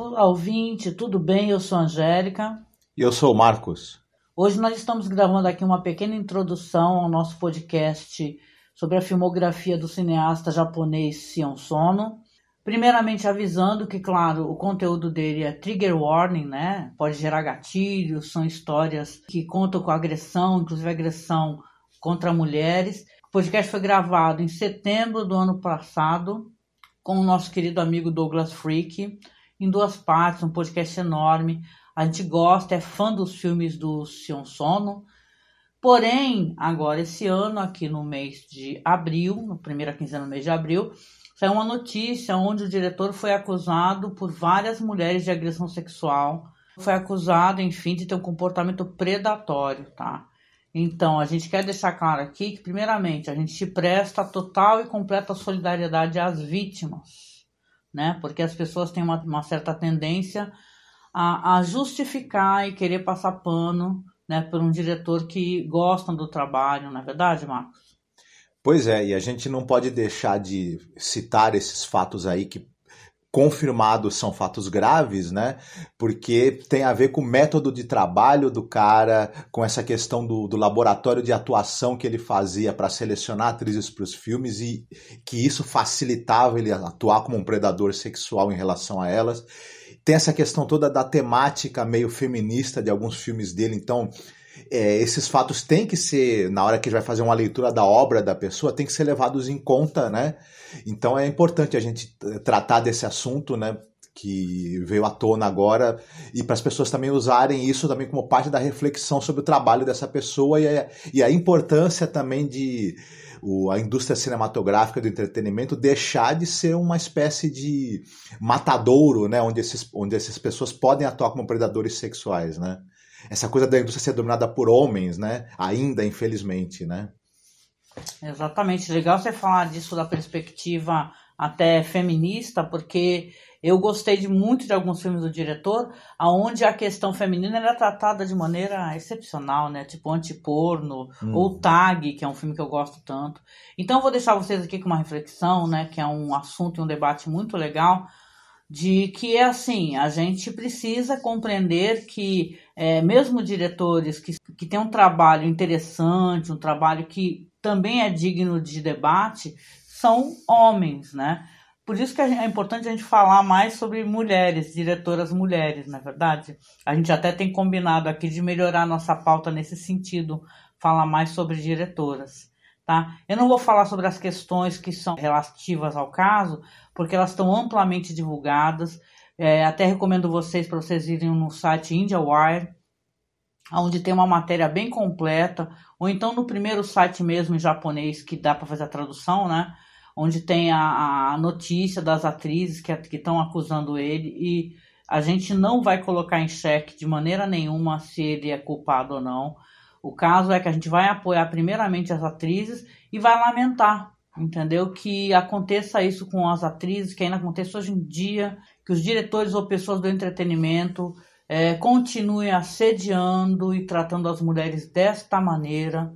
Olá, ouvinte, tudo bem? Eu sou a Angélica. E eu sou o Marcos. Hoje nós estamos gravando aqui uma pequena introdução ao nosso podcast sobre a filmografia do cineasta japonês Sion Sono. Primeiramente avisando que, claro, o conteúdo dele é trigger warning, né? Pode gerar gatilhos, são histórias que contam com agressão, inclusive agressão contra mulheres. O podcast foi gravado em setembro do ano passado com o nosso querido amigo Douglas Freak, em duas partes, um podcast enorme. A gente gosta, é fã dos filmes do Sion Sono. Porém, agora esse ano, aqui no mês de abril, no primeira quinzena do mês de abril, Saiu uma notícia onde o diretor foi acusado por várias mulheres de agressão sexual. Foi acusado, enfim, de ter um comportamento predatório, tá? Então, a gente quer deixar claro aqui que, primeiramente, a gente presta total e completa solidariedade às vítimas, né? Porque as pessoas têm uma, uma certa tendência a, a, justificar e querer passar pano, né, por um diretor que gosta do trabalho, não é verdade, Marcos? Pois é, e a gente não pode deixar de citar esses fatos aí que confirmados são fatos graves, né? Porque tem a ver com o método de trabalho do cara, com essa questão do, do laboratório de atuação que ele fazia para selecionar atrizes para os filmes e que isso facilitava ele atuar como um predador sexual em relação a elas. Tem essa questão toda da temática meio feminista de alguns filmes dele, então é, esses fatos têm que ser, na hora que a gente vai fazer uma leitura da obra da pessoa, tem que ser levados em conta, né? Então é importante a gente tratar desse assunto, né? Que veio à tona agora, e para as pessoas também usarem isso também como parte da reflexão sobre o trabalho dessa pessoa e a, e a importância também de o, a indústria cinematográfica do entretenimento deixar de ser uma espécie de matadouro, né? Onde, esses, onde essas pessoas podem atuar como predadores sexuais, né? Essa coisa da indústria ser dominada por homens, né? Ainda, infelizmente, né? Exatamente. Legal você falar disso da perspectiva até feminista, porque eu gostei de muito de alguns filmes do diretor, aonde a questão feminina era tratada de maneira excepcional, né? Tipo Antiporno, hum. ou Tag, que é um filme que eu gosto tanto. Então eu vou deixar vocês aqui com uma reflexão, né? Que é um assunto e um debate muito legal, de que é assim, a gente precisa compreender que é, mesmo diretores que, que têm um trabalho interessante, um trabalho que também é digno de debate, são homens, né? Por isso que é importante a gente falar mais sobre mulheres, diretoras mulheres, na é verdade. A gente até tem combinado aqui de melhorar nossa pauta nesse sentido, falar mais sobre diretoras. Tá? Eu não vou falar sobre as questões que são relativas ao caso, porque elas estão amplamente divulgadas. É, até recomendo vocês para vocês irem no site IndiaWire, onde tem uma matéria bem completa, ou então no primeiro site mesmo em japonês que dá para fazer a tradução, né? Onde tem a, a notícia das atrizes que estão acusando ele e a gente não vai colocar em xeque de maneira nenhuma se ele é culpado ou não. O caso é que a gente vai apoiar primeiramente as atrizes e vai lamentar entendeu? Que aconteça isso com as atrizes, que ainda acontece hoje em dia, que os diretores ou pessoas do entretenimento é, continuem assediando e tratando as mulheres desta maneira.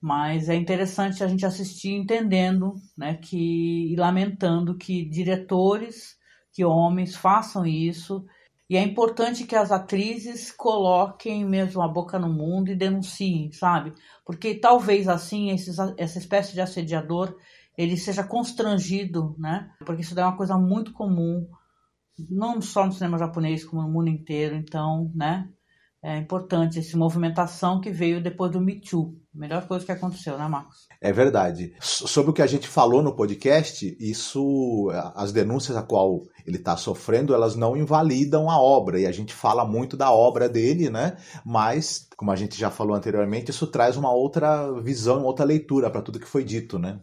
Mas é interessante a gente assistir entendendo, né, que e lamentando que diretores, que homens façam isso. E é importante que as atrizes coloquem mesmo a boca no mundo e denunciem, sabe? Porque talvez assim esses, essa espécie de assediador ele seja constrangido, né? Porque isso é uma coisa muito comum, não só no cinema japonês, como no mundo inteiro. Então, né? É importante essa movimentação que veio depois do Me Too. Melhor coisa que aconteceu, né, Marcos? É verdade. Sobre o que a gente falou no podcast, isso, as denúncias a qual ele está sofrendo, elas não invalidam a obra. E a gente fala muito da obra dele, né? Mas, como a gente já falou anteriormente, isso traz uma outra visão, outra leitura para tudo que foi dito, né?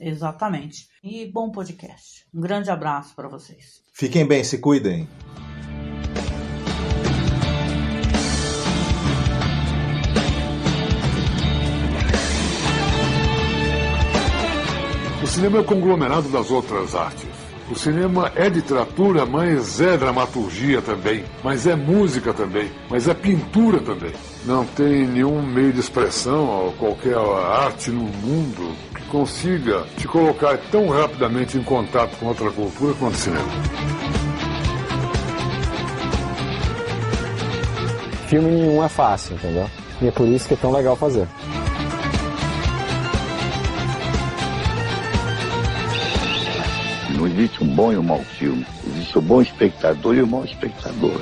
Exatamente. E bom podcast. Um grande abraço para vocês. Fiquem bem, se cuidem. O cinema é o conglomerado das outras artes. O cinema é literatura, mas é dramaturgia também, mas é música também, mas é pintura também. Não tem nenhum meio de expressão ou qualquer arte no mundo consiga te colocar tão rapidamente em contato com outra cultura quanto o cinema. filme nenhum é fácil, entendeu? E é por isso que é tão legal fazer. Não existe um bom e um mau filme. Existe o bom espectador e o mau espectador.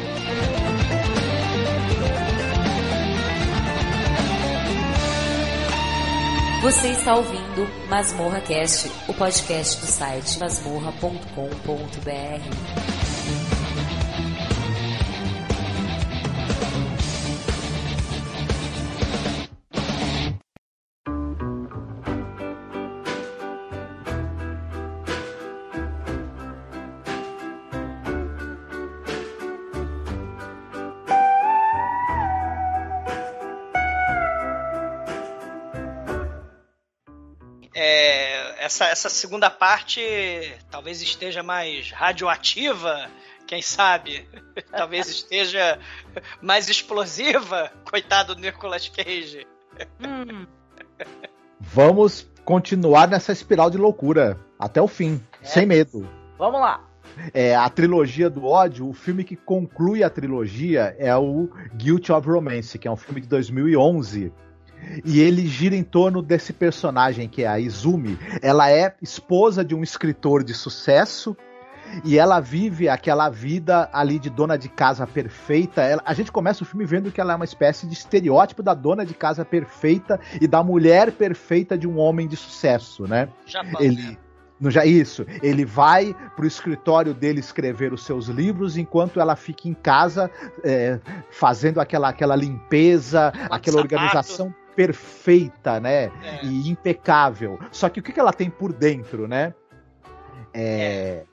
Você está ouvindo Masmorra Cast, o podcast do site masmorra.com.br. essa, essa segunda parte talvez esteja mais radioativa, quem sabe? talvez esteja mais explosiva. Coitado do Nicolas Cage. Hum. Vamos continuar nessa espiral de loucura até o fim, é. sem medo. Vamos lá. É, a trilogia do ódio, o filme que conclui a trilogia é o Guilt of Romance, que é um filme de 2011 e ele gira em torno desse personagem que é a Izumi. Ela é esposa de um escritor de sucesso e ela vive aquela vida ali de dona de casa perfeita. Ela, a gente começa o filme vendo que ela é uma espécie de estereótipo da dona de casa perfeita e da mulher perfeita de um homem de sucesso, né? Japão, ele né? No, já, isso. Ele vai pro escritório dele escrever os seus livros, enquanto ela fica em casa é, fazendo aquela, aquela limpeza, aquela organização perfeita, né? É. E impecável. Só que o que, que ela tem por dentro, né? É,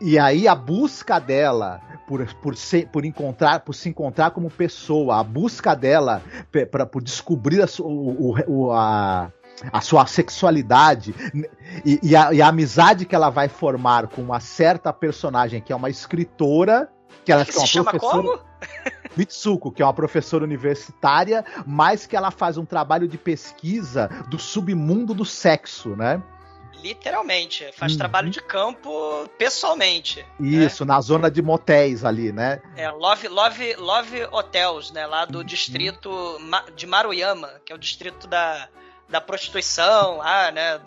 e aí a busca dela por, por, ser, por encontrar, por se encontrar como pessoa, a busca dela para por descobrir a, o, o, a, a sua sexualidade e, e, a, e, a, amizade que ela vai formar com uma certa personagem que é uma escritora que ela que é uma se professora. Chama como? Mitsuko, que é uma professora universitária, mas que ela faz um trabalho de pesquisa do submundo do sexo, né? Literalmente, faz uhum. trabalho de campo pessoalmente. Né? Isso, né? na zona de motéis ali, né? É, Love, Love, Love Hotels, né? Lá do uhum. distrito de Maruyama, que é o distrito da, da prostituição, lá, né?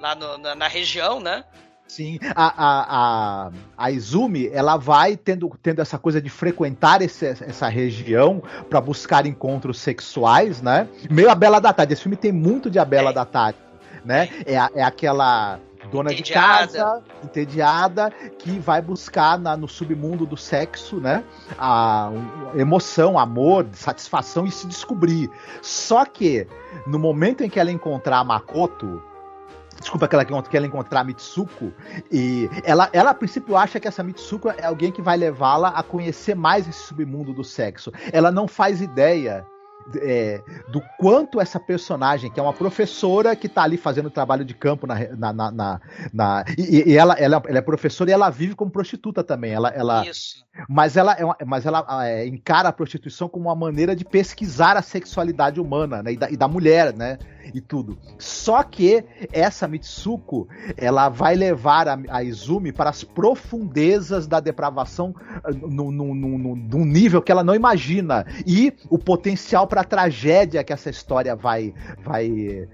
Lá no, na, na região, né? Sim, a, a, a, a Izumi, ela vai tendo, tendo essa coisa de frequentar esse, essa região para buscar encontros sexuais, né? Meio a Bela da Tarde. Esse filme tem muito de a Bela é. da Tarde, né? É, é aquela dona entediada. de casa, entediada, que vai buscar na, no submundo do sexo, né? A, a emoção, amor, satisfação e se descobrir. Só que, no momento em que ela encontrar a Makoto, Desculpa, que ela quer encontrar a Mitsuko. E ela, ela, a princípio, acha que essa Mitsuko é alguém que vai levá-la a conhecer mais esse submundo do sexo. Ela não faz ideia é, do quanto essa personagem, que é uma professora que está ali fazendo trabalho de campo na. na, na, na, na e, e ela, ela, ela, é professora e ela vive como prostituta também. Ela, ela, Isso. Mas ela, é uma, mas ela é, encara a prostituição como uma maneira de pesquisar a sexualidade humana né, e, da, e da mulher, né? E tudo. Só que essa Mitsuko, ela vai levar a, a Izumi para as profundezas da depravação num, num nível que ela não imagina. E o potencial para a tragédia que essa história vai, vai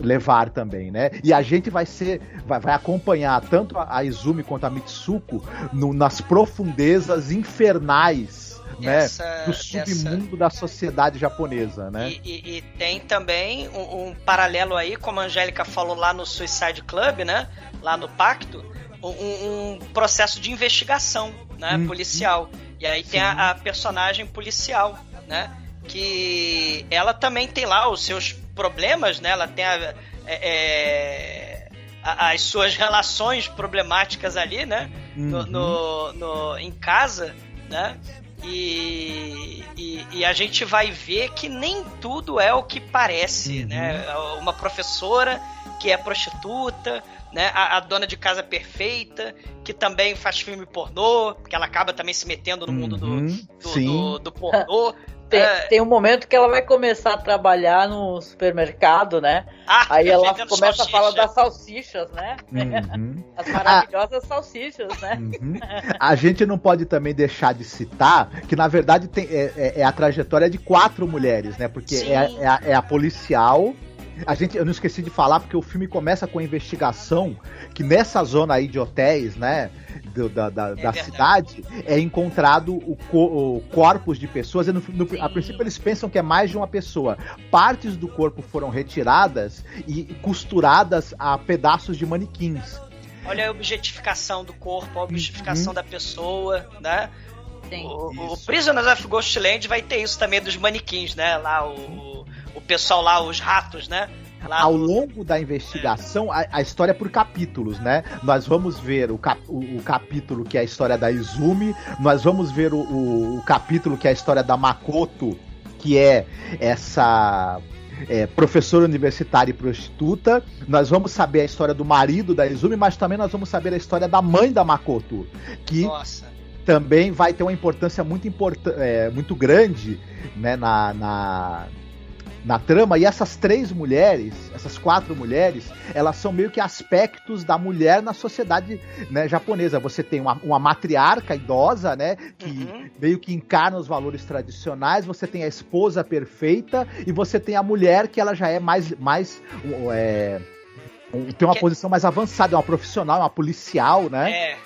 levar também, né? E a gente vai ser, vai, vai acompanhar tanto a Izumi quanto a Mitsuko no, nas profundezas infernais né, essa, do submundo essa... da sociedade japonesa, né? E, e, e tem também um, um, paralelo aí, como a Angélica falou lá no Suicide Club, né? Lá no Pacto, um, um processo de investigação, né? Hum, policial. E aí sim. tem a, a personagem policial, né? Que ela também tem lá os seus problemas, né? Ela tem a, é, é as suas relações problemáticas ali, né? Uhum. No, no, no, em casa, né? E, e, e, a gente vai ver que nem tudo é o que parece, uhum. né? Uma professora que é prostituta, né? A, a, dona de casa perfeita, que também faz filme pornô, que ela acaba também se metendo no mundo Uhum, do, do, sim. do, do pornô. Tem, É. tem um momento que ela vai começar a trabalhar no supermercado, né? Ah, Aí ela começa a falar salsicha. das salsichas, né? Uhum. As maravilhosas salsichas, né? Uhum. A gente não pode também deixar de citar que, na verdade, tem, é, é- é a trajetória de quatro mulheres, né? Porque é, é a, é a policial. A gente, eu não esqueci de falar, porque o filme começa com a investigação que nessa zona aí de hotéis, né? do- da, da, da verdade. cidade, é encontrado o, co- o corpos de pessoas. E no, no- a princípio eles pensam que é mais de uma pessoa. Partes do corpo foram retiradas e costuradas a pedaços de manequins. Olha a objetificação do corpo, a objetificação Uhum. da pessoa, né? Sim. O, o Isso. Prisoners of Ghostland vai ter isso também dos manequins, né? Lá o, o pessoal lá, os ratos, né? Lá Ao longo da investigação, a, a história é por capítulos, né? Nós vamos ver o, cap- o- o capítulo que é a história da Izumi, nós vamos ver o, o- o capítulo que é a história da Makoto, que é essa é, professora universitária e prostituta. Nós vamos saber a história do marido da Izumi, mas também nós vamos saber a história da mãe da Makoto, que Nossa. também vai ter uma importância muito, importa é, muito grande né, na, na, na trama. E essas três mulheres, essas quatro mulheres, elas são meio que aspectos da mulher na sociedade né, japonesa. Você tem uma, uma matriarca idosa, né? Que Uhum. meio que encarna os valores tradicionais. Você tem a esposa perfeita e você tem a mulher que ela já é mais. mais é, tem uma Que- posição mais avançada, é uma profissional, é uma policial, né? É.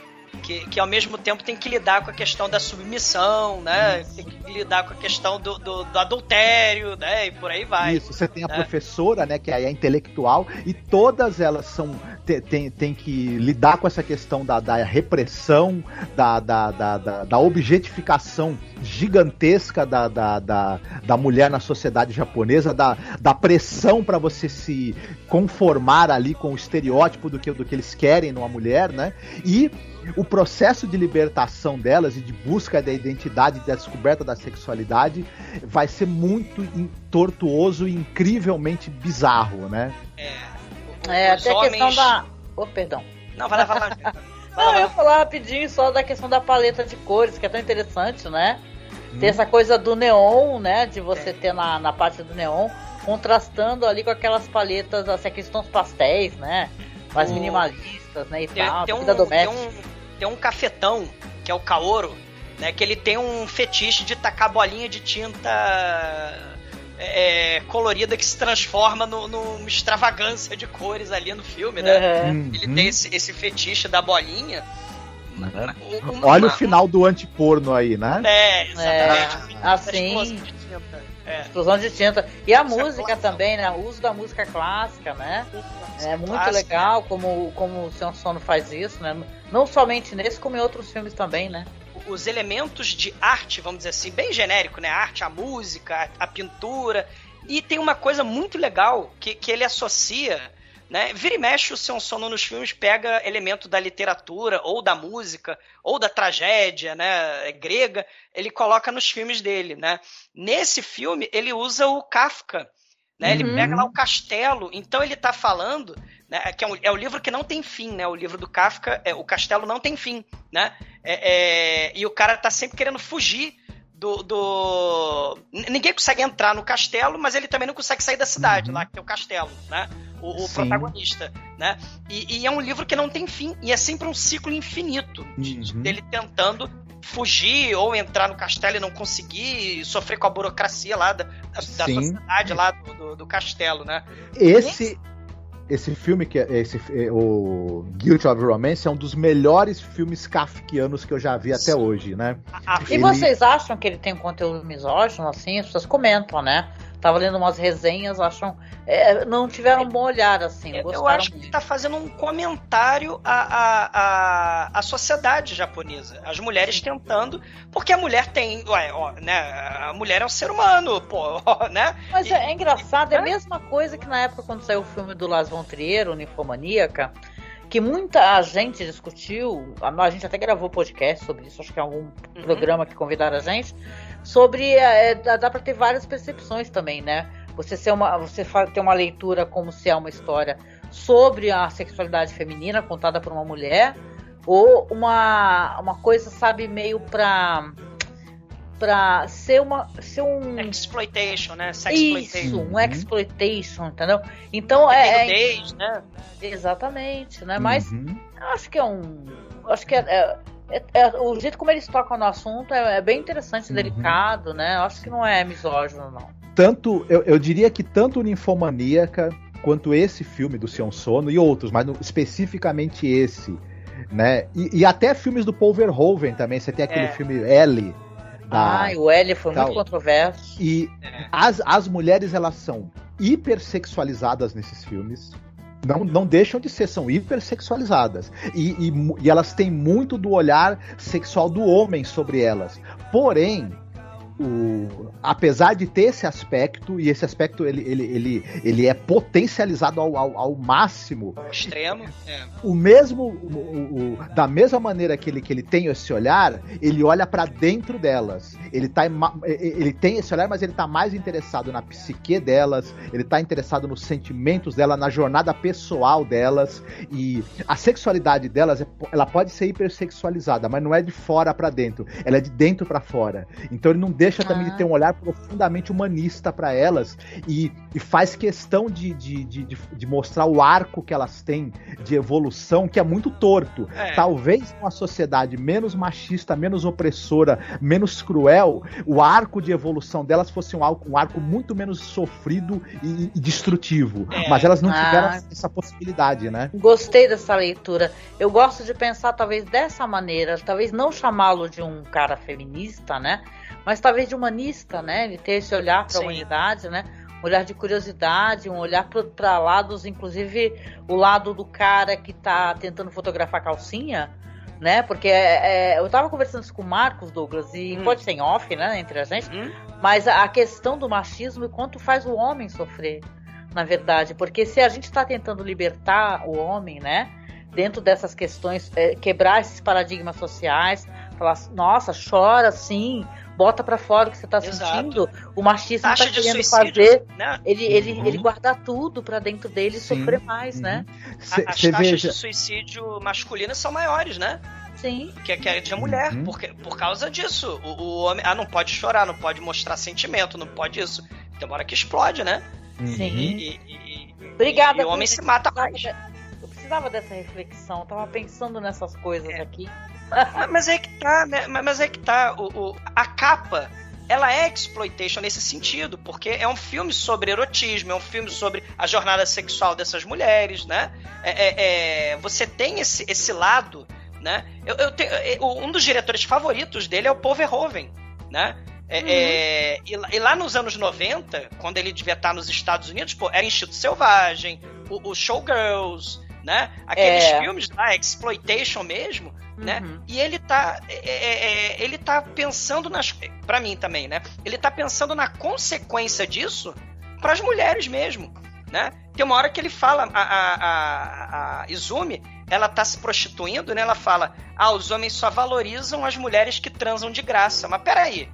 Que, que ao mesmo tempo tem que lidar com a questão da submissão, né? Tem que lidar com a questão do, do, do adultério, né? E por aí vai. Isso, você tem a né? professora, né, que é a intelectual, e todas elas são te- tem, tem que lidar com essa questão da, da repressão, da, da, da, da, da objetificação gigantesca da, da, da, da mulher na sociedade japonesa, da, da pressão para você se conformar ali com o estereótipo do que, do que eles querem numa mulher, né? E o processo de libertação delas e de busca da identidade da descoberta da sexualidade vai ser muito tortuoso e incrivelmente bizarro, né? É. É, os até a questão homens- da. Oh, perdão. Não, vai lá, vai lá. Vai lá, Não, vai eu ia falar rapidinho só da questão da paleta de cores, que é tão interessante, né? Hum. Tem essa coisa do neon, né? De você ter na, na parte do neon, contrastando ali com aquelas paletas, assim, aqueles tons pastéis, né? Mais O- minimalistas, né? E Tem, tal, tem um, vida tem, doméstica. um, tem um cafetão, que é o Kaoro, né? Que ele tem um fetiche de tacar bolinha de tinta é, colorida que se transforma no- numa extravagância de cores ali no filme, né? Uhum. Uhum. Ele tem esse, esse fetiche da bolinha. O- o- Olha o uma- final do antiporno aí, né? É, exatamente. É, A assim. explosão de tinta. É. Explosão de tinta. E a é música clássico. também, né? O uso da música clássica, né? É muito Clássico. legal como, como o Senhor Sono faz isso, né? Não somente nesse, como em outros filmes também, né? Os elementos de arte, vamos dizer assim, bem genérico, né? A arte, a música, a, a pintura. E tem uma coisa muito legal que, que ele associa, né? Vira e mexe o Seu Sono nos filmes pega elemento da literatura, ou da música, ou da tragédia, né? Grega, ele coloca nos filmes dele, né? Nesse filme, ele usa o Kafka, né? Ele Uhum. pega lá o castelo, então ele tá falando, né? Que é, um- é o livro que não tem fim, né? O livro do Kafka, é, o castelo não tem fim, né? É, é, e o cara tá sempre querendo fugir do, do- Ninguém consegue entrar no castelo, mas ele também não consegue sair da cidade, Uhum. lá que é o castelo, né? O, o protagonista, né? E, e é um livro que não tem fim, e é sempre um ciclo infinito de- Uhum. dele tentando fugir ou entrar no castelo e não conseguir, sofrer com a burocracia lá da, da, sociedade lá do, do, do castelo, né? Esse esse filme que é esse é, o Guilt of Romance é um dos melhores filmes kafkianos que eu já vi até Sim. hoje, né? A- a- E Ele- vocês acham que ele tem um conteúdo misógino, assim? As pessoas comentam, né? Tava lendo umas resenhas, acham. é, não tiveram um bom olhar, assim. Eu, acho que ele muito. tá fazendo um comentário à, à, à, sociedade japonesa. As mulheres tentando, porque a mulher tem, ué, ó, né? A mulher é um ser humano, pô, ó, né? Mas é, é engraçado, é a mesma coisa que na época quando saiu o filme do Las von Trier, o Ninfomaníaca, que muita gente discutiu, a a gente até gravou podcast sobre isso, acho que é algum Uhum. programa que convidaram a gente, sobre, é, dá, dá pra ter várias percepções também, né? Você, ser uma, você ter uma leitura como se é uma história sobre a sexualidade feminina contada por uma mulher, ou uma, uma coisa, sabe, meio pra pra ser uma ser um exploitation, né? Sexploitation. Isso, um exploitation, entendeu? Então é, é né? Exatamente, né? Mas uhum. acho que é um acho que é, é, é, é, o jeito como eles tocam no assunto é, é bem interessante, uhum. delicado, né? Acho que não é misógino não. Tanto eu, eu diria que tanto Ninfomaníaca quanto esse filme do Sion Sono e outros, mas no, especificamente esse, né? E, e, até filmes do Paul Verhoeven também. Você tem aquele é. filme L da, ah, o L foi tal. muito controverso. E é. as, as mulheres, elas são hipersexualizadas nesses filmes. Não, não deixam de ser, são hipersexualizadas. E, e, e elas têm muito do olhar sexual do homem sobre elas. Porém, o, apesar de ter esse aspecto, e esse aspecto ele, ele, ele, ele é potencializado ao, ao, ao máximo. Extremo. É. O mesmo, o, o, da mesma maneira que ele, que ele tem esse olhar, ele olha para dentro delas. Ele, tá, ele tem esse olhar, mas ele tá mais interessado na psique delas, ele tá interessado nos sentimentos dela, na jornada pessoal delas. E a sexualidade delas, é, ela pode ser hipersexualizada, mas não é de fora para dentro, ela é de dentro para fora. Então ele não deixa deixa também de ter um olhar profundamente humanista para elas e, e, faz questão de, de, de, de, mostrar o arco que elas têm de evolução, que é muito torto. É. Talvez uma sociedade menos machista, menos opressora, menos cruel, o arco de evolução delas fosse um arco, um arco muito menos sofrido e, e destrutivo. É. Mas elas não ah. tiveram essa possibilidade, né? Gostei dessa leitura. Eu gosto de pensar, talvez, dessa maneira, talvez não chamá-lo de um cara feminista, né? Mas talvez de humanista, né? Ele ter esse olhar para a humanidade, né? Um olhar de curiosidade, um olhar para lados, inclusive o lado do cara que está tentando fotografar calcinha, né? Porque é, é, eu estava conversando isso com o Marcos Douglas e hum. pode ser em off, né, entre a gente, hum. mas a questão do machismo e quanto faz o homem sofrer, na verdade, porque se a gente está tentando libertar o homem, né, dentro dessas questões, é, quebrar esses paradigmas sociais, falar, nossa, chora sim, bota para fora o que você tá Exato. sentindo, o machismo Taxa tá querendo fazer né? ele, ele, uhum. ele guardar tudo para dentro dele e sofrer mais, uhum. né? Cê, As taxas veja... de suicídio masculino são maiores, né? Sim. Que, que é de mulher, uhum. porque, por causa disso. O, o, homem, ah, não pode chorar, não pode mostrar sentimento, não pode isso. Tem uma hora que explode, né? Sim. E, e, e, Obrigada. E o homem se mata mais. Eu precisava dessa reflexão, eu tava pensando nessas coisas é. aqui mas é que tá, né? Mas é que tá. O, o, a capa ela é exploitation nesse sentido, porque é um filme sobre erotismo, é um filme sobre a jornada sexual dessas mulheres, né? É, é, é, você tem esse, esse lado, né? Eu, eu tenho, é, um dos diretores favoritos dele é o Paul Verhoeven, né? É, uhum. é, e, e, lá nos anos 90, quando ele devia estar nos Estados Unidos, pô, era Instinto Selvagem, o, o Showgirls, né? Aqueles é. filmes lá, exploitation mesmo, né? uhum. E ele tá, é, é, é, ele tá pensando nas, para mim também, né? Ele tá pensando na consequência disso para as mulheres mesmo, né? Tem uma hora que ele fala, a, a, a, a Izumi, ela tá se prostituindo, né? Ela fala, ah, os homens só valorizam as mulheres que transam de graça. Mas peraí,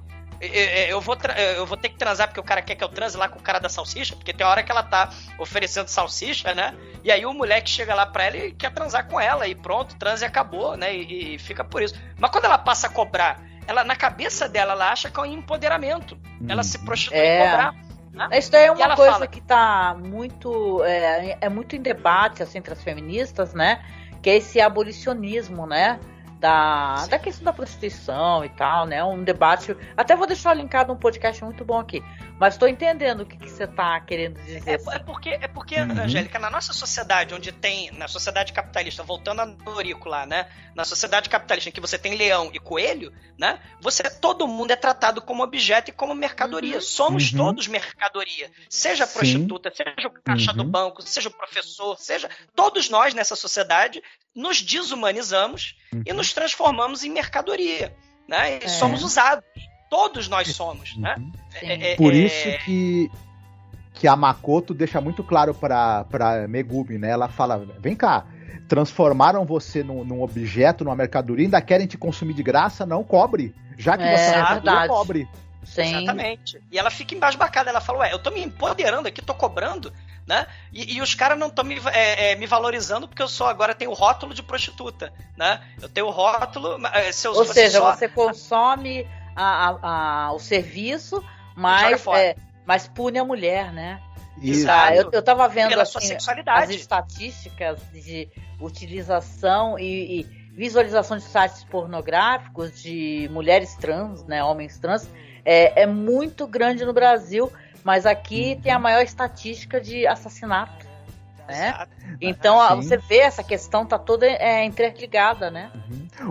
eu vou, eu vou ter que transar porque o cara quer que eu transe lá com o cara da salsicha, porque tem hora que ela tá oferecendo salsicha, né? E aí o moleque chega lá pra ela e quer transar com ela, e pronto, transe e acabou, né? E, e fica por isso. Mas quando ela passa a cobrar, ela na cabeça dela, ela acha que é um empoderamento. Ela se uhum. prostitui é. e cobrar. Né? Isso daí é uma coisa fala... que tá muito. É, é muito em debate assim, entre as feministas, né? Que é esse abolicionismo, né? Da, da questão da prostituição e tal, né? Um debate. Até vou deixar linkado um podcast muito bom aqui. Mas estou entendendo o que, que você está querendo dizer. É, é, porque, é porque uhum. Angélica, na nossa sociedade, onde tem. Na sociedade capitalista, voltando a Norico lá, né? Na sociedade capitalista em que você tem leão e coelho, né? Você, todo mundo é tratado como objeto e como mercadoria. Uhum. Somos uhum. todos mercadoria. Seja a prostituta, Sim. seja o caixa do uhum. banco, seja o professor, seja. Todos nós nessa sociedade nos desumanizamos e uhum. Nos transformamos em mercadoria. Né? E é. somos usados. Todos nós somos. Né? Uhum. É, é, Por é. isso que, que a Makoto deixa muito claro para Megumi, né? Ela fala: vem cá, transformaram você num, num, objeto, numa mercadoria, ainda querem te consumir de graça, não cobre. Já que é, você é verdade. cobre. Sim. Exatamente. E ela fica embasbacada, ela fala, ué, eu tô me empoderando aqui, tô cobrando, né? E, e os caras não estão me, é, é, me valorizando porque eu sou agora tenho o rótulo de prostituta, né? Eu tenho o rótulo. é, Se eu, Ou se seja, só- você consome a- a- a- o serviço, mas, é, mas pune a mulher, né? Isso. Ah, eu, eu tava vendo Pela assim, sua as sexualidade. estatísticas de utilização e, e visualização de sites pornográficos de mulheres trans, né, homens trans, é, é muito grande no Brasil, mas aqui tem a maior estatística de assassinato. Né? Então Sim. você vê essa questão tá toda é, interligada, né?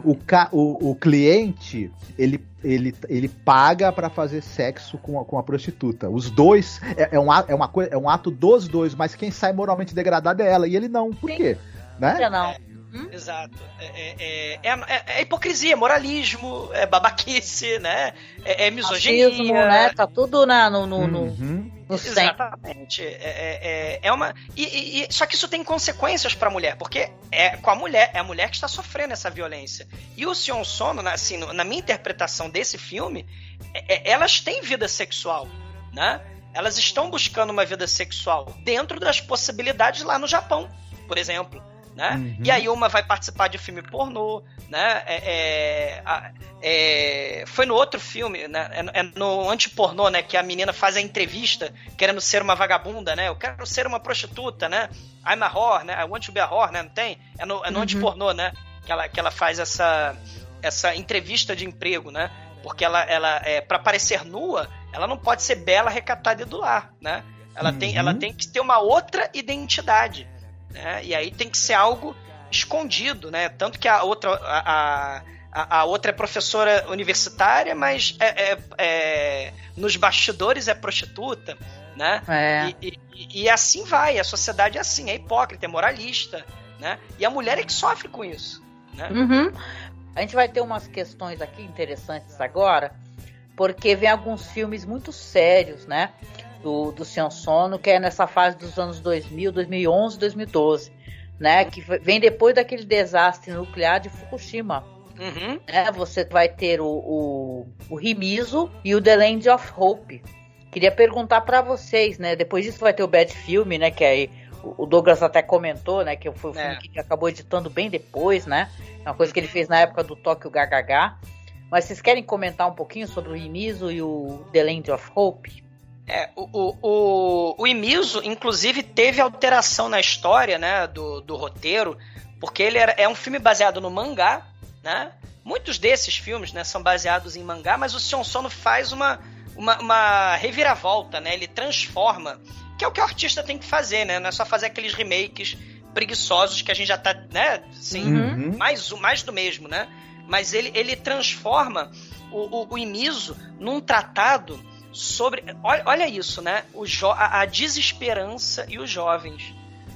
O, ca- o, o cliente, ele, ele, ele paga pra fazer sexo com a, com a prostituta. Os dois, é, é, um, a- é, uma coi- é um ato dos dois, mas quem sai moralmente degradado é ela, e ele não. Por Sim. quê? Né? Não, não. Exato. É, é- é- é- é hipocrisia, é moralismo, é babaquice, né? É, é misoginia. Racismo, né? Tá tudo na, no, no, Uhum. no centro. Exatamente. É, é, uma. E, e- e- só que isso tem consequências pra mulher, porque é com a mulher, é a mulher que está sofrendo essa violência. E o Sion Sono, na- assim, na minha interpretação desse filme, elas têm vida sexual, né? Elas estão buscando uma vida sexual dentro das possibilidades lá no Japão, por exemplo. Né? Uhum. E aí uma vai participar de filme pornô, né? É, é, é, foi no outro filme, né? É, é no antipornô, né? Que a menina faz a entrevista querendo ser uma vagabunda, né? Eu quero ser uma prostituta, né? I'm a whore, né? I want to be a whore, né? Não tem? É no, é no Uhum. antipornô, né? Que ela, que ela faz essa, essa entrevista de emprego, né? Porque ela, ela é, para parecer nua, ela não pode ser bela, recatada e do lar, né? Ela, tem, Uhum. ela tem que ter uma outra identidade, né? E aí tem que ser algo escondido, né? Tanto que a outra, a, a, a outra é professora universitária, mas é, é- é- nos bastidores é prostituta, né? É. E, e- e assim vai, a sociedade é assim, é hipócrita, é moralista, né? E a mulher é que sofre com isso, né? Uhum. A gente vai ter umas questões aqui interessantes agora, porque vem alguns filmes muito sérios, né? Do, do Sion Sono, que é nessa fase dos anos 2000, 2011, 2012, né? Que vem depois daquele desastre nuclear de Fukushima. Uhum. Né? Você vai ter o, o, o Rimizo e o The Land of Hope. Queria perguntar pra vocês, né? Depois disso vai ter o Bad Film, né? Que aí o Douglas até comentou, né? Que foi o filme É. que ele acabou editando bem depois, né? É uma coisa que ele fez na época do Tóquio GHH. Mas vocês querem comentar um pouquinho sobre o Rimizo e o The Land of Hope? É, o, o, o, o Imizo, inclusive, teve alteração na história, né, do, do roteiro, porque ele era, é um filme baseado no mangá, né? Muitos desses filmes, né, são baseados em mangá, mas o Sion Sono faz uma, uma, uma reviravolta, né? Ele transforma, que é o que o artista tem que fazer, né? Não é só fazer aqueles remakes preguiçosos que a gente já tá, né, assim, Uhum. mais, mais do mesmo, né? Mas ele, ele transforma o, o, o Imizo num tratado sobre. Olha, olha isso, né? O jo a, a desesperança e os jovens.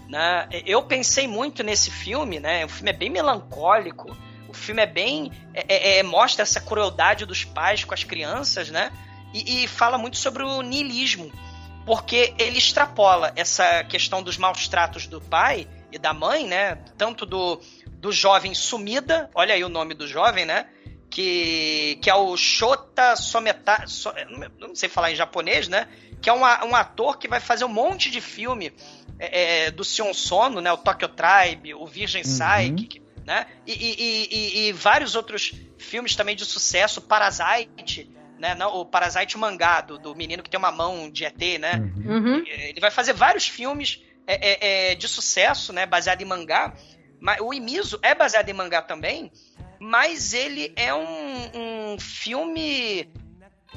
Né? Eu pensei muito nesse filme, né? O filme é bem melancólico. O filme é bem. é- é- é- mostra essa crueldade dos pais com as crianças, né? E, e fala muito sobre o niilismo. Porque ele extrapola essa questão dos maus tratos do pai e da mãe, né? Tanto do, do jovem sumida, olha aí o nome do jovem, né? Que, que é o Shota Someta. So, não sei falar em japonês, né? Que é um, um ator que vai fazer um monte de filme é, é, do Sion Sono, né? O Tokyo Tribe, o Virgin Psychic, né? E, e- e- e- e vários outros filmes também de sucesso, Parasite, né? Não, o Parasite mangá, do, do menino que tem uma mão de ET, né? Uhum. Ele vai fazer vários filmes é, é, é, de sucesso, né? Baseado em mangá. Mas o Imizo é baseado em mangá também, mas ele é um, um filme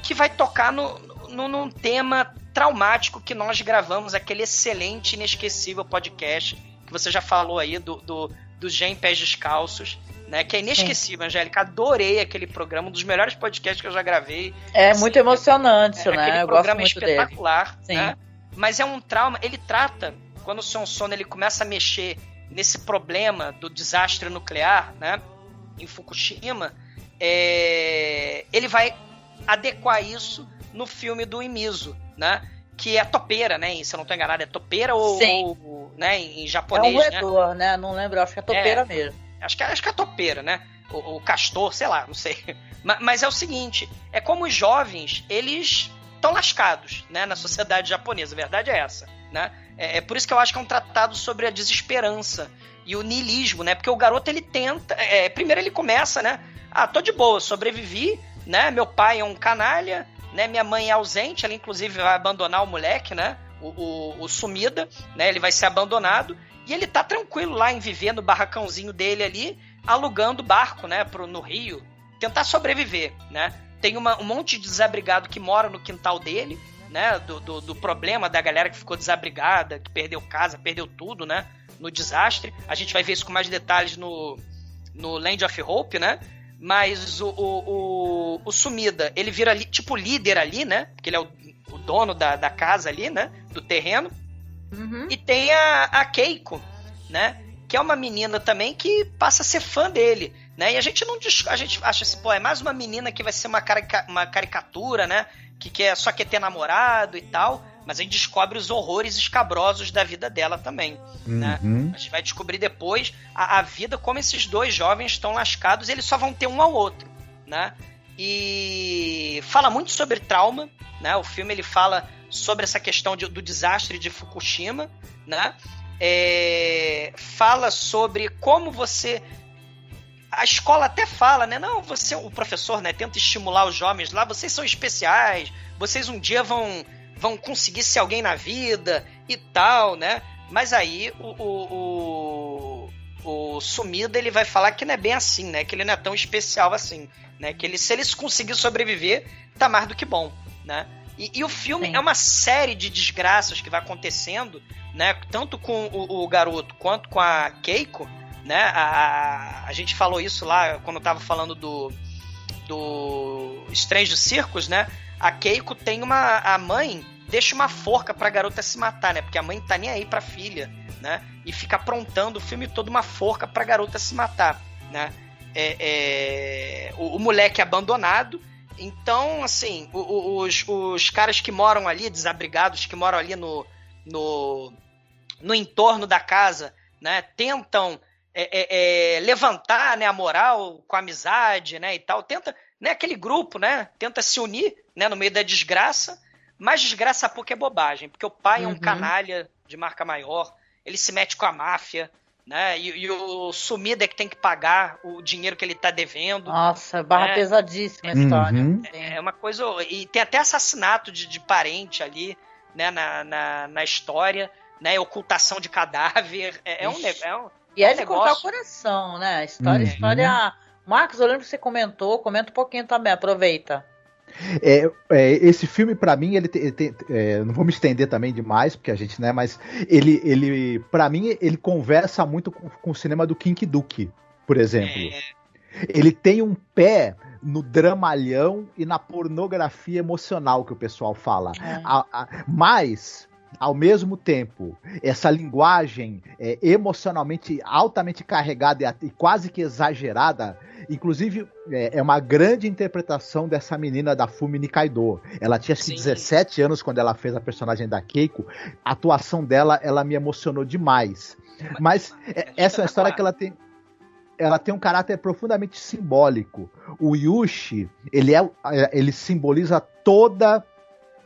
que vai tocar no, no, num tema traumático que nós gravamos, aquele excelente, inesquecível podcast que você já falou aí do, do, do Gen Pés Descalços, né? Que é inesquecível, Angélica. Adorei aquele programa, um dos melhores podcasts que eu já gravei. É Assim, muito emocionante, é, né? Aquele Eu gosto programa espetacular, Sim. né? Mas é um trauma, ele trata, quando o Son Sono ele começa a mexer nesse problema do desastre nuclear, né? Em Fukushima, é, ele vai adequar isso no filme do Imizo, né? Que é topeira, né? Se eu não tô enganado, é topeira ou, ou, né? em É um japonês, né? né? Não lembro, acho que é topeira É. mesmo. Acho que, acho que é topeira, né? O, o castor, sei lá, não sei. Ma- Mas, é o seguinte, é como os jovens, eles estão lascados, né? Na sociedade japonesa, a verdade é essa, né? É, é por isso que eu acho que é um tratado sobre a desesperança e o niilismo, né? Porque o garoto ele tenta. É, primeiro ele começa, né? Ah, tô de boa, sobrevivi, né? Meu pai é um canalha, né? Minha mãe é ausente, ela inclusive vai abandonar o moleque, né? O, o, o sumida, né? Ele vai ser abandonado. E ele tá tranquilo lá em viver no barracãozinho dele ali, alugando barco, né? Pro, no Rio. Tentar sobreviver, né? Tem uma, um monte de desabrigado que mora no quintal dele, né? Do, do, do problema da galera que ficou desabrigada, que perdeu casa, perdeu tudo, né? No desastre. A gente vai ver isso com mais detalhes no, no Land of Hope, né? Mas o, o, o, o Sumida, ele vira ali, tipo líder ali, né? Porque ele é o, o dono da, da casa ali, né? Do terreno. Uhum. E tem a, a Keiko, né? Que é uma menina também que passa a ser fã dele, né? E a gente não a gente acha assim, pô, é mais uma menina que vai ser uma, carica, uma caricatura, né? Que quer, só quer ter namorado e tal. Mas a gente descobre os horrores escabrosos da vida dela também. Né? Uhum. Né? A gente vai descobrir depois a, a, vida, como esses dois jovens estão lascados, eles só vão ter um ao outro. Né? E fala muito sobre trauma. Né? O filme ele fala sobre essa questão de, do desastre de Fukushima. Né? É, fala sobre como você a escola até fala, né? Não, você, o professor, né, tenta estimular os jovens lá, vocês são especiais, vocês um dia vão vão conseguir ser alguém na vida e tal, né? Mas aí o, o, o, o Sumida ele vai falar que não é bem assim, né? Que ele não é tão especial assim, né? Que ele, se ele conseguir sobreviver, tá mais do que bom, né? E, e o filme Sim. é uma série de desgraças que vai acontecendo, né? Tanto com o, o garoto quanto com a Keiko, né? A, a, gente falou isso lá quando eu tava falando do do Strange Circus, né? A Keiko tem uma a mãe deixa uma forca pra garota se matar, né? Porque a mãe tá nem aí pra filha, né? E fica aprontando o filme todo uma forca pra garota se matar, né? É, é... O, o, moleque é abandonado. Então, assim, os, os caras que moram ali, desabrigados, que moram ali no, no, no entorno da casa, né? Tentam é, é, é levantar né, a moral com a amizade, né? E tal. Tenta, né? Aquele grupo, né? Tenta se unir, né? No meio da desgraça mas desgraça pouco é bobagem, porque o pai uhum. é um uhum. canalha de marca maior, ele se mete com a máfia, né? E, e, o sumida é que tem que pagar o dinheiro que ele tá devendo. Nossa, barra né? pesadíssima a história. Uhum. É, é uma coisa. E tem até assassinato de, de parente ali, né, na, na, na, história, né? Ocultação de cadáver. É, é um, é um. E é, é de negócio... cortar o coração, né? A história, uhum. história. Marcos, eu lembro que você comentou, comenta um pouquinho também, aproveita. É, é, esse filme, para mim, ele, tem. tem é, não vou me estender também demais, porque a gente, né, mas ele, ele para mim, ele conversa muito com, com, o cinema do Kink Duke, por exemplo. É. Ele tem um pé no dramalhão e na pornografia emocional que o pessoal fala. É. A, a, mas ao mesmo tempo, essa linguagem é, emocionalmente altamente carregada e, e, quase que exagerada Inclusive, é, é, uma grande interpretação dessa menina da Fumi Nikaido. Ela tinha acho que 17 anos quando ela fez a personagem da Keiko. A atuação dela, ela me emocionou demais. Mas é, essa é uma história que ela tem ela tem um caráter profundamente simbólico. O Yushi, ele é ele simboliza toda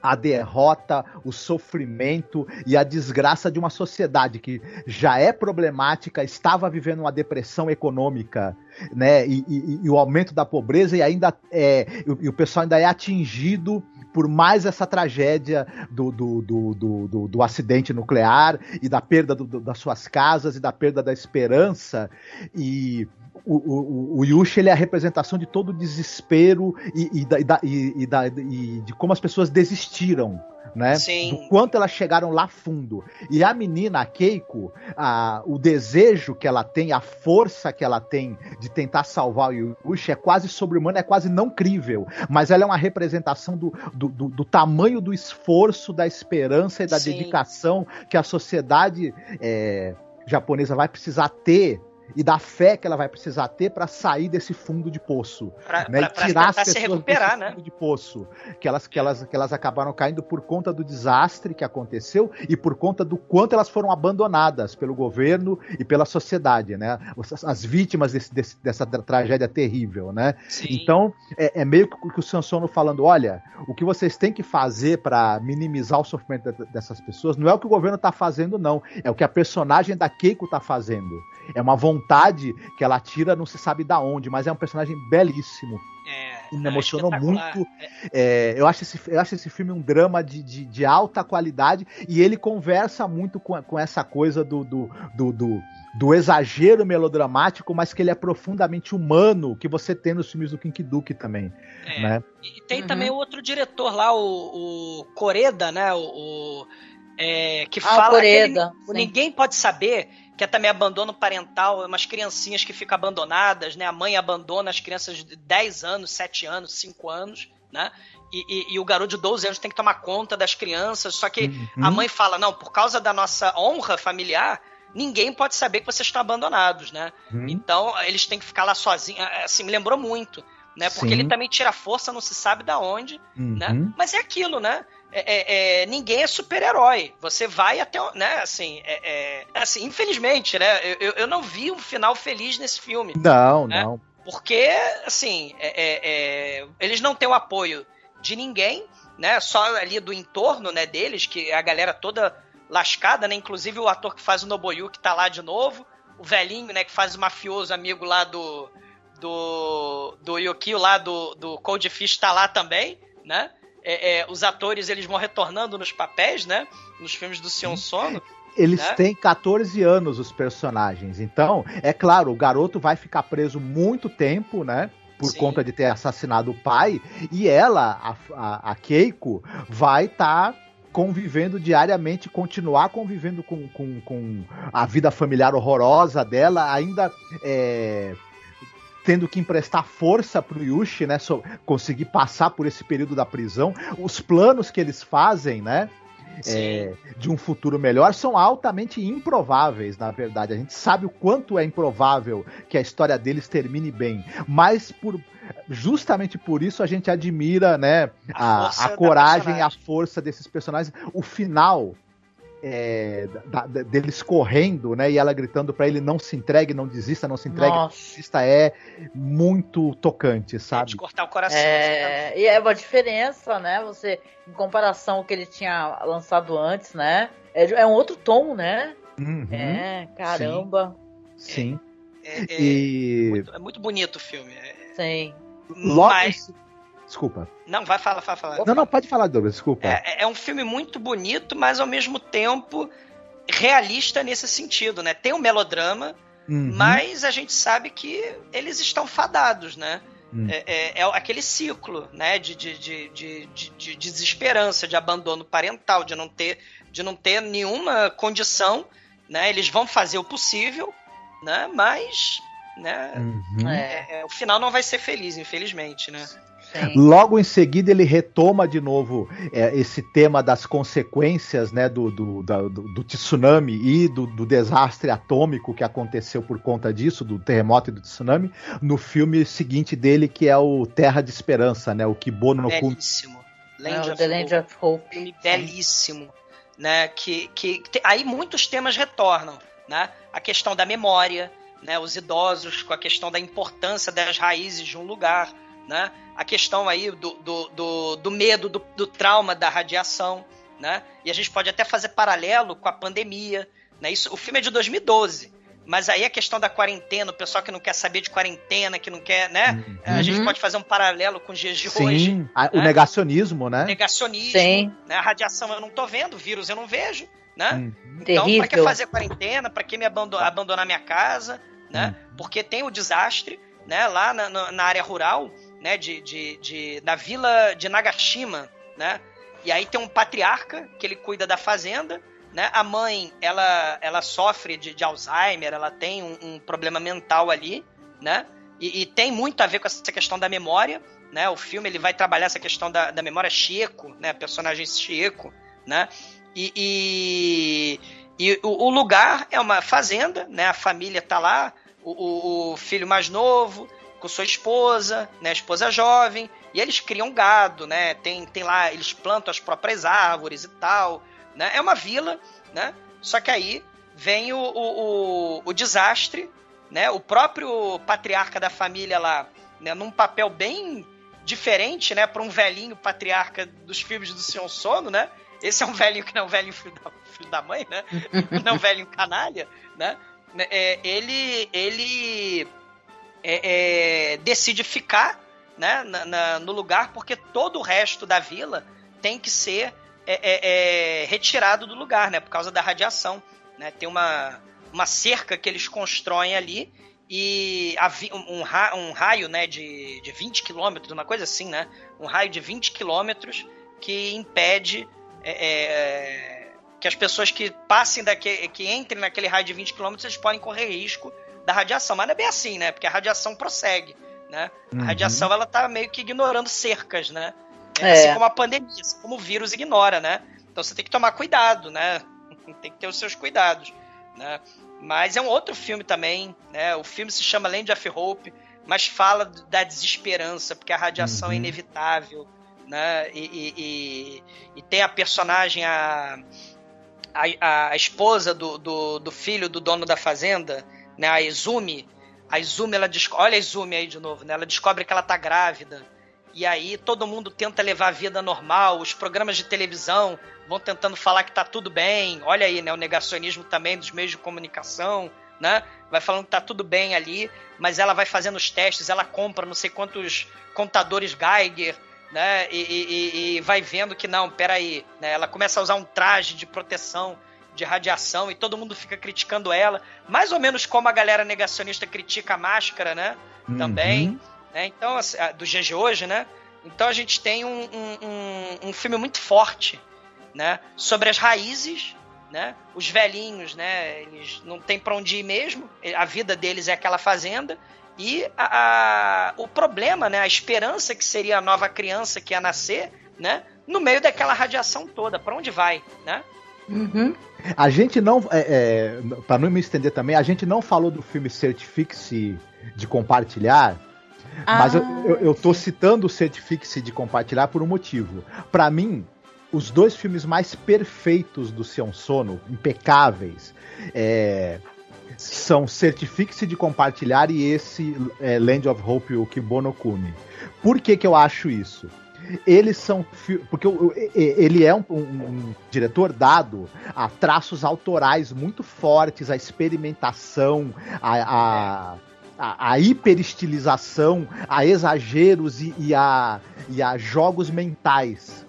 a derrota, o sofrimento e a desgraça de uma sociedade que já é problemática, estava vivendo uma depressão econômica, né? E, e, e o aumento da pobreza e ainda é, e, o pessoal ainda é atingido por mais essa tragédia do, do, do, do, do acidente nuclear e da perda das suas casas e da perda da esperança e o, o, o Yushi ele é a representação de todo o desespero e, e, da, e, e, da, e de como as pessoas desistiram né? Sim. Do quanto elas chegaram lá fundo. E a menina, a Keiko, a, o desejo que ela tem, a força que ela tem de tentar salvar o Yushi é quase sobre-humana, é quase não crível. Mas ela é uma representação do, do, do, do tamanho do esforço, da esperança e da Sim. dedicação que a sociedade é, japonesa vai precisar ter e da fé que ela vai precisar ter para sair desse fundo de poço, Pra, né? pra- E pra tirar as tentar se pessoas recuperar, desse né? fundo de poço, que elas, que, elas, que elas acabaram caindo por conta do desastre que aconteceu e por conta do quanto elas foram abandonadas pelo governo e pela sociedade, né? As, as vítimas desse- desse- dessa tra- tragédia terrível, né? Sim. Então, é, é meio que o Sansono falando, olha, o que vocês têm que fazer para minimizar o sofrimento de- dessas pessoas não é o que o governo tá fazendo, não. É o que a personagem da Keiko tá fazendo. É uma vontade que ela tira não se sabe da onde, mas é um personagem belíssimo. É, Me emocionou muito. É, eu, acho esse, eu acho esse filme um drama de, de, de alta qualidade e ele conversa muito com, com essa coisa do, do, do, do, do exagero melodramático, mas que ele é profundamente humano, que você tem nos filmes do Kink Duke também. É. Né? E tem Uhum. também o outro diretor lá, o, o Coreda, né? O, o, é, que Ah, fala. Coreda, o sim. ninguém pode saber que é também abandono parental, é umas criancinhas que ficam abandonadas, né? A mãe abandona as crianças de 10 anos, 7 anos, 5 anos, né? E, e- e o garoto de 12 anos tem que tomar conta das crianças. Só que Uhum. a mãe fala: não, por causa da nossa honra familiar, ninguém pode saber que vocês estão abandonados, né? Uhum. Então eles têm que ficar lá sozinhos. Assim, me lembrou muito. Né? Porque Sim. ele também tira força, não se sabe da onde, né? Uhum. Mas é aquilo, né? É, é- é, ninguém é super-herói. Você vai até, o- né? Assim, é- é- assim, infelizmente, né? Eu, eu- não vi um final feliz nesse filme. Não, né? não. Porque, assim, é- eles não têm o apoio de ninguém, né? Só ali do entorno, né, deles, que a galera toda lascada, né? Inclusive o ator que faz o Nobuyuki tá lá de novo. O velhinho, né, que faz o mafioso amigo lá do. Do. Do Yukio lá do, do Cold Fish tá lá também, né? É, é, os atores eles vão retornando nos papéis, né? Nos filmes do Sion Sono. Eles né? têm 14 anos, os personagens. Então, é claro, o garoto vai ficar preso muito tempo, né? Por Sim. conta de ter assassinado o pai. E ela, a, a, Keiko, vai estar. convivendo diariamente, continuar convivendo com, com, com a vida familiar horrorosa dela, ainda é, tendo que emprestar força pro Yushi, né? so- conseguir passar por esse período da prisão. Os planos que eles fazem, né? é, de um futuro melhor são altamente improváveis, na verdade. A gente sabe o quanto é improvável que a história deles termine bem, mas por justamente por isso a gente admira, né, A a, coragem, personagem. a força desses personagens. O final é, da- da- deles correndo, né, e ela gritando pra ele não se entregue, não desista, não se entregue, não desista é muito tocante, De sabe? cortar o coração. É, e é uma diferença, né? Você, em comparação ao que ele tinha lançado antes, né? É, é um outro tom, né? Uhum, É, caramba. sim. É, é- E muito, é muito bonito o filme. É- Sim. logo mas. Desculpa. Não, vai falar, vai falar. Não, não, pode falar, Douglas, desculpa. É, é um filme muito bonito, mas ao mesmo tempo realista nesse sentido, né? Tem um melodrama, Uhum. mas a gente sabe que eles estão fadados, né? Hum. É, é- é aquele ciclo, né? De, de, de, de, de- de desesperança, de abandono parental, de não ter, de não ter nenhuma condição, né? Eles vão fazer o possível, né? Mas, né? Uhum. É, é- é, o final não vai ser feliz, infelizmente, né? Sim. Logo em seguida ele retoma de novo é, esse tema das consequências né, do, do, da- do- do tsunami e do, do desastre atômico que aconteceu por conta disso, do terremoto e do tsunami, no filme seguinte dele, que é o Terra de Esperança, né? O Kibono no Kun. Belíssimo. É, Land o of The. Land of Hope. filme belíssimo, né? Que, que te- aí muitos temas retornam, né? A questão da memória, né? Os idosos com a questão da importância das raízes de um lugar, né? A questão aí do, do, do, do medo, do, do trauma da radiação, né? E a gente pode até fazer paralelo com a pandemia, né? Isso, o filme é de 2012. Mas aí a questão da quarentena, o pessoal que não quer saber de quarentena, que não quer, né? A gente Uhum. pode fazer um paralelo com os dias de hoje. Sim, o né? negacionismo, né? Negacionismo, Sim. né? A radiação eu não tô vendo, o vírus eu não vejo, né? Hum. Então, pra que fazer quarentena? Pra que me abando- abandonar minha casa, né? Porque tem o desastre, né? Lá na- na área rural, né? De, de, de- na vila de Nagashima, né? E aí tem um patriarca que ele cuida da fazenda, né? A mãe, ela, ela sofre de, de Alzheimer, ela tem um, um problema mental ali, né? E, e tem muito a ver com essa questão da memória, né? O filme ele vai trabalhar essa questão da, da memória Chico, né? Personagem Chico, né? E, e, e o, lugar é uma fazenda, né? A família tá lá, o, o filho mais novo com sua esposa, né, esposa jovem, e eles criam gado, né? Tem, tem lá, eles plantam as próprias árvores e tal, né? É uma vila, né? Só que aí vem o, o, o, o desastre, né? O próprio patriarca da família lá, né, num papel bem diferente, né, para um velhinho patriarca dos filmes do Senhor Sono, né? Esse é um velhinho que não é um velhinho filho da, filho da mãe, né? não é um velhinho canalha, né? É, ele ele é, é, decide ficar né, na, na, no lugar porque todo o resto da vila tem que ser é, é, é, retirado do lugar, né? Por causa da radiação. Né? Tem uma, uma cerca que eles constroem ali e um, um raio né, de, de 20 quilômetros, uma coisa assim, né? Um raio de 20 quilômetros que impede é, que as pessoas que passem daqui, que entrem naquele raio de 20 quilômetros, eles podem correr risco da radiação. Mas não é bem assim, né? Porque a radiação prossegue, né? Uhum. A radiação, ela tá meio que ignorando cercas, né? É. Assim como a pandemia, assim como o vírus ignora, né? Então você tem que tomar cuidado, né? tem que ter os seus cuidados, né? Mas é um outro filme também, né? O filme se chama Land of Hope, mas fala da desesperança, porque a radiação é uhum. é inevitável, né? E, e, e, e, tem a personagem, a, a, a esposa do, do, do, filho do dono da fazenda, né, a Izumi, a Izumi, ela olha a Izumi aí de novo, né, ela descobre que ela tá grávida, e aí todo mundo tenta levar a vida normal, os programas de televisão vão tentando falar que tá tudo bem, olha aí, né, o negacionismo também dos meios de comunicação, né, vai falando que tá tudo bem ali, mas ela vai fazendo os testes, ela compra não sei quantos contadores Geiger, né, e, e, e vai vendo que não, peraí, né, ela começa a usar um traje de proteção de radiação e todo mundo fica criticando ela, mais ou menos como a galera negacionista critica a máscara, né? Uhum. Também. Né? Então, assim, do GG hoje, né? Então a gente tem um, um, um, filme muito forte, né? Sobre as raízes, né? Os velhinhos, né? Eles não têm para onde ir mesmo. A vida deles é aquela fazenda. E a, a, o problema, né? A esperança que seria a nova criança que ia nascer, né? No meio daquela radiação toda. Para onde vai, né? Uhum. A gente não, é, é, para não me estender também, a gente não falou do filme Certifique-se de compartilhar, ah. mas eu, eu, eu tô citando o Certifique-se de compartilhar por um motivo. Para mim, os dois filmes mais perfeitos do Sion Sono, impecáveis, é, são Certifique-se de compartilhar e esse é, Land of Hope, o Kibono Kuni. Por que que eu acho isso? Eles são. Porque ele é um, um, um, diretor dado a traços autorais muito fortes, a experimentação, a, a, a, a hiperestilização, a exageros e, e, a, e a jogos mentais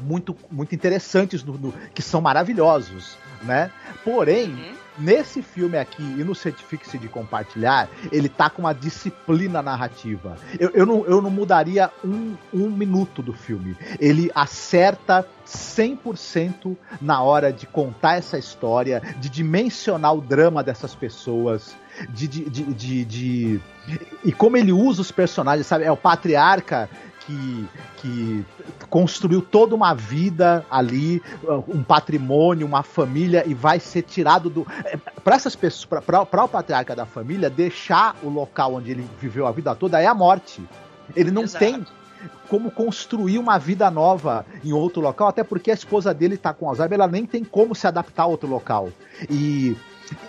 muito, muito interessantes, no, no, que são maravilhosos. Né? Porém. Uhum Nesse filme aqui e no Certifique-se de Compartilhar, ele tá com uma disciplina narrativa. Eu, eu, não, eu não mudaria um, um minuto do filme. Ele acerta 100% na hora de contar essa história, de dimensionar o drama dessas pessoas, de, de, de, de, de, e como ele usa os personagens, sabe? É o patriarca que, que construiu toda uma vida ali, um patrimônio, uma família e vai ser tirado do. É, para essas pessoas, para o patriarca da família, deixar o local onde ele viveu a vida toda é a morte. Ele não Exato. tem como construir uma vida nova em outro local, até porque a esposa dele está com Alzheimer, ela nem tem como se adaptar a outro local. E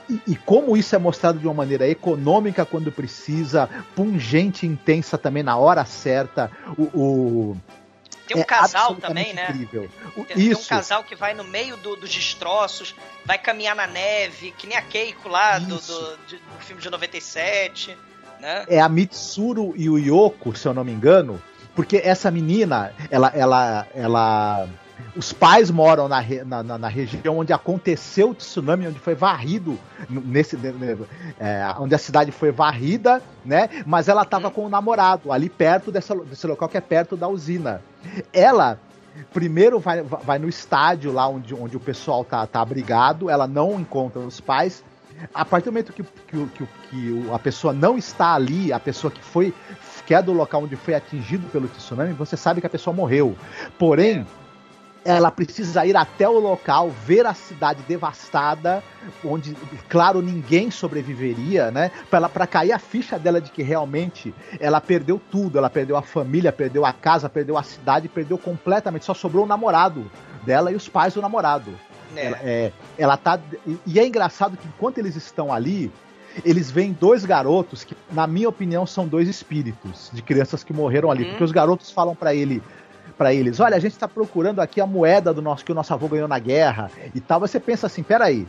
e, e, como isso é mostrado de uma maneira econômica quando precisa, pungente, intensa também na hora certa. O, o tem um é casal também, né? Incrível. Tem, isso. tem um casal que vai no meio do, dos destroços, vai caminhar na neve, que nem a Keiko lá do, do, do, filme de 97. Né? É a Mitsuru e o Yoko, se eu não me engano, porque essa menina, ela, ela, ela os pais moram na, na, na, região onde aconteceu o tsunami, onde foi varrido, nesse, é, onde a cidade foi varrida, né? Mas ela estava com o namorado, ali perto dessa, desse local que é perto da usina. Ela primeiro vai, vai no estádio lá onde, onde o pessoal tá, tá abrigado, ela não encontra os pais. A partir do momento que, que, que, que a pessoa não está ali, a pessoa que foi que é do local onde foi atingido pelo tsunami, você sabe que a pessoa morreu. Porém, ela precisa ir até o local, ver a cidade devastada, onde, claro, ninguém sobreviveria, né? Para cair a ficha dela de que realmente ela perdeu tudo, ela perdeu a família, perdeu a casa, perdeu a cidade, perdeu completamente, só sobrou o namorado dela e os pais do namorado. É. Ela, é, ela tá e é engraçado que enquanto eles estão ali, eles veem dois garotos que, na minha opinião, são dois espíritos de crianças que morreram ali, Uhum. porque os garotos falam para ele para eles, olha, a gente está procurando aqui a moeda do nosso que o nosso avô ganhou na guerra e tal. Você pensa assim, peraí,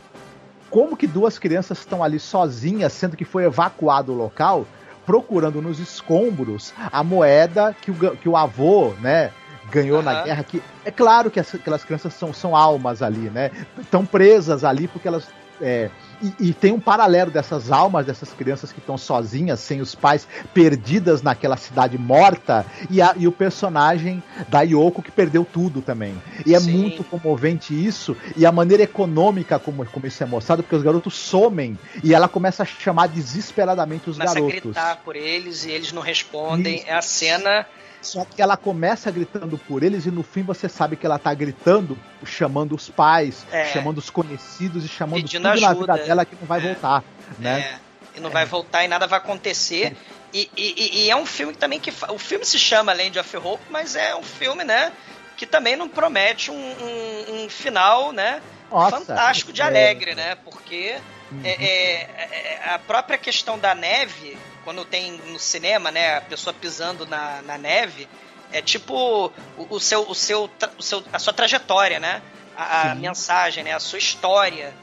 como que duas crianças estão ali sozinhas, sendo que foi evacuado o local, procurando nos escombros a moeda que o, que o avô, né, ganhou na Aham. guerra? Que é claro que essa- aquelas crianças são, são almas ali, né? Estão presas ali porque elas é, e, e tem um paralelo dessas almas dessas crianças que estão sozinhas, sem os pais, perdidas naquela cidade morta, e, a- e o personagem da Yoko que perdeu tudo também. E é Sim. muito comovente isso, e a maneira econômica como, como isso é mostrado, porque os garotos somem, e ela começa a chamar desesperadamente os Começa a garotos. gritar por eles e eles não respondem. Isso. É a cena. Só que ela começa gritando por eles e no fim você sabe que ela tá gritando, chamando os pais, É. chamando os conhecidos e chamando Pedindo tudo na ajuda. vida dela que não vai É. voltar, né? É, e não vai voltar e nada vai acontecer. E, e- e- e é um filme também que. O filme se chama Land of Hope, mas é um filme, né? Que também não promete um, um- um final, né? Nossa, fantástico de é. alegre, né? Porque Uhum. é, é- a própria questão da neve, quando tem no cinema, né, a pessoa pisando na, na neve, é tipo o, o seu, o seu, o seu, a sua trajetória, né? A, a mensagem, né? A sua história,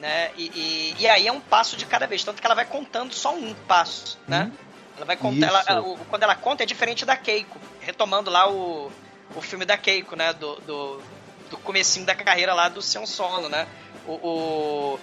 né? E, e, e aí é um passo de cada vez, tanto que ela vai contando só um passo, né? Ela vai contar, ela- ela- o- quando ela conta é diferente da Keiko, retomando lá o, o filme da Keiko, né? Do, do, do comecinho da carreira lá do Seon Sono, né? O, o-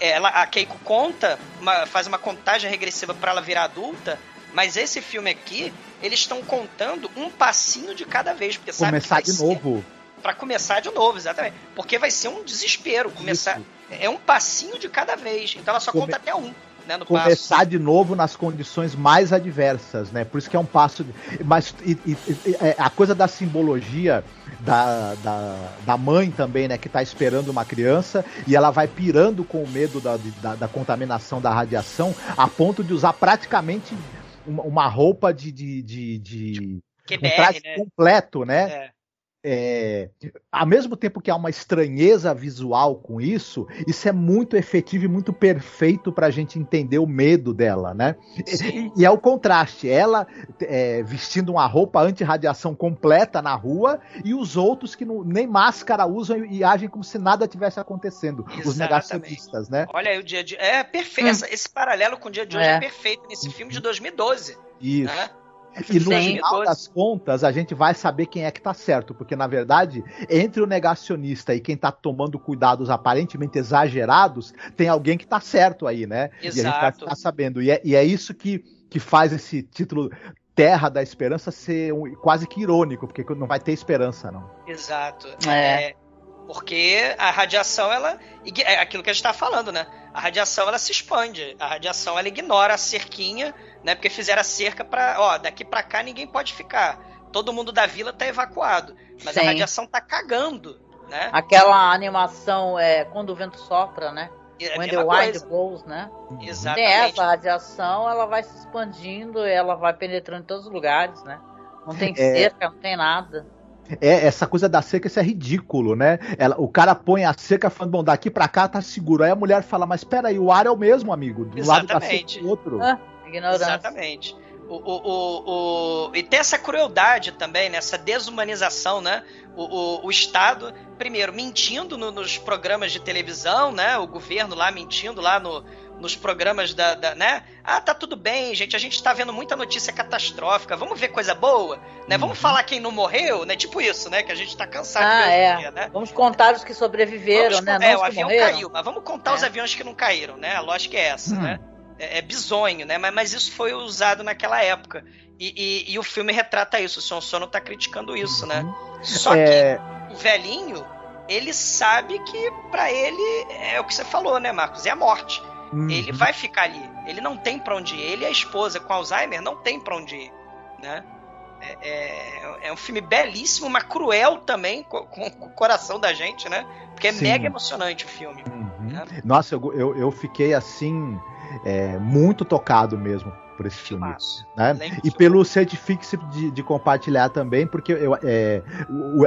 ela, a Keiko conta, uma- faz uma contagem regressiva para ela virar adulta, mas esse filme aqui, eles estão contando um passinho de cada vez, porque sabe que Começar de ser- novo. Pra começar de novo, exatamente. Porque vai ser um desespero. Começar. Isso. É um passinho de cada vez. Então ela só Come- conta até um, né? Começar passo. de novo nas condições mais adversas, né? Por isso que é um passo. de- Mas e- e- é, a coisa da simbologia da, da, da mãe também, né? Que tá esperando uma criança e ela vai pirando com o medo da, da, da contaminação da radiação, a ponto de usar praticamente uma, roupa de. de, de, de um traje né? completo, né? É. é, ao mesmo tempo que há uma estranheza visual com isso, isso é muito efetivo e muito perfeito pra gente entender o medo dela, né? Sim. E, e é o contraste, ela é, vestindo uma roupa anti-radiação completa na rua e os outros que não- nem máscara usam e, e agem como se nada tivesse acontecendo, os Exatamente. negacionistas, né? Olha aí o dia de. É perfeito. Hum. Esse paralelo com o dia de hoje é, É. perfeito nesse filme de 2012. Isso. Né? E no Sim. final das contas, a gente vai saber quem é que tá certo, porque na verdade, entre o negacionista e quem tá tomando cuidados aparentemente exagerados, tem alguém que tá certo aí, né? E a gente vai Exato. ficar sabendo. E é, e é isso que, que faz esse título Terra da Esperança ser um- quase que irônico, porque não vai ter esperança, não. Exato. É. É, porque a radiação, ela. É aquilo que a gente tá falando, né? A radiação, ela se expande. A radiação, ela ignora a cerquinha, né? Porque fizeram a cerca pra. Ó, daqui pra cá ninguém pode ficar. Todo mundo da vila tá evacuado. Mas a Sim. radiação tá cagando, né? Aquela animação é quando o vento sopra, né? É a When the wind blows, né? Tem Exatamente. essa radiação, ela vai se expandindo, ela vai penetrando em todos os lugares, né? Não tem É. cerca, não tem nada. É, essa coisa da cerca, isso é ridículo, né? Ela, o cara põe a cerca falando, bom, daqui pra cá tá seguro. Aí a mulher fala, mas peraí, o ar é o mesmo, amigo. Do lado da Exatamente. do outro. Ah, Ignorância. Exatamente. O, o, o, o- E tem essa crueldade também, né? essa desumanização, né? O, o, o Estado, primeiro, mentindo no- nos programas de televisão, né? O governo lá mentindo lá no, nos programas da, da, né? Ah, tá tudo bem, gente. A gente tá vendo muita notícia catastrófica. Vamos ver coisa boa, né? Vamos falar quem não morreu, né? Tipo isso, né? Que a gente tá cansado de Ah, em é. dia, né? Vamos contar os que sobreviveram, Vamos né? con- Não é, os o avião morreram. caiu, mas vamos contar os É. aviões que não caíram, né? A lógica é essa, Hum. né? É, é bizonho, né? Mas, mas isso foi usado naquela época. E, e- e o filme retrata isso. O Sean Sono tá criticando isso, né? Só É, que o velhinho, ele sabe que pra ele é o que você falou, né, Marcos? É a morte. Uhum. Ele vai ficar ali. Ele não tem pra onde ir. Ele e a esposa com Alzheimer não tem pra onde ir, né? É, é, é um filme belíssimo, mas cruel também, com, com o coração da gente, né? Porque é Sim. mega emocionante o filme. Uhum. né? Nossa, eu, eu, eu fiquei assim, é, muito tocado mesmo por esse filme. Né? E pelo Certifix de, de compartilhar também, porque eu, é,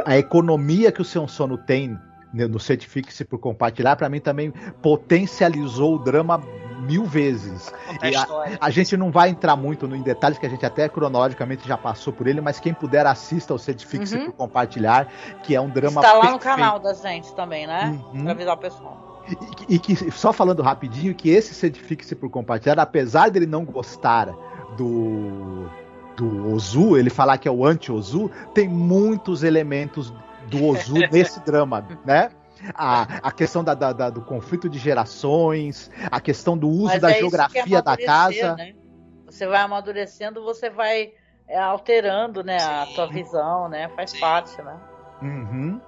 a economia que o Seu Sono tem no Certifix por compartilhar, pra mim também potencializou o drama mil vezes. A E a- gente não vai entrar muito no- em detalhes, que a gente até cronologicamente já passou por ele, mas quem puder assista ao Certifix Uhum. por compartilhar, que é um drama Está lá no perfeito. canal da gente também, né? Uhum. Pra avisar o pessoal. E, e que, só falando rapidinho, que esse Certifique-se por compartilhar, apesar dele não gostar do, do Ozu, ele falar que é o anti-Ozu, tem muitos elementos do Ozu nesse drama, né? A, a questão da, da- da- do conflito de gerações, a questão do uso Mas da é geografia da casa. né? Você vai amadurecendo, você vai é, alterando, né, a Sim. tua visão, né? Faz Sim. parte, né? Uhum.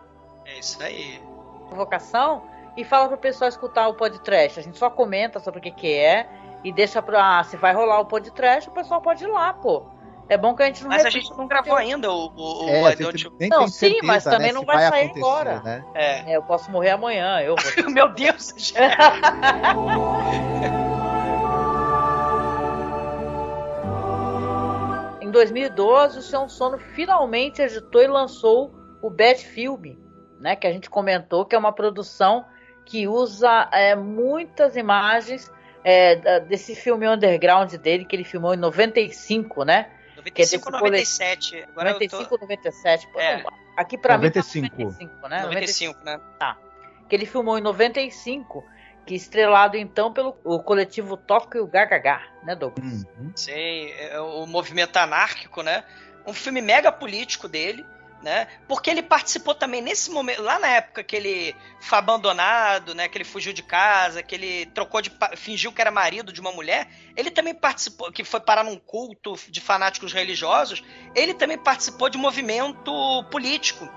É isso aí. Provocação e fala pro pessoal escutar o podcast. A gente só comenta sobre o que que é e deixa pra. Se vai rolar o podcast, o pessoal pode ir lá, pô. É bom que a gente não Mas a gente não o gravou ainda o, o, o É, I Don't You- nem Não, tem sim, certeza, mas também né, não se vai sair agora. Né? É. É, eu posso morrer amanhã, eu vou. Meu Deus! Em 2012, o Seu Sono finalmente editou e lançou o Bad Film, né? Que a gente comentou que é uma produção que usa é, muitas imagens é, desse filme underground dele que ele filmou em 95, né? 95 ou desse 97. Agora 95 eu tô... ou 97. Pô, É. aqui pra 95. mim tá 95, né? 95, né? Que ele filmou em 95, que estrelado então pelo o coletivo Tóquio GHH, né, Douglas? Uhum. Sei, é o movimento anárquico, né? Um filme mega político dele, né? Porque ele participou também nesse momento, lá na época que ele foi abandonado, né? Que ele fugiu de casa, que ele trocou de. fingiu que era marido de uma mulher. Ele também participou, que foi parar num culto de fanáticos religiosos. Ele também participou de movimento político.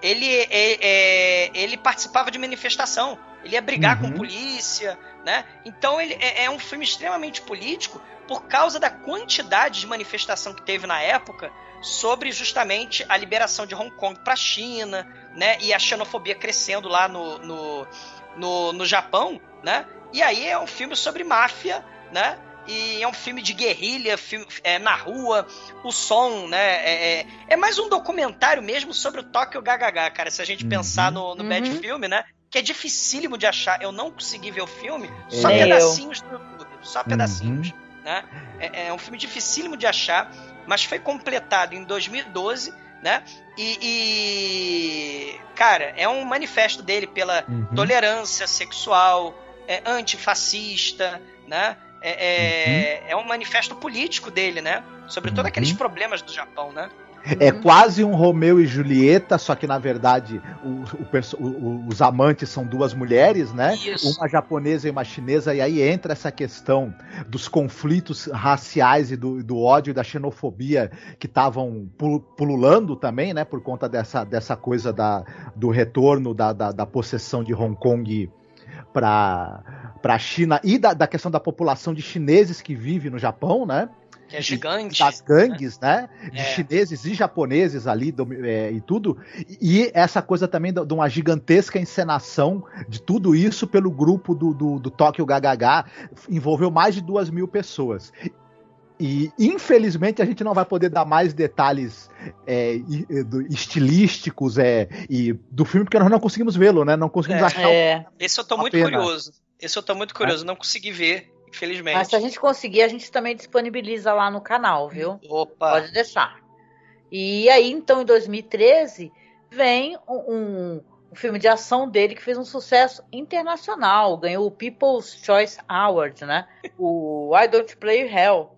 Ele, é- é- ele participava de manifestação. Ele ia brigar Uhum. com polícia, né? Então ele é, é um filme extremamente político por causa da quantidade de manifestação que teve na época sobre justamente a liberação de Hong Kong para a China, né? E a xenofobia crescendo lá no, no, no, no Japão, né? E aí é um filme sobre máfia, né? E é um filme de guerrilha, filme, é, na rua, o som, né? É, é, é mais um documentário mesmo sobre o Tóquio GHH, cara. Se a gente Uhum. pensar no, no Bad Uhum. Film, né? Que é dificílimo de achar. Eu não consegui ver o filme, só Nem eu. pedacinhos do YouTube. Só Uhum. pedacinhos. Né? É, é um filme dificílimo de achar, mas foi completado em 2012, né? E, e, cara, é um manifesto dele pela Uhum. tolerância sexual, é antifascista, né? É, é, é um manifesto político dele, né? Sobre todos Uhum. aqueles problemas do Japão, né? É quase um Romeu e Julieta, só que na verdade o- o o- os amantes são duas mulheres, né? Isso. Uma japonesa e uma chinesa, e aí entra essa questão dos conflitos raciais e do, do ódio e da xenofobia que estavam pu- pululando também, né? Por conta dessa, dessa coisa da, do retorno da, da, da possessão de Hong Kong para a China e da, da questão da população de chineses que vive no Japão, né? Que é gigante. das gangues, né? De É. chineses e japoneses ali do- é, e tudo. E essa coisa também de uma gigantesca encenação de tudo isso pelo grupo do, do, do Tóquio GHH. Envolveu mais de duas mil pessoas. E infelizmente a gente não vai poder dar mais detalhes é, do- estilísticos é, e do filme, porque nós não conseguimos vê-lo, né? Não conseguimos É. achar o É, Esse eu tô muito pena. curioso. Esse eu tô muito curioso. Não consegui ver, infelizmente. mas se a gente conseguir, a gente também disponibiliza lá no canal, viu? Opa. Pode deixar. E aí, então, em 2013, vem um, um- filme de ação dele que fez um sucesso internacional. Ganhou o People's Choice Award, né? O I Don't Play Hell.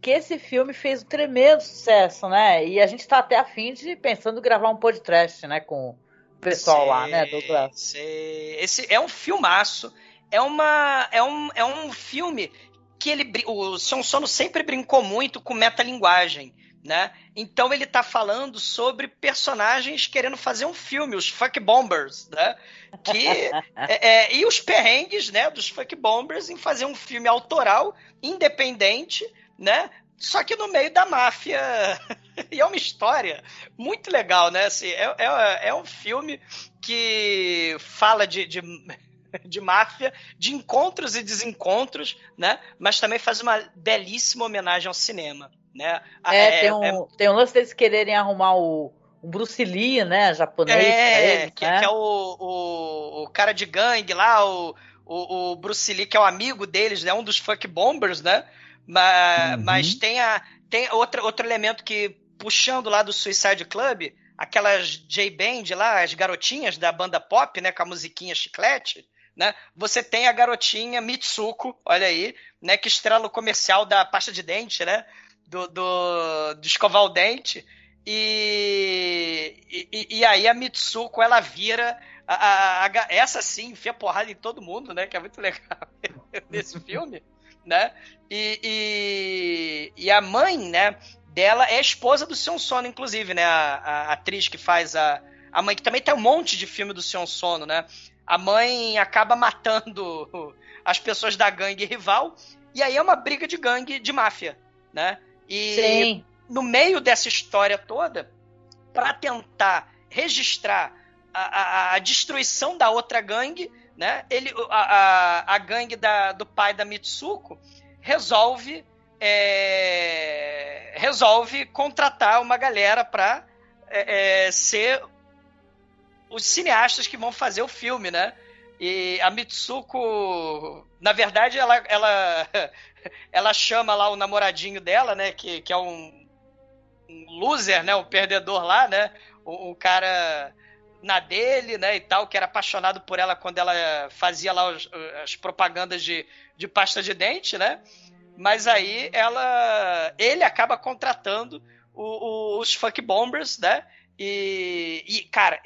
Que esse filme fez um tremendo sucesso, né? E a gente tá até afim de pensando em gravar um podcast, né? Com o pessoal lá, né, Sei, Douglas? sei. Esse é um filmaço. É, uma, é, um, é um filme que ele. O Son Sono sempre brincou muito com metalinguagem. Né? Então ele tá falando sobre personagens querendo fazer um filme, os fuck bombers, né? Que, é, é, e os perrengues, né, dos fuck bombers em fazer um filme autoral, independente, né? só que no meio da máfia. e é uma história muito legal, né? Assim, é, é, é um filme que fala de, de, de, máfia, de encontros e desencontros, né? Mas também faz uma belíssima homenagem ao cinema, né? É, é tem, um, é... tem um lance deles quererem arrumar o, Bruce Lee, né? Japonês. É, que, né? que, é o, o, o, cara de gangue lá, o, o, o, Bruce Lee, que é o amigo deles, né? Um dos fuck bombers, né? Mas, uhum. mas tem, a, tem outro, outro elemento que, puxando lá do Suicide Club, aquelas J-Band lá, as garotinhas da banda pop, né? Com a musiquinha chiclete, né? Você tem a garotinha Mitsuko, olha aí, né? Que estrela o comercial da pasta de dente, né? Do, do, do escovar o dente. E, e, e, aí a Mitsuko ela vira a, a, a, essa sim enfia porrada em todo mundo, né? Que é muito legal nesse filme, né? E, e, e, a mãe, né? Dela é a esposa do Sion Sono, inclusive, né? A, a, atriz que faz a, a mãe, que também tem um monte de filme do Sion Sono, né? A mãe acaba matando as pessoas da gangue rival e aí é uma briga de gangue de máfia, né? E Sim no meio dessa história toda, para tentar registrar a, a, a, destruição da outra gangue, né? Ele, a, a, a gangue da, do pai da Mitsuko resolve é, resolve contratar uma galera para é, é, ser os cineastas que vão fazer o filme, né? E a Mitsuko, na verdade, ela, ela, ela chama lá o namoradinho dela, né? Que, que é um, um loser, né? Um perdedor lá, né? Um, cara na dele, né? E tal, que era apaixonado por ela quando ela fazia lá os, as propagandas de, de pasta de dente, né? Mas aí ela, ele acaba contratando o, o, os Funk Bombers, né? E, e cara,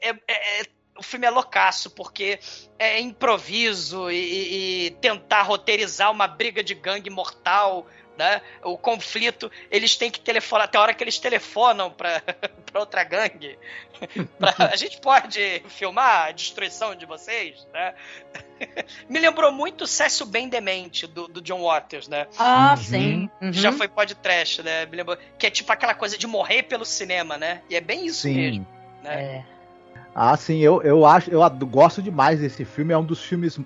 é, é, é, o filme é loucaço, porque é improviso e, e, tentar roteirizar uma briga de gangue mortal, né? O conflito, eles têm que telefonar, até a hora que eles telefonam para outra gangue. pra, a gente pode filmar a destruição de vocês, né? Me lembrou muito o Cécio Bem Demente, do, do John Waters, né? Ah, uhum. sim. Uhum. Já foi podcast, né? Me lembrou, que é tipo aquela coisa de morrer pelo cinema, né? E é bem isso sim. mesmo. Né? É. Ah, sim, eu, eu acho, eu gosto demais desse filme, é um dos filmes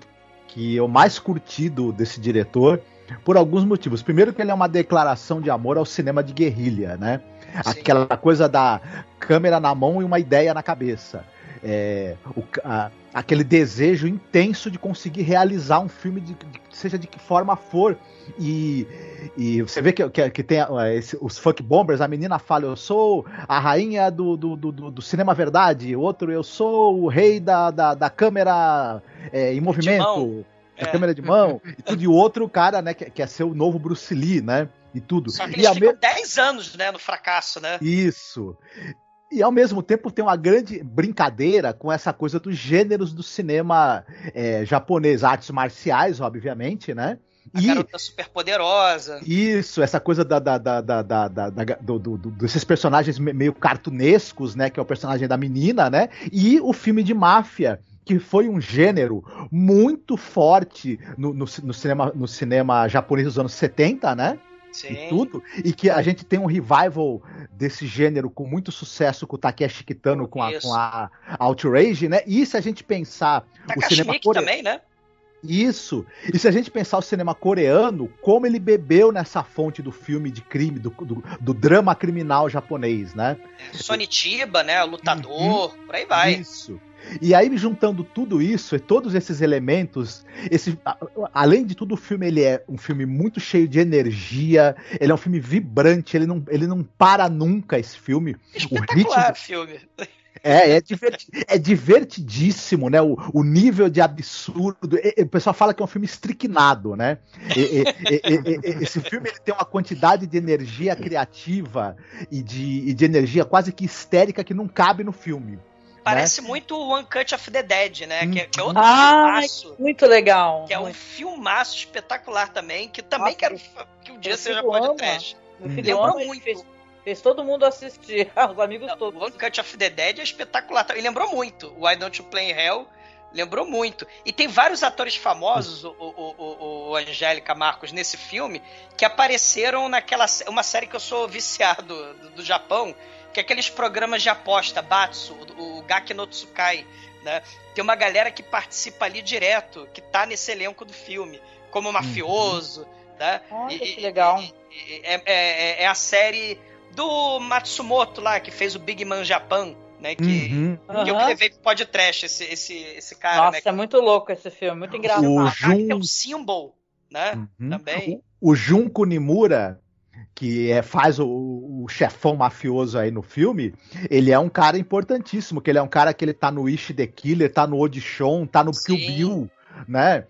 que eu mais curtido desse diretor por alguns motivos. Primeiro que ele é uma declaração de amor ao cinema de guerrilha, né? Sim. Aquela coisa da câmera na mão e uma ideia na cabeça. É, o, a, aquele desejo intenso de conseguir realizar um filme, de, de, seja de que forma for. E, e você vê que, que, que tem esse, os funk bombers, a menina fala, eu sou a rainha do, do, do, do cinema verdade, outro, eu sou o rei da, da, da câmera é, em movimento a é. câmera de mão, e tudo, e o outro cara, né, que quer ser o novo Bruce Lee, né? E tudo. Só que e eles ficam me... 10 anos, né, no fracasso, né? Isso. E ao mesmo tempo tem uma grande brincadeira com essa coisa dos gêneros do cinema é, japonês, artes marciais, obviamente, né? A e, garota super poderosa. Isso, essa coisa da, da, da, da, da, da do, do, do, desses personagens meio cartunescos, né? Que é o personagem da menina, né? E o filme de máfia, que foi um gênero muito forte no, no, no, cinema, no cinema japonês dos anos 70, né? Sim. E tudo. E que a gente tem um revival desse gênero com muito sucesso com o Takeshi Kitano, com a, com a Outrage, né? E se a gente pensar Takashi o cinema coreano. também, né? Isso. E se a gente pensar o cinema coreano, como ele bebeu nessa fonte do filme de crime, do, do, do drama criminal japonês, né? Sonitiba, né? O lutador, uhum. por aí vai. Isso. E aí, juntando tudo isso e todos esses elementos, esse, além de tudo, o filme ele é um filme muito cheio de energia, ele é um filme vibrante, ele não, ele não para nunca esse filme. O ritmo, filme. É, é, diverti é divertidíssimo, né? O, o nível de absurdo. E, e, o pessoal fala que é um filme estricnado, né? E, esse filme ele tem uma quantidade de energia criativa e de, e de energia quase que histérica que não cabe no filme. Parece né? muito o One Cut of the Dead, né? Que, é, que é outro ah, filmaço. Muito legal. Que é um filmaço espetacular também, que também quero que um dia seja pode trash. Lembrou muito. Fez, fez, todo mundo assistir, os amigos Não, todos. O One Cut of the Dead é espetacular. E lembrou muito. Why Don't You Play in Hell Lembrou muito. E tem vários atores famosos, o, o, o, o Angélica Marcos, nesse filme, que apareceram naquela. Uma série que eu sou viciado do, do Japão, que é aqueles programas de aposta, Batsu, o, o Gaki no Tsukai, né? Tem uma galera que participa ali direto, que tá nesse elenco do filme, como mafioso, uhum. né? Olha e, que legal. E, e, é, é, é a série do Matsumoto lá, que fez o Big Man Japan, né? Que, Uhum. que eu levei pro podcast, esse, esse, esse cara, Nossa, né? é muito louco esse filme, muito engraçado. O que é Jun, o Symbol, né? Uhum. Também. o Junko Nimura, que é, faz o, o chefão mafioso aí no filme, ele é um cara importantíssimo, que ele é um cara que ele tá no Ishi the Killer, tá no Audition, tá no Kill Sim. Bill, né?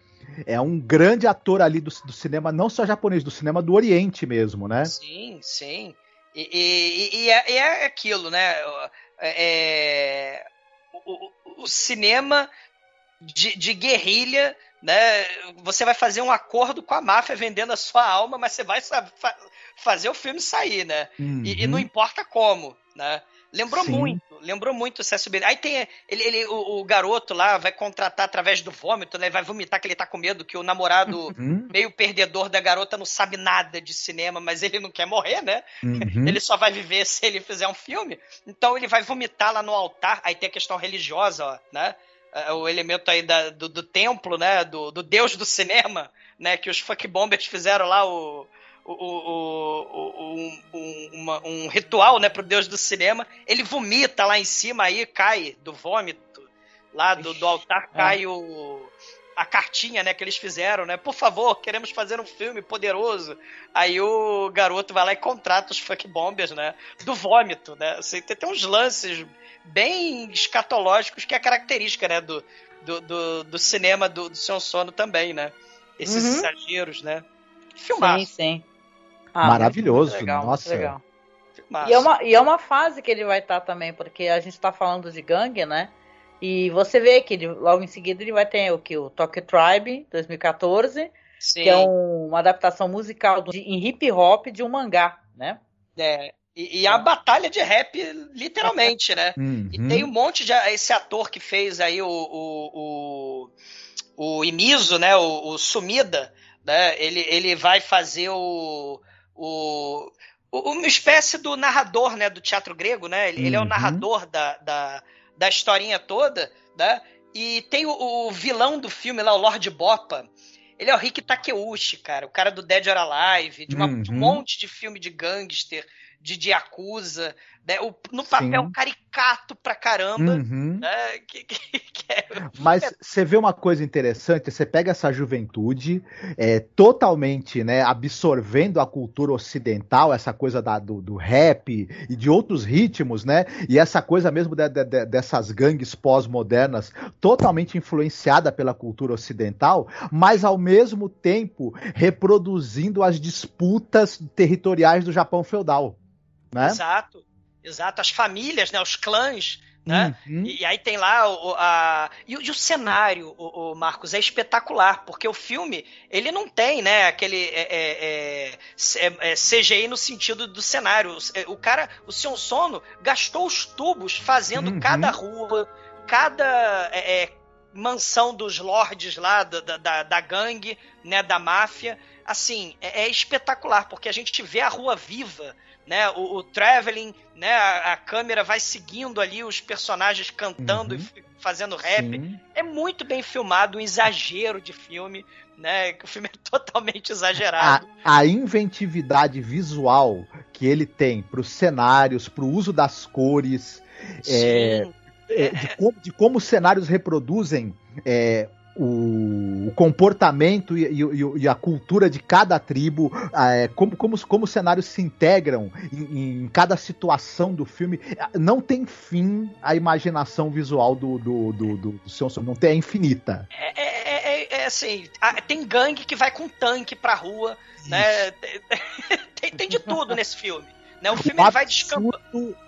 É um grande ator ali do, do cinema, não só japonês, do cinema do Oriente mesmo, né? Sim, sim. E, e- e- é, é aquilo, né? É, o, o- o cinema de, de guerrilha, né? Você vai fazer um acordo com a máfia vendendo a sua alma, mas você vai fa- fazer o filme sair, né? E, e não importa como, né? Lembrou Sim. muito, lembrou muito o CSB. Aí tem ele, ele- o, o garoto lá vai contratar através do vômito, né? Vai vomitar que ele tá com medo que o namorado Uhum, meio perdedor da garota não sabe nada de cinema, mas ele não quer morrer, né? uhum. Ele só vai viver se ele fizer um filme. Então ele vai vomitar lá no altar. Aí tem a questão religiosa, ó, né? É, O elemento aí da- do, do templo, né? Do, do deus do cinema, né? Que os fuck bombers fizeram lá o. o- o- o- um, um- uma- um ritual, né, pro deus do cinema, ele vomita lá em cima, aí cai do vômito, lá do, do altar cai o, a cartinha, né, que eles fizeram, né, por favor, queremos fazer um filme poderoso, Aí o garoto vai lá e contrata os fuck bombers, né? Do vômito, né? Assim, tem, tem uns lances bem escatológicos que é característica, né? Do, do, do, do cinema do, do seu sono também, né? Esses Uhum. exageros, né? Filmaço, Sim, sim. Ah, Maravilhoso, muito legal, nossa. muito legal. E é, uma, e é uma fase que ele vai estar também, porque a gente tá falando de gangue, né? E você vê que ele- logo em seguida ele vai ter o que? O Tokyo Tribe, 2014, Sim, que é um- uma adaptação musical de- em hip hop de um mangá, né? é. E, e a batalha de rap, literalmente, né? Uhum. E tem um monte de. Esse ator que fez aí o. O, o, o Imizo, né? O, o Sumida, né? Ele, ele vai fazer o. o uma espécie do narrador, né, do teatro grego, né? Ele, ele é o Uhum. narrador da, da, da historinha toda, né? E tem o, o vilão do filme lá, o Lord Bopa. Ele é o Rick Takeuchi, cara, o cara do Dead or Alive, de, uma- de um Uhum. monte de filme de gangster, de, de Yakuza, né? O, no papel Sim. caricato pra caramba, Uhum. né? Que, que- que é- Mas você vê uma coisa interessante, você pega essa juventude é, totalmente né, absorvendo a cultura ocidental, essa coisa da- do, do rap e de outros ritmos, né? E essa coisa mesmo de- de- de- dessas gangues pós-modernas, totalmente influenciada pela cultura ocidental, mas ao mesmo tempo reproduzindo as disputas territoriais do Japão feudal. Né? Exato, exato. As famílias, né? Os clãs, né? Uhum. E, e aí tem lá o, a. E, o- e o cenário, o, o Marcos, é espetacular, porque o filme, ele não tem, né, aquele é, é, é, C- é, é, CGI no sentido do cenário. O, é, o cara, o Sion Sono, gastou os tubos fazendo Uhum. cada rua, cada mansão dos lords lá, da, da- da, da gangue, né, da máfia. Assim, é, é espetacular, porque a gente vê a rua viva, né, o, o traveling, né, a, a câmera vai seguindo ali os personagens cantando Uhum. e fazendo rap. Sim. É muito bem filmado, um exagero de filme, né, o filme é totalmente a, exagerado. a inventividade visual que ele tem para os cenários, para o uso das cores, é, é, de, como, de como os cenários reproduzem é, o, comportamento e, e- e a cultura de cada tribo, é, como, como, os- como os cenários se integram em, em cada situação do filme. Não tem fim a imaginação visual do, do, do, do, do Sono, não tem, é infinita. é, é- é- é assim, a- tem gangue que vai com tanque pra rua, né? Tem, tem de tudo nesse filme. Né? O filme o vai descampando.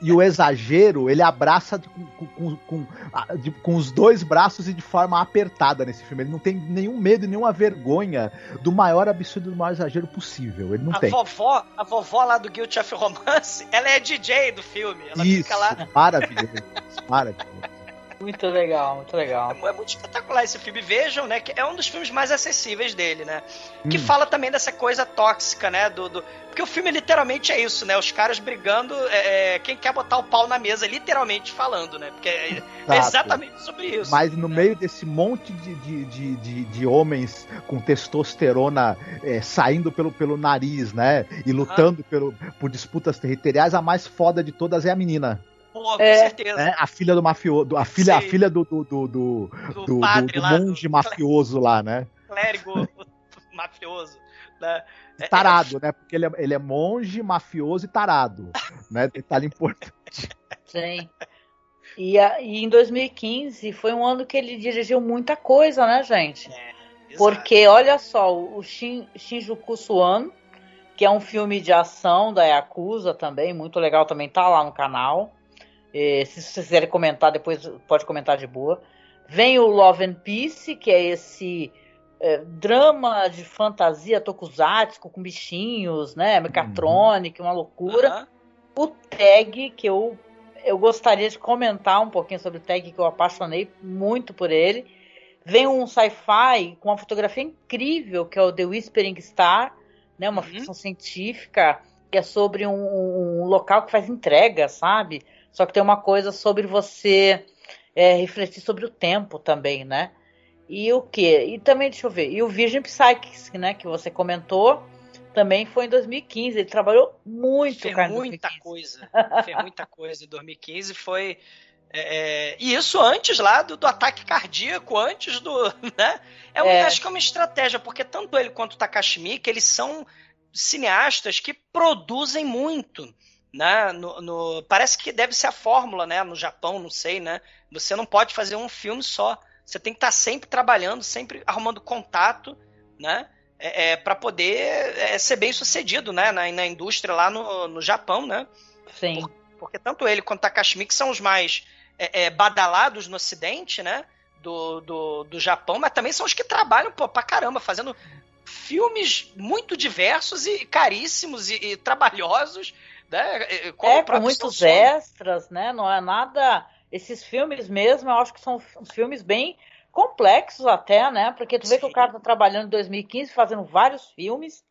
E o exagero, ele abraça de- com, com- com- a- de- com os dois braços e de forma apertada nesse filme. Ele não tem nenhum medo, nenhuma vergonha do maior absurdo do maior exagero possível. Ele não A tem. vovó, a vovó lá do Guilty of Romance, ela é DJ do filme. Ela Isso, fica lá. maravilhoso. maravilhoso. Muito legal, muito legal. É, é muito espetacular esse filme. Vejam, né? Que é um dos filmes mais acessíveis dele, né? Que Hum. fala também dessa coisa tóxica, né? Do, do- Porque o filme literalmente é isso, né? Os caras brigando, é, é, quem quer botar o pau na mesa, literalmente falando, né? Porque é, é exatamente sobre isso. Mas no meio desse monte de, de, de, de, de homens com testosterona é, saindo pelo, pelo nariz, né? E lutando pelo, por disputas territoriais, a mais foda de todas é a menina. Pô, com É. certeza. Né? A filha do mafioso. A filha, a filha do, do, do, do, Do, do- padre do lá, monge do mafioso lá, né? clérigo mafioso. Né? É- Tarado, né? Porque ele é, ele é monge, mafioso e tarado. né? Detalhe importante. Sim. E, a- e em 2015 foi um ano que ele dirigiu muita coisa, né, gente? é. Porque, olha só, o Shin, Shinjuku Suan, que é um filme de ação da Yakuza também, muito legal, também tá lá no canal. Eh, se vocês quiserem comentar, depois pode comentar de boa. Vem o Love and Peace, que é esse eh, drama de fantasia tokusatsu com bichinhos, né? Mechatronic, uma loucura Aham. o tag que eu eu gostaria de comentar um pouquinho sobre o tag que eu apaixonei muito por ele. Vem um sci-fi com uma fotografia incrível que é o The Whispering Star, né, uma Uhum. ficção científica que é sobre um, um local que faz entrega, sabe? Só que tem uma coisa sobre você é, refletir sobre o tempo também, né? E o que? E também deixa eu ver. E o Virgin Psychics, né, que você comentou, também foi em 2015. Ele trabalhou muito, fez cara, muita 2015. coisa. fez muita coisa em 2015. Foi. é, é, e isso antes lá do, do ataque cardíaco, antes do. Né? É, um- É. Acho que é uma estratégia, porque tanto ele quanto o Miike, eles são cineastas que produzem muito. Né? No, no- parece que deve ser a fórmula, né? No Japão, não sei, né? Você não pode fazer um filme só. Você tem que estar sempre trabalhando, sempre arrumando contato, né? É, para poder é, ser bem sucedido, né? Na, na indústria lá no, no Japão, né? Sim. Porque tanto ele quanto Takashi Miike são os mais é, é, badalados no ocidente, né? Do, do, do Japão, mas também são os que trabalham pô, pra caramba, fazendo filmes muito diversos e caríssimos e, e trabalhosos, né? o É, com muitos extras, né? Não é nada. Esses filmes mesmo, eu acho que são filmes bem complexos até, né? Porque tu vê que Sim. o cara tá trabalhando em 2015, fazendo vários filmes.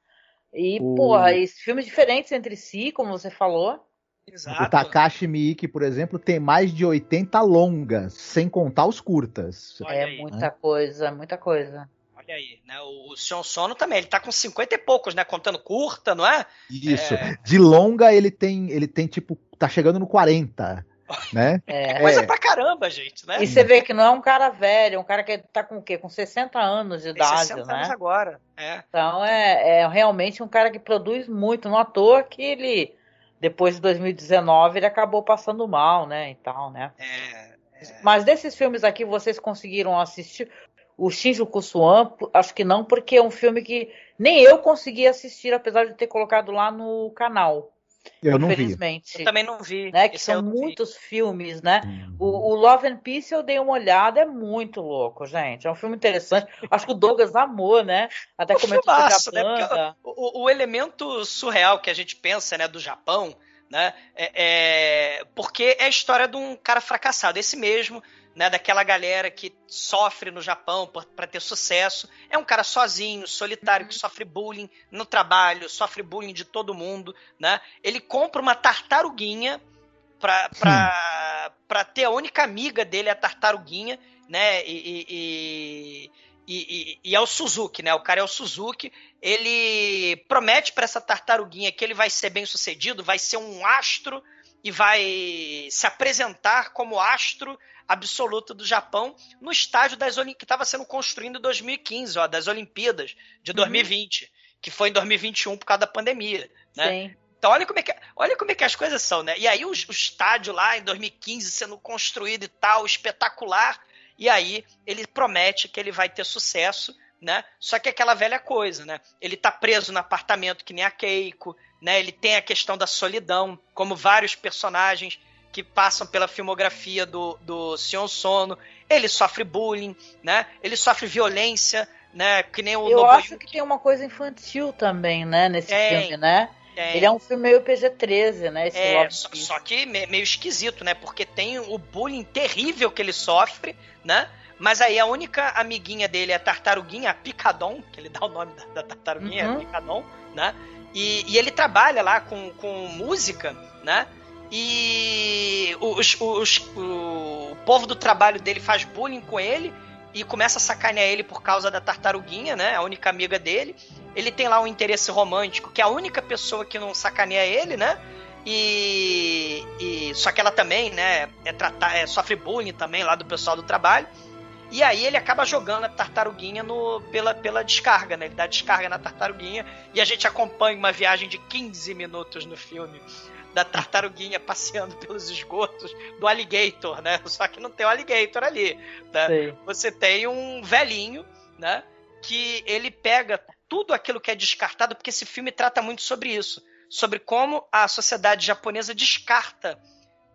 E, O- porra, e filmes diferentes entre si, como você falou. Exato. O Takashi Miike, por exemplo, tem mais de 80 longas, sem contar os curtas. É muita coisa, muita coisa. Olha aí, né? O, o Sion Sono também, ele tá com 50 e poucos, né? Contando curta, não é? Isso. É. De longa, ele tem, ele tem tipo, tá chegando no 40, né? É. Coisa É. pra caramba, gente, né? E você vê que não é um cara velho, é um cara que tá com o quê? Com 60 anos de Tem idade, 60 né? anos agora. É. Então é, é realmente um cara que produz muito. Não à toa que ele, depois de 2019, ele acabou passando mal, né? E tal, né? É. Mas desses filmes aqui, vocês conseguiram assistir? O Shinjuku Suan, acho que não, porque é um filme que nem eu consegui assistir, apesar de ter colocado lá no canal. Eu não vi. infelizmente. Eu também não vi. Né, que Esse são não vi. muitos filmes, né? O, o Love and Peace eu dei uma olhada, é muito louco, gente. É um filme interessante. Acho que o Douglas amou, né? Até Um comentou filmaço, sobre a né? Banda. O, o elemento surreal que a gente pensa, né, do Japão, né, é, é- porque é a história de um cara fracassado, esse mesmo, né, daquela galera que sofre no Japão para ter sucesso. É um cara sozinho, solitário, que sofre bullying no trabalho, sofre bullying de todo mundo, né? Ele compra uma tartaruguinha pra, pra, pra ter a única amiga dele, a tartaruguinha, né? E, e, e, e- e é o Suzuki, né? O cara é o Suzuki. Ele promete pra essa tartaruguinha que ele vai ser bem sucedido, vai ser um astro e vai se apresentar como astro absoluto do Japão no estádio das Olim... que estava sendo construído em 2015, ó, das Olimpíadas de 2020, que foi em 2021 por causa da pandemia, né? Sim. Então olha como é que, olha como é que as coisas são, né? E aí o, o estádio lá em 2015 sendo construído e tal, espetacular. E aí ele promete que ele vai ter sucesso, né? Só que é aquela velha coisa, né? Ele tá preso no apartamento que nem a Keiko, né? Ele tem a questão da solidão, como vários personagens que passam pela filmografia do, do Sion Sono. Ele sofre bullying, né? Ele sofre violência, né? Que nem o Eu acho que tem uma coisa infantil também, né? Nesse filme, né? Tem. Ele é um filme meio PG-13, né? Esse É, só, só que me- meio esquisito, né? Porque tem o bullying terrível que ele sofre, né? Mas aí a única amiguinha dele é a tartaruguinha, a Picadon, que ele dá o nome da, da tartaruguinha, Uhum. a Picadon, né? E, e ele trabalha lá com, com música, né? E os, os- o povo do trabalho dele faz bullying com ele e começa a sacanear ele por causa da tartaruguinha, né? A única amiga dele. Ele tem lá um interesse romântico, que é a única pessoa que não sacaneia ele, né? E, e- só que ela também, né, é tratar, é, sofre bullying também lá do pessoal do trabalho. E aí ele acaba jogando a tartaruguinha no, pela, pela descarga, né? Ele dá descarga na tartaruguinha e a gente acompanha uma viagem de 15 minutos no filme da tartaruguinha passeando pelos esgotos do alligator, né? Só que não tem o alligator ali, né? Você tem um velhinho, né? Que ele pega tudo aquilo que é descartado, porque esse filme trata muito sobre isso. Sobre como a sociedade japonesa descarta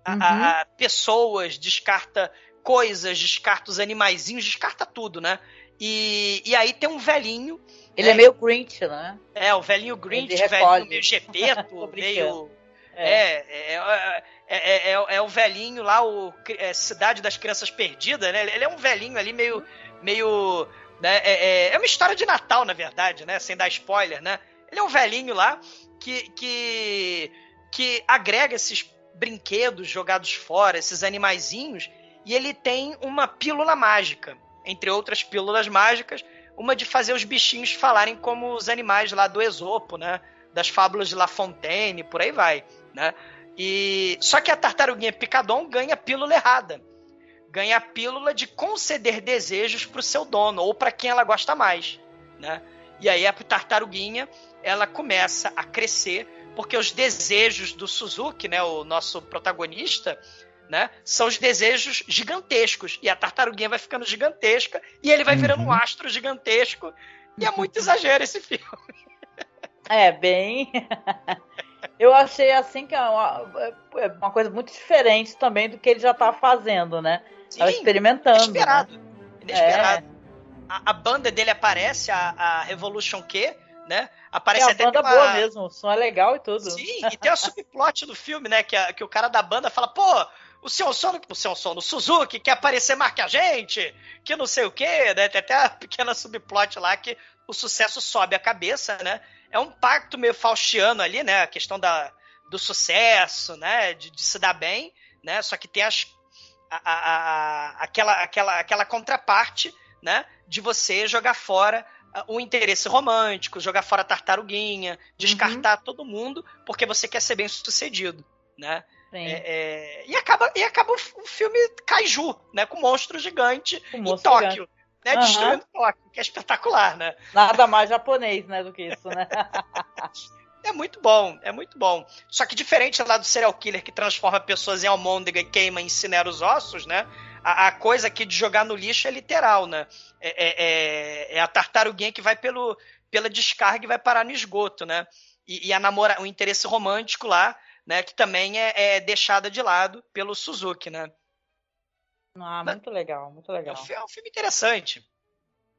a- Uhum. a- a pessoas, descarta coisas, descarta os animaizinhos, descarta tudo, né? E, e aí tem um velhinho, Ele é, meio Grinch, né? é, o velhinho Grinch, o velhinho meio gepeto, meio... É. É, é, é, é, é- é o velhinho lá, o é, Cidade das Crianças Perdidas, né? Ele é um velhinho ali meio. meio né? é, é- é uma história de Natal, na verdade, né? Sem dar spoiler, né? Ele é um velhinho lá que, que, que agrega esses brinquedos jogados fora, esses animaizinhos, e ele tem uma pílula mágica, entre outras pílulas mágicas, uma de fazer os bichinhos falarem como os animais lá do Esopo, né? Das fábulas de La Fontaine, por aí vai, né? E só que a tartaruguinha Picadon ganha a pílula errada. Ganha a pílula de conceder desejos pro seu dono ou para quem ela gosta mais, né? E aí a tartaruguinha, ela começa a crescer porque os desejos do Suzuki, né, o nosso protagonista, né, são os desejos gigantescos e a tartaruguinha vai ficando gigantesca e ele vai virando um astro gigantesco. E é muito exagero esse filme. É, bem. Eu achei assim que é uma, é uma coisa muito diferente também do que ele já tá fazendo, né? Tava Sim, experimentando. Inesperado. né? Inesperado. A, a banda dele aparece, a, a Revolution Q, né? É Aparece uma até banda uma... boa mesmo, o som é legal e tudo. Sim, e tem a subplot do filme, né? Que, a- que o cara da banda fala, pô, o seu sono, o seu sono, o Suzuki quer aparecer mais que a gente, que não sei o quê, né? Tem até a pequena subplot lá que o sucesso sobe a cabeça, né? É um pacto meio faustiano ali, né? A questão da, do sucesso, né? De, de se dar bem, né? Só que tem as, a, a- a- aquela, aquela, aquela contraparte, né? De você jogar fora o interesse romântico, jogar fora a tartaruguinha, descartar todo mundo, porque você quer ser bem sucedido, né? É, é, e acaba, e acaba o filme Kaiju, né? Com monstro gigante Com em monstro Tóquio, né? Aham. Destruindo Tóquio, que é espetacular, né? Nada mais japonês, né, do que isso, né? É muito bom, é muito bom. Só que diferente lá do serial killer que transforma pessoas em almôndega e queima e incinera os ossos, né? A, a coisa aqui de jogar no lixo é literal, né? É, é- é- é a tartaruguinha que vai pelo, pela descarga e vai parar no esgoto, né? E, e a namora, o interesse romântico lá, né? Que também é, é deixada de lado pelo Suzuki, né? Ah, muito legal, muito É legal. um, é um filme interessante.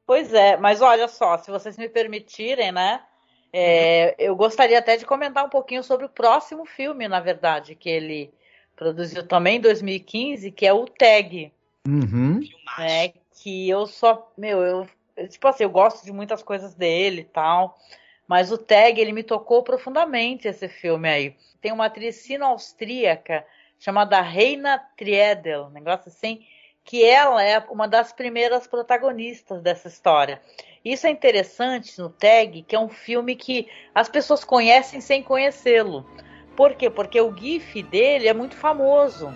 Pois é, mas olha só, se vocês me permitirem, né? é, eu gostaria até de comentar um pouquinho sobre o próximo filme, na verdade, que ele produziu também em 2015, que é o Tag, Uhum. Né? Que eu só, meu, eu, eu, tipo assim, eu gosto de muitas coisas dele e tal, mas o Tag, ele me tocou profundamente esse filme aí. Tem uma atriz sino-austríaca chamada Reina Triedel, um negócio assim, que ela é uma das primeiras protagonistas dessa história. Isso é interessante no Tag, que é um filme que as pessoas conhecem sem conhecê-lo. Por quê? Porque o GIF dele é muito famoso.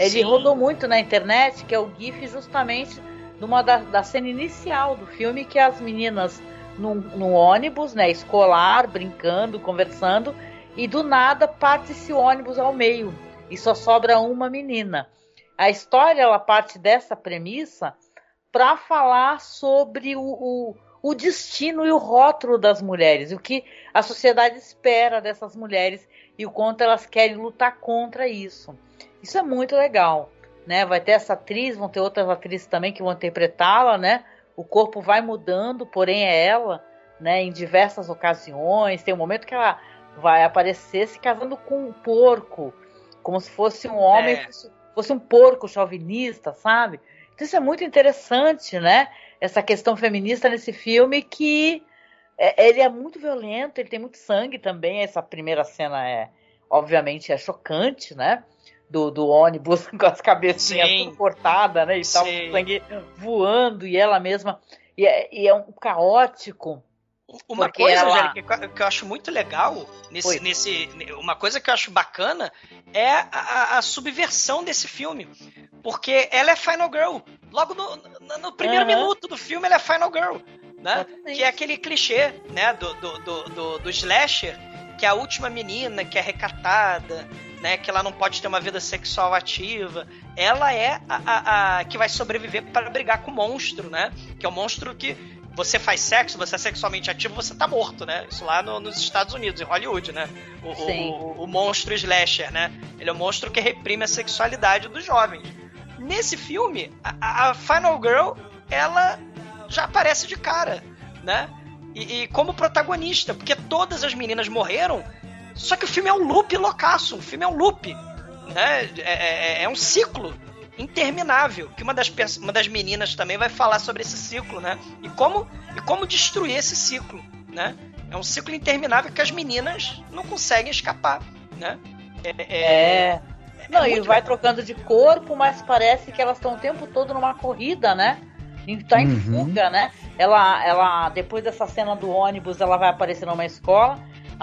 Ele Sim. rodou muito na internet, que é o GIF justamente de uma da, da cena inicial do filme, que é as meninas num, num ônibus, né, escolar, brincando, conversando, e do nada parte esse ônibus ao meio e só sobra uma menina. A história ela parte dessa premissa para falar sobre o, o, o destino e o rótulo das mulheres, o que a sociedade espera dessas mulheres e o quanto elas querem lutar contra isso. Isso é muito legal, né? Vai ter essa atriz, vão ter outras atrizes também que vão interpretá-la, né? O corpo vai mudando, porém é ela, né? Em diversas ocasiões. Tem um momento que ela vai aparecer se casando com um porco, como se fosse um homem, É. fosse, fosse um porco chauvinista, sabe? Então isso é muito interessante, né? Essa questão feminista nesse filme que é, ele é muito violento, ele tem muito sangue também. Essa primeira cena é, obviamente, é chocante, né? Do, do ônibus com as cabecinhas Sim. cortadas, né? E tal, Sim. o sangue voando e ela mesma. E é, e é um caótico. Uma coisa, ela- Angélica, que eu- acho muito legal nesse, nesse. Uma coisa que eu acho bacana é a, a- subversão desse filme. Porque ela é Final Girl. Logo no, no- no primeiro Aham. minuto do filme, ela é Final Girl. Né? Exatamente. Que é aquele clichê, né, do, do, do, do, do slasher, que é a última menina que é recatada, né, que ela não pode ter uma vida sexual ativa. Ela é a, a, a que vai sobreviver para brigar com o monstro, né? Que é o monstro que você faz sexo, você é sexualmente ativo, você tá morto, né? Isso lá no- nos Estados Unidos, em Hollywood, né? O, o- o- monstro slasher, né? Ele é o monstro que reprime a sexualidade dos jovens. Nesse filme, a, a Final Girl, ela já aparece de cara, né? E, e como protagonista, porque todas as meninas morreram, só que o filme é um loop loucaço, o filme é um loop, né? É, é- é um ciclo interminável, que uma das, uma das meninas também vai falar sobre esse ciclo, né? E como, e como destruir esse ciclo, né? É um ciclo interminável que as meninas não conseguem escapar, né? É, é- É. Não, e vai legal. trocando de corpo, mas parece que elas estão o tempo todo numa corrida, né? E tá em Uhum. fuga, né? Ela, ela, depois dessa cena do ônibus, ela vai aparecer numa escola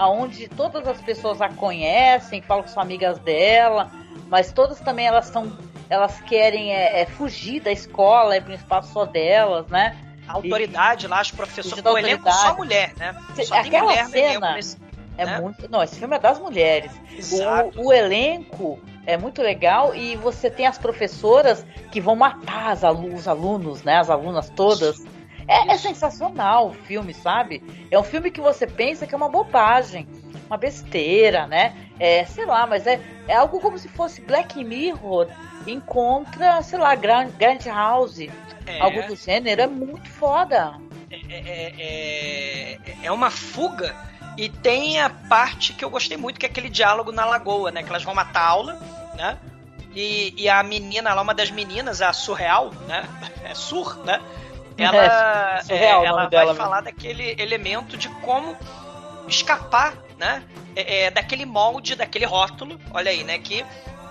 onde todas as pessoas a conhecem, falam que são amigas dela, mas todas também elas estão, elas querem é, é, fugir da escola, é para um espaço só delas, né? a autoridade lá, as professoras, o elenco só mulher, né? Só aquela mulher cena- nesse- É né? muito. Não, esse filme é das mulheres. Exato. O, o elenco é muito legal e você tem as professoras que vão matar as alu- os alunos, né? As alunas todas. É, é sensacional o filme, sabe? É um filme que você pensa que é uma bobagem, uma besteira, né? É, sei lá, mas é, é algo como se fosse Black Mirror encontra, sei lá, Grand, Grand House, É, algo do gênero. É muito foda. é, é, é uma fuga e tem a parte que eu gostei muito, que é aquele diálogo na lagoa, né? Que elas vão matar a aula, né? E, e a menina lá, uma das meninas, a Surreal, né? É Sur, né? Ela, É, é, ela vai dela falar daquele elemento de como escapar, né? É, é, daquele molde, daquele rótulo, olha aí, né? Que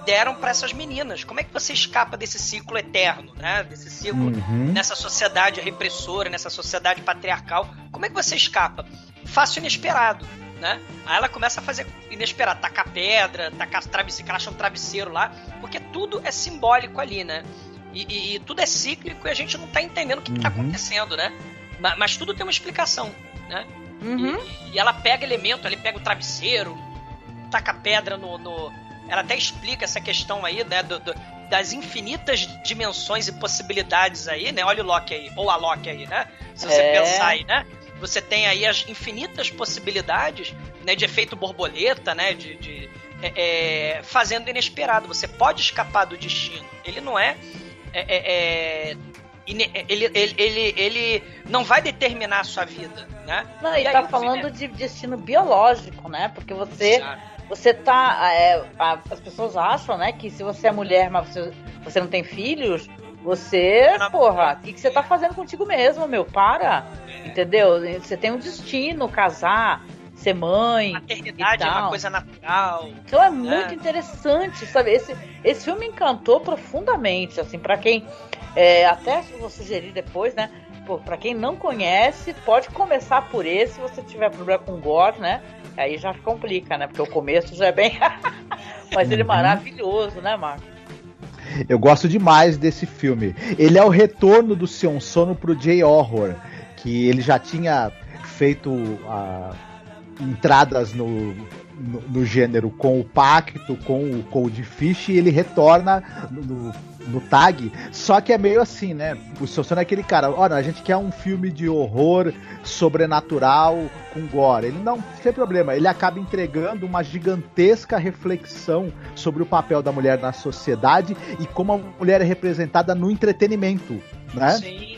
deram para essas meninas. Como é que você escapa desse ciclo eterno, né? Desse ciclo Uhum. nessa sociedade repressora, nessa sociedade patriarcal. Como é que você escapa? Fácil inesperado, né? Aí ela começa a fazer inesperado, tacar pedra, tacar travesseiro, que ela acha um travesseiro lá, porque tudo é simbólico ali, né? E, e- e tudo é cíclico e a gente não tá entendendo o que, que tá Uhum. acontecendo, né? Ma- Mas, tudo tem uma explicação, né? Uhum. E, e ela pega elemento, ele pega o travesseiro, taca pedra no, no- Ela até explica essa questão aí, né? do- do- das infinitas dimensões e possibilidades aí, né? Olha o Loki aí, ou a Loki aí, né? Se você É. pensar aí, né? Você tem aí as infinitas possibilidades, né? De efeito borboleta, né? De. de- é, é, fazendo inesperado. Você pode escapar do destino. Ele não é. É, é, é, ine- ele, ele, ele, ele não vai determinar a sua vida, né? Não, E e tá falando de destino biológico, né? Porque você Exato. você tá. é, as pessoas acham, né, que se você é mulher, mas você, você não tem filhos, você, porra, o que, que você tá fazendo contigo mesmo, meu? Para. É. Entendeu? Você tem um destino, casar, ser mãe. Maternidade e é uma tal. coisa natural. Então é muito É. interessante, sabe? Esse, esse filme encantou profundamente, assim, para quem. é, até vou sugerir depois, né? Pô, pra quem não conhece, pode começar por esse se você tiver problema com gore, né? Aí já complica, né? Porque o começo já é bem. Mas ele é Uhum. maravilhoso, né, Marco? Eu gosto demais desse filme. Ele é o retorno do Sion Sono pro J-Horror, que ele já tinha feito ah, entradas no, no, no gênero com o Pacto, com o Cold Fish, e ele retorna no, no, Tag, só que é meio assim, né? O Sono é aquele cara, olha, a gente quer um filme de horror sobrenatural com gore. Ele não tem problema, ele acaba entregando uma gigantesca reflexão sobre o papel da mulher na sociedade e como a mulher é representada no entretenimento, né? Sim.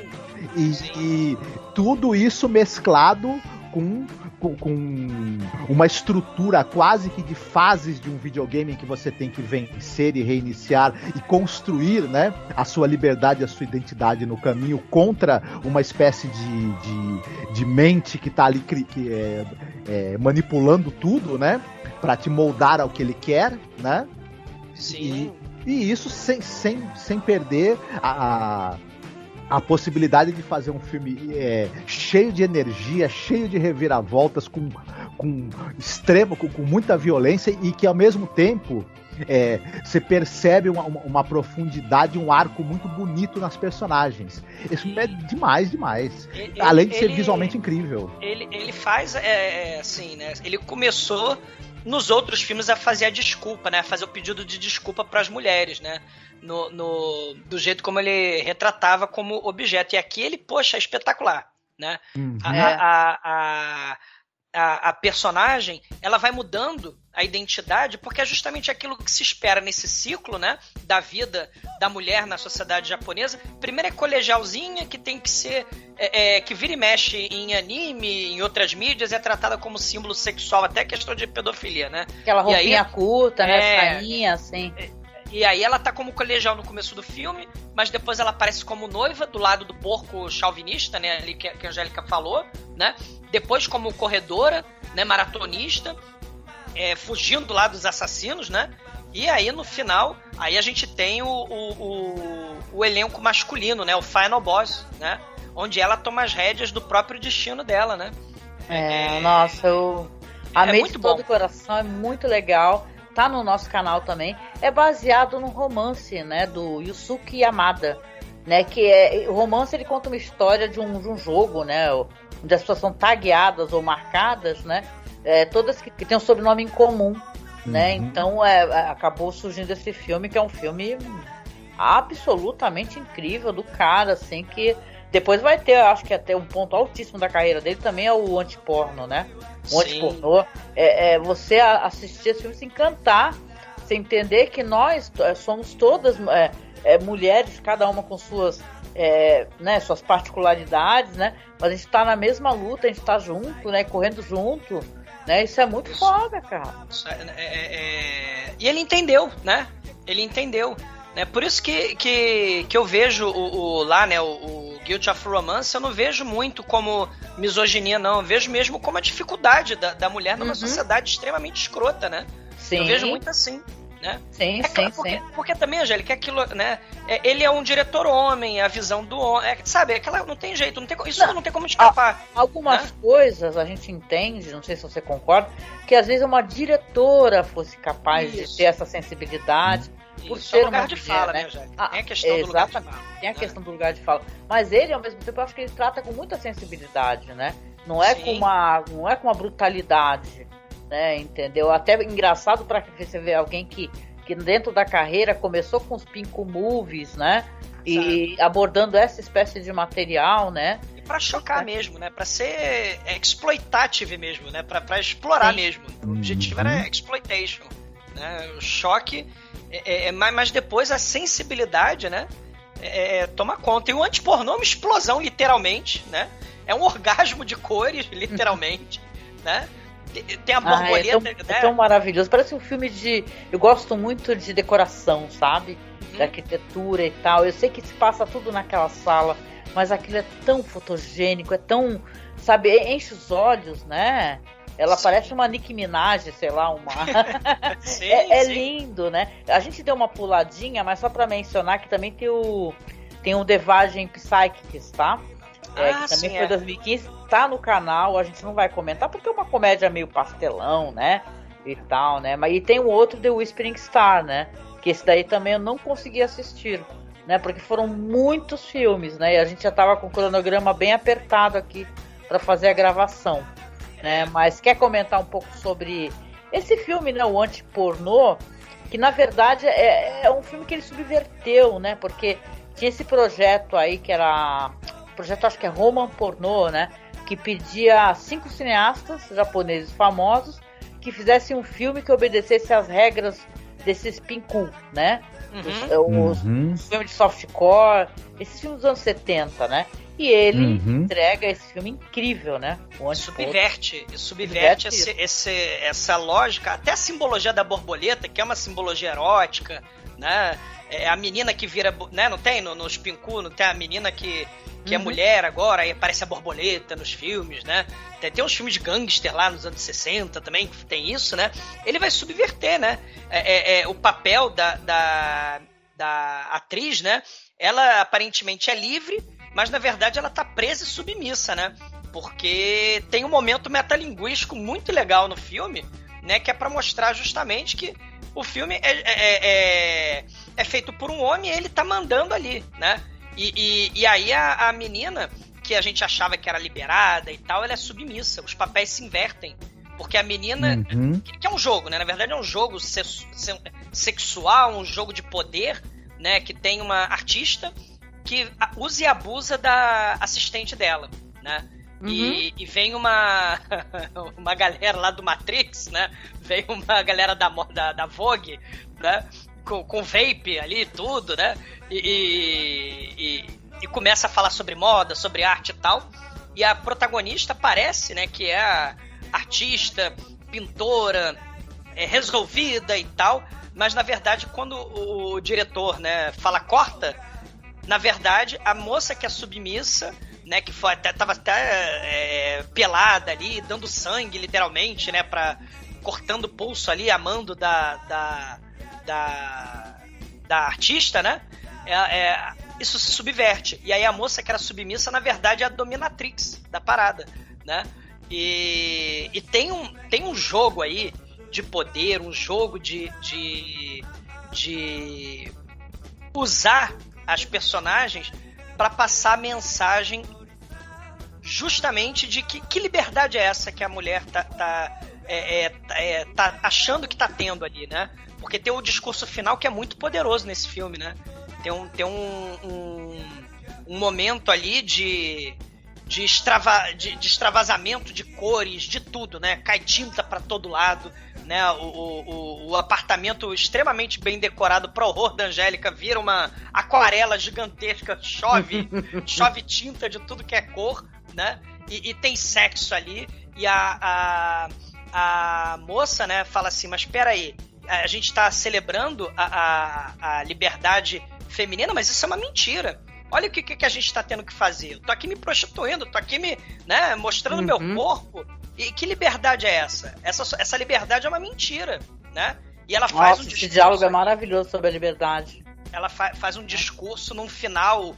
E, sim. e tudo isso mesclado com com, com, uma estrutura quase que de fases de um videogame em que você tem que vencer e reiniciar e construir né, a sua liberdade, a sua identidade no caminho contra uma espécie de, de, de mente que está ali que é, é, manipulando tudo, né? Para te moldar ao que ele quer, né? Sim. E, e isso sem, sem, sem perder a, a a possibilidade de fazer um filme é, cheio de energia, cheio de reviravoltas, com, com extremo, com, com muita violência e que ao mesmo tempo é, você percebe uma, uma, profundidade, um arco muito bonito nas personagens. Esse filme é demais, demais. Ele, Além de ser ele, visualmente incrível. Ele, ele faz, é, é, assim, né? Ele começou nos outros filmes a fazer a desculpa, né? A fazer o pedido de desculpa para as mulheres, né? No, no, do jeito como ele retratava como objeto. E aqui ele, poxa, é espetacular, né? Uhum. A, a, a, a, a, personagem, ela vai mudando a identidade porque é justamente aquilo que se espera nesse ciclo, né? Da vida da mulher na sociedade japonesa. Primeiro é colegialzinha, que tem que ser... É, é, que vira e mexe em anime, em outras mídias, é tratada como símbolo sexual, até questão de pedofilia, né? Aquela roupinha aí, curta, né? É, Sainha, assim. E aí ela tá como colegial no começo do filme, mas depois ela aparece como noiva do lado do porco chauvinista, né? Ali que, que a Angélica falou, né? Depois como corredora, né? Maratonista, é, fugindo lá dos assassinos, né? E aí no final, aí a gente tem o, o, o, o elenco masculino, né? O Final Boss, né? Onde ela toma as rédeas do próprio destino dela, né? É, é nossa, eu é amei é de todo o coração, é muito legal tá no nosso canal também, é baseado no romance, né, do Yusuke Yamada, né, que é o romance ele conta uma história de um, de um jogo, né, onde as pessoas são tagueadas ou marcadas, né, é, todas que, que têm um sobrenome em comum, né, uhum. então é, é, acabou surgindo esse filme que é um filme absolutamente incrível do cara, assim que depois vai ter, acho que até um ponto altíssimo da carreira dele também é o antiporno, né? O antipornô. É, é você assistir esse filme, se encantar, você entender que nós é, somos todas é, é, mulheres, cada uma com suas, é, né, suas particularidades, né? Mas a gente tá na mesma luta, a gente tá junto, né? Correndo junto. Né? Isso é muito Isso. foda, cara. E ele entendeu, né? Ele entendeu. Né? Por isso que, que, que eu vejo o, o lá, né, o, o Guilt of Romance, eu não vejo muito como misoginia, não. Eu vejo mesmo como a dificuldade da, da mulher numa uhum. sociedade extremamente escrota, né? Sim. Eu vejo muito assim. Né? Sim, é sim, porque, sim. Porque também, Angélica, é aquilo, né? É, ele é um diretor homem, a visão do homem. É, sabe, aquela não tem jeito, não tem, isso não, não tem como escapar. Algumas né? coisas a gente entende, não sei se você concorda, que às vezes uma diretora fosse capaz isso. de ter essa sensibilidade por Isso, ser lugar uma de mulher, fala, né, né ah, Tem a questão do lugar de fala. Tem a né? questão do lugar de fala. Mas ele, ao mesmo tempo, eu acho que ele trata com muita sensibilidade, né? Não é com uma, não é com uma brutalidade, né? Entendeu? Até engraçado para você ver alguém que que dentro da carreira começou com os Pinko Movies, né? E Sabe. abordando essa espécie de material, né? E para chocar mesmo, né? Para ser exploitative mesmo, né? Para explorar Sim. mesmo. O objetivo era uhum. exploitation, né? O choque é, é, é mas depois a sensibilidade, né? É, é, toma conta. E o antipornô é uma explosão, literalmente, né? É um orgasmo de cores, literalmente, né? Tem a borboleta. Ah, é, tão, né? é tão maravilhoso. Parece um filme de. Eu gosto muito de decoração, sabe? Uhum. De arquitetura e tal. Eu sei que se passa tudo naquela sala, mas aquilo é tão fotogênico, é tão. Sabe, enche os olhos, né? Ela sim. parece uma Nicki Minaj, sei lá, uma. sim, é, é lindo, né? A gente deu uma puladinha, mas só para mencionar que também tem o tem o Devagem Psychics, tá? É, ah, que também sim, foi é. 2015, tá no canal, a gente não vai comentar porque é uma comédia meio pastelão, né? E tal, né? Mas e tem o outro The Whispering Star, né? Que esse daí também eu não consegui assistir, né? Porque foram muitos filmes, né? E a gente já tava com o cronograma bem apertado aqui para fazer a gravação né? Mas quer comentar um pouco sobre esse filme, né? O anti-pornô, que na verdade é, é, um filme que ele subverteu, né? Porque tinha esse projeto aí que era. Projeto acho que é Roman Pornô, né? Que pedia cinco cineastas japoneses famosos que fizessem um filme que obedecesse às regras desses pinku, né? Os, os, uhum. os filmes de softcore, esses filmes dos anos 70, né? E ele uhum. entrega esse filme incrível, né? subverte, subverte, esse, esse, essa lógica, até a simbologia da borboleta, que é uma simbologia erótica, né? É a menina que vira, né? Não tem no, nos Pinku, não tem a menina que, que é uhum. é mulher agora, aí aparece a borboleta nos filmes, né? Tem, tem uns filmes de gangster lá nos anos 60 também, que tem isso, né? Ele vai subverter, né? É, é, é o papel da, da, da atriz, né? Ela aparentemente é livre, mas na verdade ela tá presa e submissa, né? Porque tem um momento metalinguístico muito legal no filme, né? Que é para mostrar justamente que o filme é, é, é, é, é feito por um homem e ele tá mandando ali, né? E, e, e aí a, a, menina, que a gente achava que era liberada e tal, ela é submissa. Os papéis se invertem. Porque a menina. Uhum. Que, que, é um jogo, né? Na verdade é um jogo se, se, sexual, um jogo de poder, né? Que tem uma artista que usa e abusa da assistente dela, né? Uhum. E, e, vem uma uma galera lá do Matrix, né? Vem uma galera da, da, da Vogue, né? Com, com vape ali tudo, né? E, e, e, começa a falar sobre moda, sobre arte e tal. E a protagonista parece, né? Que é a artista, pintora, é, resolvida e tal. Mas na verdade, quando o diretor, né, fala corta, na verdade, a moça que é submissa, né, que foi até, tava até é, pelada ali, dando sangue, literalmente, né, pra, cortando o pulso ali, amando da, da, da, da artista, né, é, é, isso se subverte. E aí a moça que era submissa, na verdade, é a dominatrix da parada, né, e, e tem, um, tem um jogo aí de poder, um jogo de, de, de usar as personagens para passar a mensagem justamente de que, que liberdade é essa que a mulher tá, tá, é, é, é, tá achando que tá tendo ali, né? Porque tem o discurso final que é muito poderoso nesse filme, né? Tem um, tem um, um, um momento ali de, de, extrava, de, de extravasamento de cores, de tudo, né? Cai tinta para todo lado né? O, o, o, apartamento extremamente bem decorado pro horror da Angélica vira uma aquarela gigantesca, chove, chove tinta de tudo que é cor, né? E, e tem sexo ali. E a, a, a, moça, né, fala assim: Mas espera aí, a gente tá celebrando a, a, a liberdade feminina, mas isso é uma mentira. Olha o que, que a gente está tendo que fazer. Eu tô aqui me prostituindo, tô aqui me, né, mostrando uhum. meu corpo. E que liberdade é essa? essa? Essa liberdade é uma mentira, né? E ela faz Nossa, um discurso. Esse diálogo é maravilhoso sobre a liberdade. Ela fa faz um discurso num final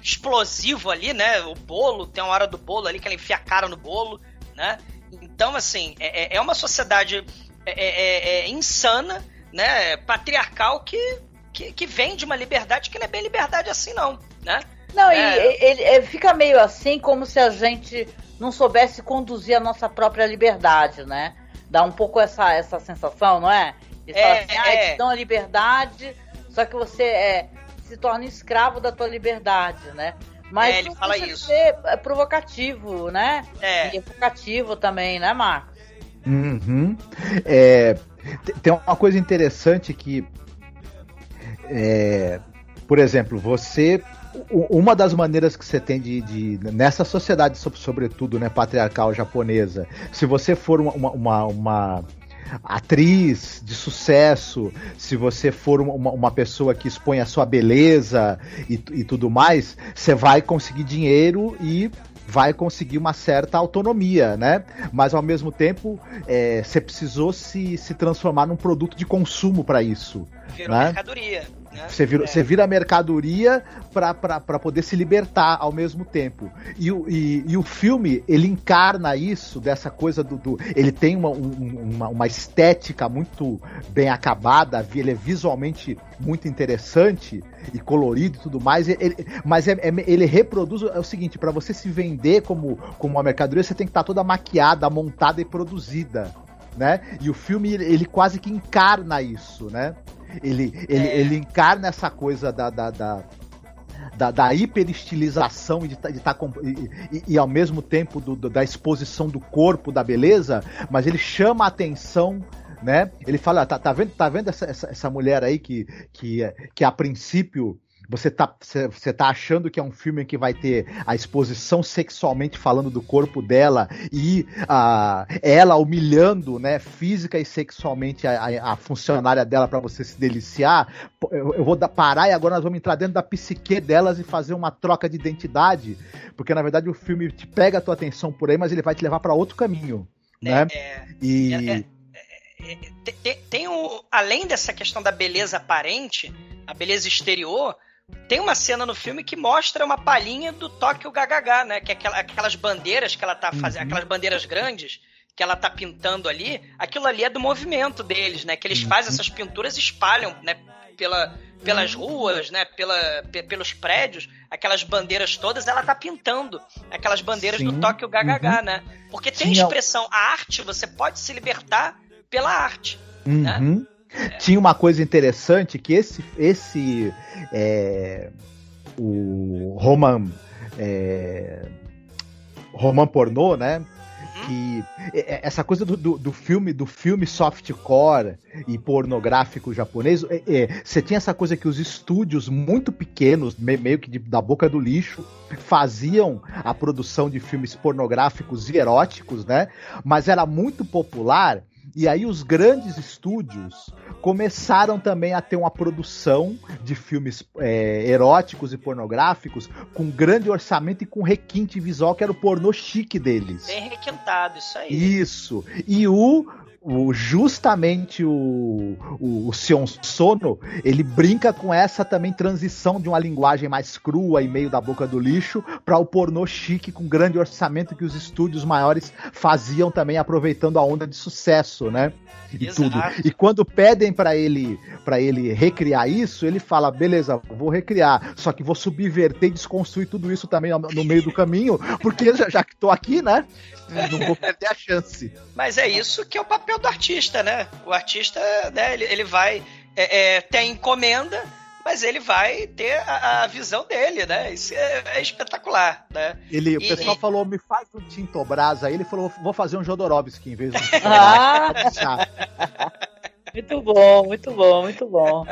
explosivo ali, né? O bolo, tem uma hora do bolo ali que ela enfia a cara no bolo, né? Então, assim, é, é, é uma sociedade é, é, é, é insana, né? Patriarcal que, que, que vem de uma liberdade que não é bem liberdade assim, não, né? Não, e ele, ele fica meio assim como se a gente não soubesse conduzir a nossa própria liberdade, né? Dá um pouco essa, essa sensação, não é? De é, assim, ah, é. te dão a liberdade, só que você é, se torna escravo da tua liberdade, né? Mas é, ele fala isso. Ser é provocativo, né? É. E provocativo também, né, Marcos? Uhum. É, tem uma coisa interessante que, é, por exemplo, você uma das maneiras que você tem de, de nessa sociedade, sobretudo, né, patriarcal japonesa, se você for uma, uma, uma atriz de sucesso, se você for uma, uma, pessoa que expõe a sua beleza e, e tudo mais, você vai conseguir dinheiro e vai conseguir uma certa autonomia, né? Mas ao mesmo tempo, é, você precisou se, se transformar num produto de consumo para isso. Virou né? mercadoria. Né? Você, vira, é. você vira mercadoria para poder se libertar ao mesmo tempo. E, e, e, o filme, ele encarna isso, dessa coisa do. do ele tem uma, uma, uma, estética muito bem acabada, ele é visualmente muito interessante e colorido e tudo mais. Ele, mas é, é, ele reproduz é o seguinte: para você se vender como, como uma mercadoria, você tem que estar toda maquiada, montada e produzida. Né? E o filme ele quase que encarna isso, né? Ele, ele, é. ele encarna essa coisa da, da, da da, da hiperestilização e, de, tá, de tá, e, e, e, ao mesmo tempo do, do, da exposição do corpo, da beleza, mas ele chama a atenção né? Ele fala, tá, tá vendo, tá vendo essa, essa, essa mulher aí que, que, que a princípio você tá, você tá achando que é um filme que vai ter a exposição sexualmente falando do corpo dela e a, ela humilhando, né, física e sexualmente a, a funcionária dela para você se deliciar. Eu, eu vou dar, parar e agora nós vamos entrar dentro da psique delas e fazer uma troca de identidade, porque na verdade o filme te pega a tua atenção por aí, mas ele vai te levar para outro caminho, é, né? É, e é, é, é, tem, tem o, além dessa questão da beleza aparente, a beleza exterior, tem uma cena no filme que mostra uma palhinha do Tóquio GHH, né? Que é aquela, aquelas bandeiras que ela tá fazendo, uhum. aquelas bandeiras grandes que ela tá pintando ali, aquilo ali é do movimento deles, né? Que eles uhum. fazem essas pinturas e espalham, né? Pela, pelas uhum. ruas, né? Pela, pelos prédios, aquelas bandeiras todas, ela tá pintando aquelas bandeiras Sim. do Tóquio GHH, uhum. né? Porque tem Sim, expressão, a arte, você pode se libertar pela arte, né? Uhum. Tinha uma coisa interessante que esse, esse é, o Roman é, Roman pornô, né? que essa coisa do, do, do, filme do filme softcore e pornográfico japonês, você é, é, tinha essa coisa que os estúdios muito pequenos, meio que de, da boca do lixo, faziam a produção de filmes pornográficos e eróticos, né? Mas era muito popular e aí os grandes estúdios começaram também a ter uma produção de filmes é, eróticos e pornográficos com grande orçamento e com requinte visual que era o pornô chique deles. Bem requintado, isso aí. Isso. E o o, justamente o, o, o Sion Sono, ele brinca com essa também transição de uma linguagem mais crua e meio da boca do lixo para o pornô chique com grande orçamento que os estúdios maiores faziam também aproveitando a onda de sucesso, né? E Exato. tudo. E quando pedem para ele para ele recriar isso, ele fala: "Beleza, vou recriar, só que vou subverter e desconstruir tudo isso também no meio do caminho, porque já, já que tô aqui, né? Não vou perder a chance. Mas é isso que é o papel do artista, né? O artista, né, ele, ele vai é, é, ter a encomenda, mas ele vai ter a, a visão dele, né? Isso é, é espetacular, né? Ele, o pessoal e... falou, me faz um Tintobras, aí ele falou, vou fazer um Jodorowsky em vez do ah! Muito bom, muito bom, muito bom.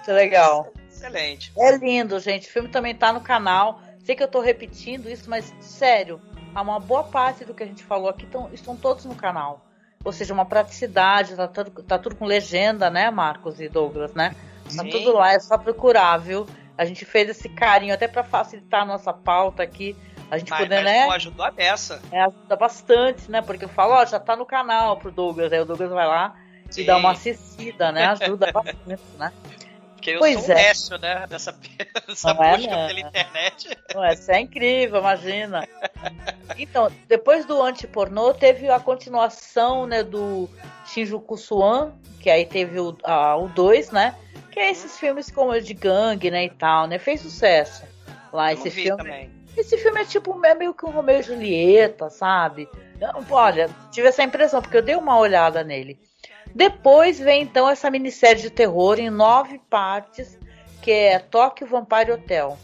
Isso é legal. Excelente. É lindo, gente. O filme também tá no canal. Sei que eu tô repetindo isso, mas sério, uma boa parte do que a gente falou aqui tão, estão todos no canal. Ou seja, uma praticidade, tá tudo, tá tudo com legenda, né, Marcos e Douglas, né? Tá Sim. tudo lá, é só procurar, viu? A gente fez esse carinho até para facilitar a nossa pauta aqui. A gente mas, poder, mas né? ajudou a beça. É, ajuda bastante, né? Porque eu falo, ó, já tá no canal pro Douglas. Aí o Douglas vai lá Sim. e dá uma assistida, né? Ajuda bastante, né? Porque eu pois sou é. um né? Dessa, dessa não é, busca é, pela internet. Não é, isso é incrível, imagina. Então, depois do anti-pornô, teve a continuação né, do Shinjuku Swan, que aí teve o 2, o dois, né? Que é esses filmes como de gangue, né, e tal, né? Fez sucesso lá, eu esse filme. Também. Esse filme é tipo é meio que um Romeu e Julieta, sabe? Olha, tive essa impressão, porque eu dei uma olhada nele. Depois vem então essa minissérie de terror em nove partes, que é Tóquio Vampire Hotel.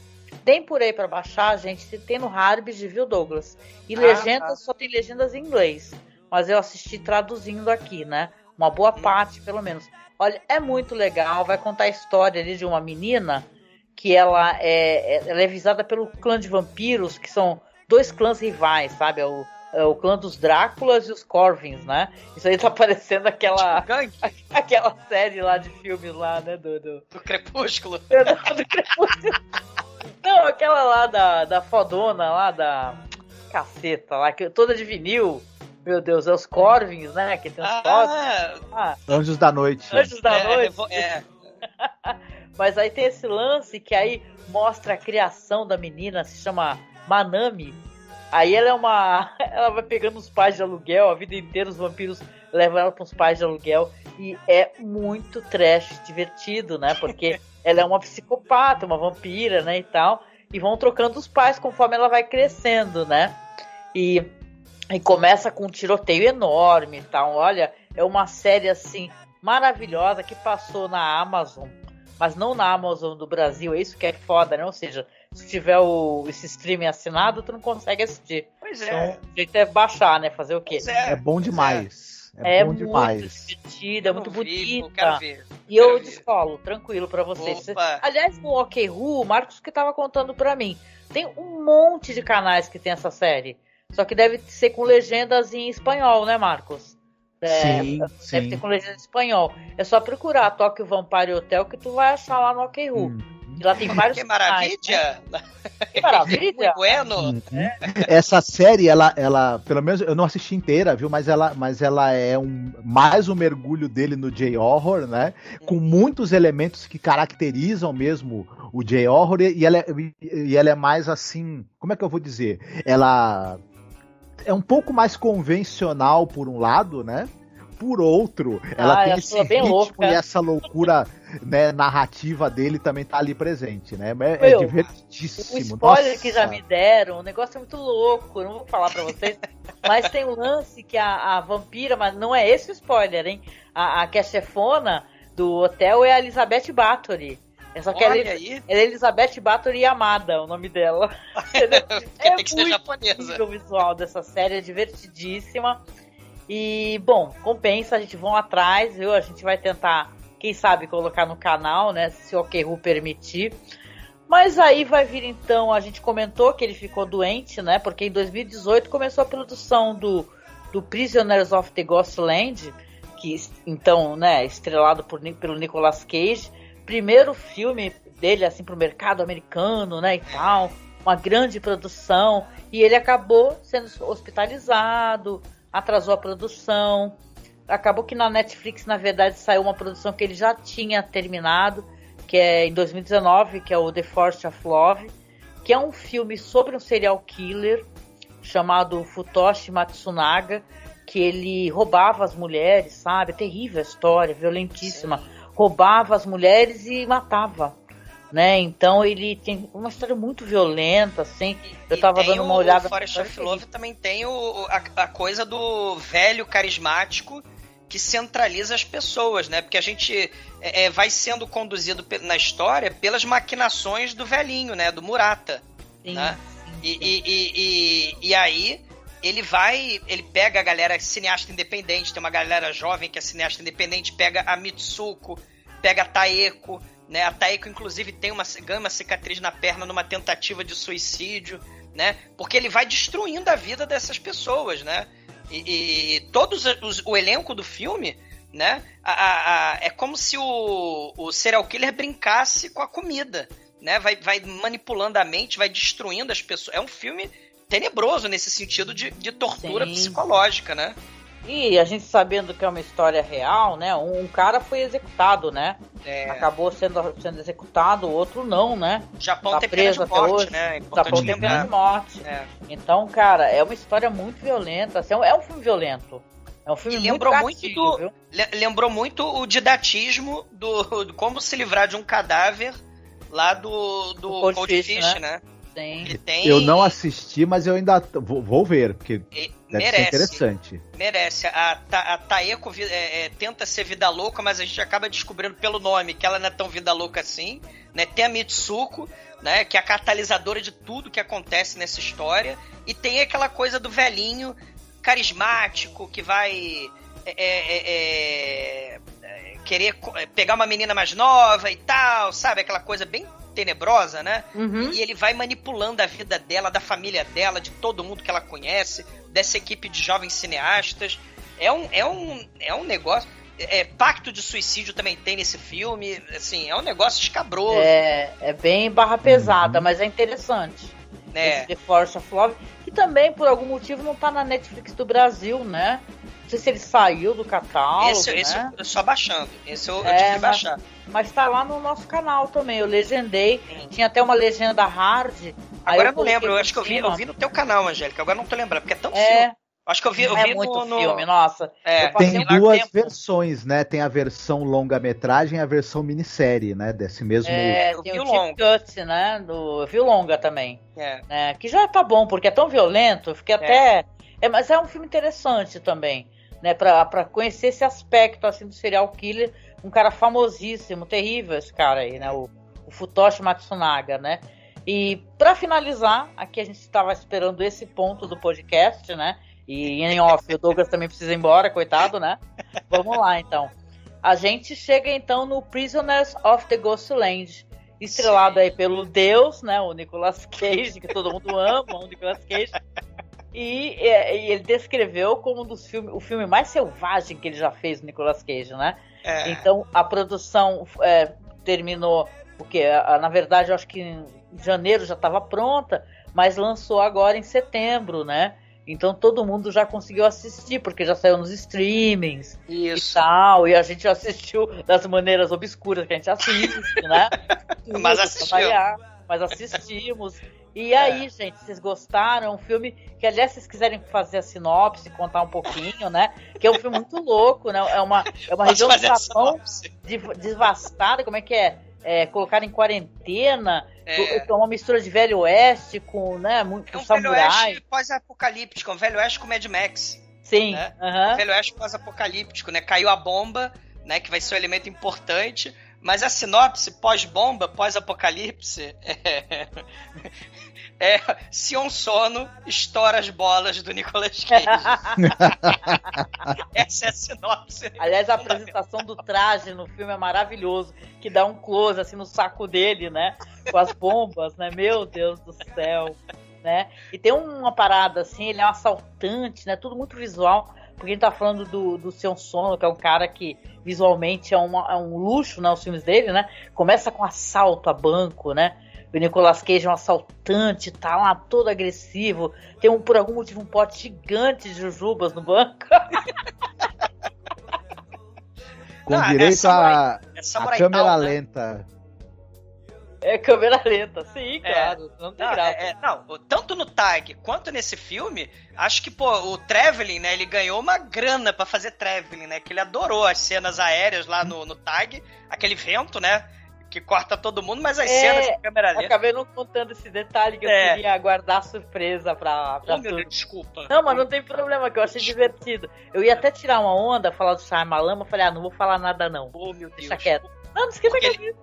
Tem por aí para baixar, gente, se tem no Harbis, viu, Douglas? E ah, legendas, tá. só tem legendas em inglês. Mas eu assisti traduzindo aqui, né? Uma boa parte, pelo menos. Olha, é muito legal. Vai contar a história ali de uma menina que ela é, é ela é visada pelo clã de vampiros, que são dois clãs rivais, sabe? É o o clã dos Dráculas e os Corvins, né? Isso aí tá parecendo aquela. Tipo aquela série lá de filmes lá, né? Do, do... do Crepúsculo. Não, do Crepúsculo. Não, aquela lá da, da fodona lá da. Caceta lá, que, toda de vinil. Meu Deus, é os Corvins, né? Que tem os ah, Corvins. Ah, Anjos da Noite. Anjos da é, Noite. É. Mas aí tem esse lance que aí mostra a criação da menina, se chama Manami Aí ela é uma. Ela vai pegando os pais de aluguel, a vida inteira os vampiros levam ela para os pais de aluguel. E é muito trash divertido, né? Porque ela é uma psicopata, uma vampira, né? E tal. E vão trocando os pais conforme ela vai crescendo, né? E, e começa com um tiroteio enorme e tal. Olha, é uma série assim maravilhosa que passou na Amazon mas não na Amazon do Brasil, é isso que é foda, né? Ou seja, se tiver o, esse streaming assinado, tu não consegue assistir. Pois Então, é. o jeito é baixar, né? Fazer o quê? É. É bom demais. É, É, bom muito demais. divertida, é muito vi, bonita. Quero ver. E eu ver. descolo, tranquilo pra vocês. Opa. Aliás, no OK Who, o Marcos que tava contando pra mim, tem um monte de canais que tem essa série. Só que deve ser com legendas em espanhol, né, Marcos? É, Sim, Deve sim. ter com legenda em espanhol. É só procurar Tokyo Vampire Hotel que tu vai achar lá no OK Who. Hum. E lá tem vários Que maravilha! né? Que maravilha! Bueno! Uhum. Essa série, ela, ela, pelo menos eu não assisti inteira, viu? Mas ela, mas ela é um mais um mergulho dele no J-horror, né? Com muitos elementos que caracterizam mesmo o J-horror e ela, é, e ela é mais assim, como é que eu vou dizer? Ela é um pouco mais convencional por um lado, né? Por outro, ela Ah, tem esse ritmo louca. e essa loucura né, narrativa dele também tá ali presente, né? É, é Meu, divertidíssimo. O spoiler Nossa. que já me deram, o negócio é muito louco, não vou falar pra vocês. mas tem um lance que a, a vampira, mas não é esse o spoiler, hein? A, a que é chefona do hotel é a Elizabeth Bathory. É só que ela, Olha aí, ela é Elizabeth Bathory Amada, o nome dela. É tem que ser muito japonesa. o visual dessa série, é divertidíssima. E, bom, compensa, a gente vão atrás, viu? A gente vai tentar, quem sabe, colocar no canal, né? Se o Okru permitir. Mas aí vai vir então, a gente comentou que ele ficou doente, né? Porque em 2018 começou a produção do, do Prisoners of the Ghostland, que então, né, estrelado por, pelo Nicolas Cage. Primeiro filme dele, assim, pro mercado americano, né, e tal. Uma grande produção. E ele acabou sendo hospitalizado, atrasou a produção. Acabou que na Netflix, na verdade, saiu uma produção que ele já tinha terminado, que é em 2019, que é o The Force of Love, que é um filme sobre um serial killer chamado Futoshi Matsunaga, que ele roubava as mulheres, sabe? Terrível a história, violentíssima. Roubava as mulheres e matava. Né? Então ele tem uma história muito violenta, assim. Eu E tava tem dando uma o olhada. Forest na of Love também tem o, a, a coisa do velho carismático que centraliza as pessoas, né? Porque a gente é, é, vai sendo conduzido na história pelas maquinações do velhinho, né? Do Murata. sim, né? sim, E, sim. e, e, e, e aí ele vai, ele pega a galera cineasta independente, tem uma galera jovem que é cineasta independente, pega a Mitsuko, pega a Taeko, né? A Taeko, inclusive, tem uma, ganha uma cicatriz na perna numa tentativa de suicídio, né? Porque ele vai destruindo a vida dessas pessoas, né? E, e todos os, o elenco do filme, né? A, a- a- é como se o, o serial killer brincasse com a comida, né? Vai, vai manipulando a mente, vai destruindo as pessoas. É um filme tenebroso nesse sentido de, de tortura Sim. psicológica, né? E a gente sabendo que é uma história real, né? Um, cara foi executado, né? É, Acabou sendo, sendo executado, o outro não, né? o Japão tá tem pena de preso até morte, hoje. né? É Japão tem pena de morte. É. Então, cara, é uma história muito violenta. assim, é um- é filme violento. É um filme E muito lembrou muito gatilho, do- viu? Le- Lembrou muito o didatismo do, do como se livrar de um cadáver lá do, do Do Cold Cold Fish, Fish, né? né? Tem. Ele tem. Eu não assisti, mas eu ainda vou, vou ver, porque e- ser merece. interessante. Merece. A, Ta- a Taeko é, é, tenta ser vida louca, mas a gente acaba descobrindo pelo nome que ela não é tão vida louca assim. Né? Tem a Mitsuko, né? que é a catalisadora de tudo que acontece nessa história. E tem aquela coisa do velhinho carismático que vai é, é, é, é, querer co- é, pegar uma menina mais nova e tal, sabe? Aquela coisa bem tenebrosa, né? Uhum. E ele vai manipulando a vida dela, da família dela, de todo mundo que ela conhece, dessa equipe de jovens cineastas. É um, é um, é um negócio. É, Pacto de Suicídio também tem nesse filme. Assim, é um negócio escabroso. É, é bem barra pesada, mas é interessante. Né? Esse The Force of Love, que também, por algum motivo, não tá na Netflix do Brasil, né? Não sei se ele saiu do catálogo, Esse, esse né? eu só baixando. Esse eu, eu É, tive que baixar. Mas tá lá no nosso canal também. Eu legendei. Tinha até uma legenda hard. Agora eu não lembro, eu acho que eu vi, eu vi no teu canal, Angélica. Agora não tô lembrando, porque é tão filme. É, Acho que eu vi, eu é vi muito no, no- filme, nossa. É, Tem duas tempo- versões, né? Tem a versão longa-metragem e a versão minissérie, né? Desse mesmo. É, Eu tem vi o longa. Cut, né? Do, eu vi o longa também. é. né, que já tá bom, porque é tão violento, eu fiquei até. É, mas é um filme interessante também, né? Pra, pra conhecer esse aspecto assim do serial killer, um cara famosíssimo, terrível esse cara aí, né? O, o Futoshi Matsunaga, né? E para finalizar, aqui a gente estava esperando esse ponto do podcast, né? E em off, o Douglas também precisa ir embora, coitado, né? Vamos lá, então. A gente chega então no Prisoners of the Ghostland, estrelado Sim. aí pelo Deus, né? O Nicolas Cage, que todo mundo ama, o Nicolas Cage. E, e, ele descreveu como um dos filmes, o filme mais selvagem que ele já fez, o Nicolas Cage, né? É. Então a produção é, terminou, porque na verdade eu acho que em janeiro já estava pronta, mas lançou agora em setembro, né? Então todo mundo já conseguiu assistir, porque já saiu nos streamings Isso. e tal. E a gente assistiu das maneiras obscuras que a gente assiste, né? mas assistiu. Mas assistimos. E é. aí, gente, vocês gostaram? É um filme que, aliás, vocês quiserem fazer a sinopse, contar um pouquinho, né? Que é um filme muito louco, né? É uma, é uma região do Japão devastada, como é que é? É em quarentena, é. uma mistura de Velho Oeste com, né, muito é um samurai. Velho Oeste pós-apocalíptico, um Velho Oeste com Mad Max. Sim. Né? Uhum. Um Velho Oeste pós-apocalíptico, né? Caiu a bomba, né? Que vai ser um elemento importante. Mas a sinopse pós-bomba, pós-apocalipse, é... é Sion Sono estoura as bolas do Nicolas Cage. Essa é a sinopse. Aliás, a apresentação do traje no filme é maravilhoso, que dá um close assim no saco dele, né? Com as bombas, né? Meu Deus do céu. Né? E tem uma parada assim, ele é um assaltante, né? Tudo muito visual, porque a gente tá falando do, do Sion Sono, que é um cara que visualmente é, uma, é um luxo, né? Os filmes dele, né? Começa com assalto a banco, né? O Nicolas Cage é um assaltante, tá lá todo agressivo. Tem um, por algum motivo, um pote gigante de jujubas no banco. Com Não, direito é samurai, a, é a câmera né? lenta. É câmera lenta, sim, é. claro. Não tem não, graça. É, é, não, tanto no Tag quanto nesse filme, acho que, pô, o Traveling, né, ele ganhou uma grana para fazer Traveling, né? Que ele adorou as cenas aéreas lá no, no Tag, aquele vento, né? Que corta todo mundo, mas as é, cenas de câmera lenta. Acabei não contando esse detalhe que é. eu queria guardar surpresa pra, pra oh, tudo. Deus, desculpa. Não, mas não tem problema, que eu achei divertido. Eu ia até tirar uma onda, falar do Shyamalan, mas falei, ah, não vou falar nada não. Oh, meu Deus. Deixa quieto. Não, não esqueça porque ele,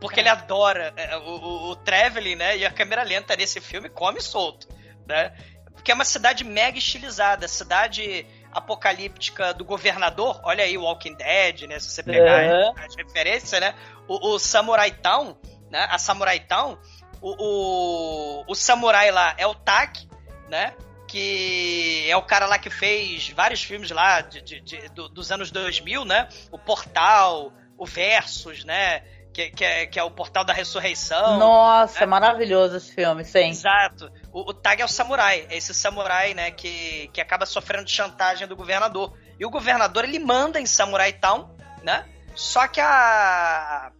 porque ele adora é, o, o, o Traveling, né, e a câmera lenta nesse filme come solto, né? Porque é uma cidade mega estilizada, cidade apocalíptica do governador, olha aí o Walking Dead, né? Se você pegar uhum. as referências, né? O, o, Samurai Town, né? A Samurai Town, o, o, o samurai lá é o Tak, né? Que é o cara lá que fez vários filmes lá de, de, de do, dos anos 2000, né? O Portal, o Versus, né? Que, que, é, que é o Portal da Ressurreição. Nossa, né? maravilhoso esse filme, sim. Exato. O, o Tag é o samurai, é esse samurai, né, que, que acaba sofrendo chantagem do governador. E o governador, ele manda em Samurai Town, né? Só que a,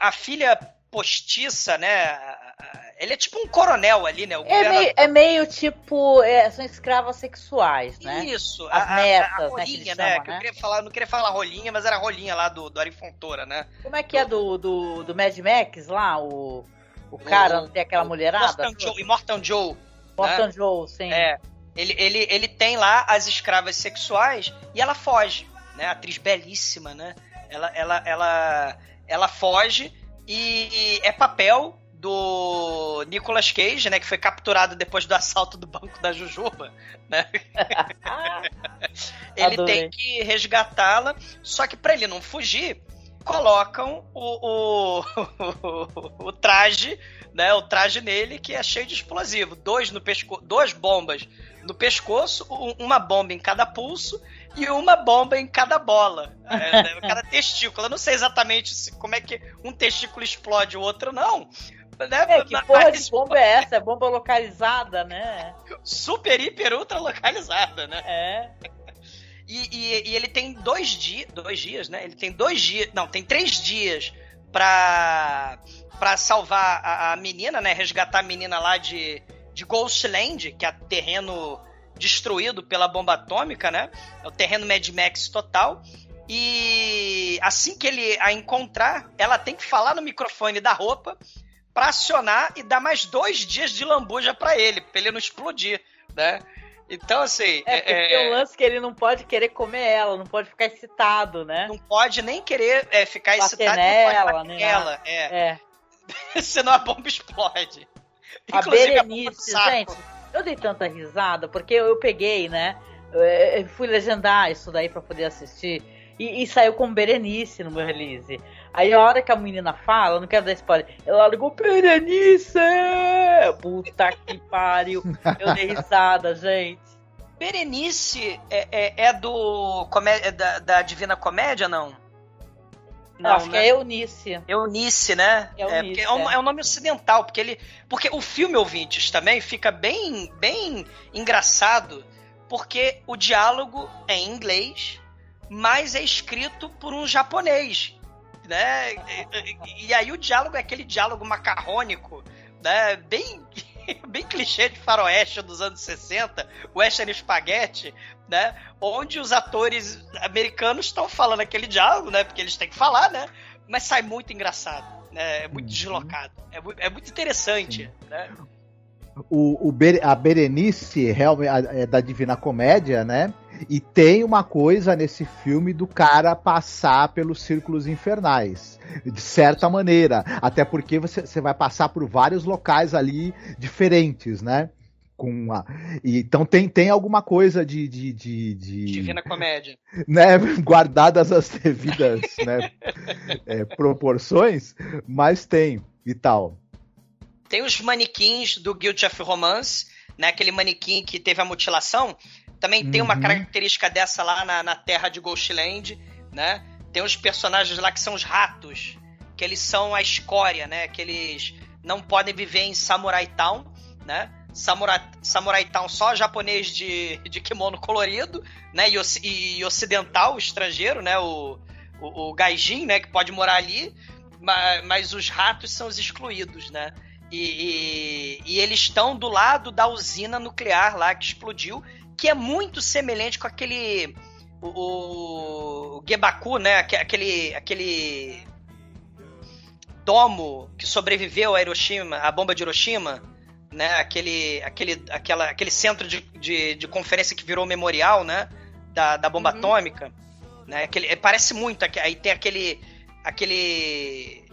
a filha postiça, né? Ele é tipo um coronel ali, né? É meio, é, meio, tipo. É, são escravas sexuais, né? Isso. As a, netas, a, a rolinha, né? né? Que, né? Eu queria falar, não queria falar rolinha, mas era a rolinha lá do, do Ari Fontoura, né? Como é que é do, do, do Mad Max lá? O, o cara o, não tem aquela mulherada? Morton Joe. Morton Joe. Morton né? Joe, sim. É. Ele, ele, ele tem lá as escravas sexuais e ela foge, né? Atriz belíssima, né? Ela, ela, ela, ela foge e é papel do Nicolas Cage, né, que foi capturado depois do assalto do banco da Jujuba, né? ele Adorei. tem que resgatá-la, só que para ele não fugir, colocam o, o, o, traje, né, o traje nele que é cheio de explosivo, dois no pesco, duas bombas no pescoço, uma bomba em cada pulso e uma bomba em cada bola, é, né, cada testículo. Eu não sei exatamente se, como é que um testículo explode o outro não, né? É, que porra de bomba é essa? É bomba localizada, né? Super, hiper, ultra localizada, né? É. E, e, e, ele tem dois dias, dois dias, né? Ele tem dois dias, não, tem três dias pra, pra salvar a, a menina, né? Resgatar a menina lá de, de Ghostland, que é terreno destruído pela bomba atômica, né? É o terreno Mad Max total. E assim que ele a encontrar, ela tem que falar no microfone da roupa para acionar e dar mais dois dias de lambuja para ele, pra ele não explodir, né? Então, assim. É, porque é, o lance que ele não pode querer comer ela, não pode ficar excitado, né? Não pode nem querer é, ficar Bater excitado nela, nem né? ela. É. É. Senão a bomba explode. A Inclusive, a Berenice, saco. gente, eu dei tanta risada, porque eu, eu peguei, né? eu- fui legendar isso daí pra poder assistir. E, e saiu com Berenice no meu release. Aí a hora que a menina fala, não quero dar spoiler, ela ligou Berenice! Puta que pariu. Eu dei risada, gente. Berenice é, é, é do. é da, da Divina Comédia, não? Não, acho que né? é Eunice. Eunice, né? Eunice, porque é, um, é. é um nome ocidental, porque ele. Porque o filme ouvintes também fica bem, bem engraçado, porque o diálogo é em inglês, mas é escrito por um japonês. Né? E, e- aí o diálogo é aquele diálogo macarrônico, né? Bem, bem clichê de faroeste dos anos 60, western spaghetti, né? Onde os atores americanos estão falando aquele diálogo, né? Porque eles têm que falar, né? Mas sai muito engraçado, né? É muito deslocado. É, mu- é muito interessante, né? O, o a Berenice realmente é da Divina Comédia, né? E tem uma coisa nesse filme do cara passar pelos círculos infernais, de certa maneira. Até porque você, você vai passar por vários locais ali diferentes, né? Com a, então tem, tem alguma coisa de. de, de, de- Divina Comédia. né, guardadas as devidas né, é, proporções, mas tem e tal. Tem os manequins do Guilty of Romance, né? Aquele manequim que teve a mutilação. Também tem uma Uhum. característica dessa lá na, na terra de Ghostland, né? Tem os personagens lá que são os ratos, que eles são a escória, né? Que eles não podem viver em Samurai Town, né? Samurai, Samurai Town só japonês de, de kimono colorido, né? E, e ocidental, estrangeiro, né? O, o, o gaijin, né? Que pode morar ali, mas, mas os ratos são os excluídos, né? E, e- e eles estão do lado da usina nuclear lá que explodiu, que é muito semelhante com aquele. O, o Gebaku, né? Aque- Aquele. aquele domo que sobreviveu a Hiroshima, a bomba de Hiroshima, né? Aquele, aquele, aquela, aquele centro de, de, de conferência que virou memorial, né? Da, da bomba Uhum. atômica. Né? Aquele, é, parece muito. Aí tem aquele, aquele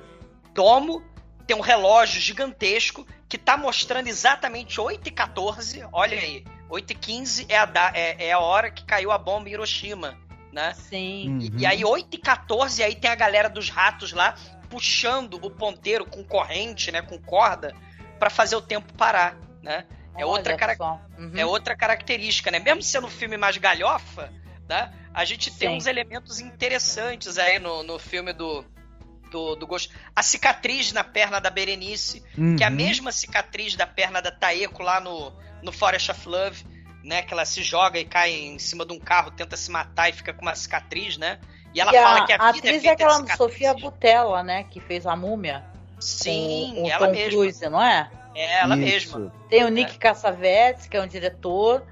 domo, tem um relógio gigantesco que tá mostrando exatamente 8 e 14 Olha aí, 8 e 15 é a, da- é, é a hora que caiu a bomba em Hiroshima, né? Sim. E, e aí 8 e 14 aí tem a galera dos ratos lá puxando o ponteiro com corrente, né, com corda, pra fazer o tempo parar, né? É outra, cara- só. Uhum. é outra característica, né? Mesmo sendo um filme mais galhofa, né? A gente tem Sim. uns elementos interessantes aí no, no filme do, do, do Ghost. A cicatriz na perna da Berenice, que é a Uhum. mesma cicatriz da perna da Taeko lá no, no Forest of Love, né? Que ela se joga e cai em cima de um carro, tenta se matar e fica com uma cicatriz, né? E ela E fala que a, a vida atriz é é aquela de Sofia. Butella, né? Que fez a múmia. Sim, com o ela Tom mesma. Cruise, não é? É ela Isso. mesma. Tem o Nick Cassavetes, que é um diretor,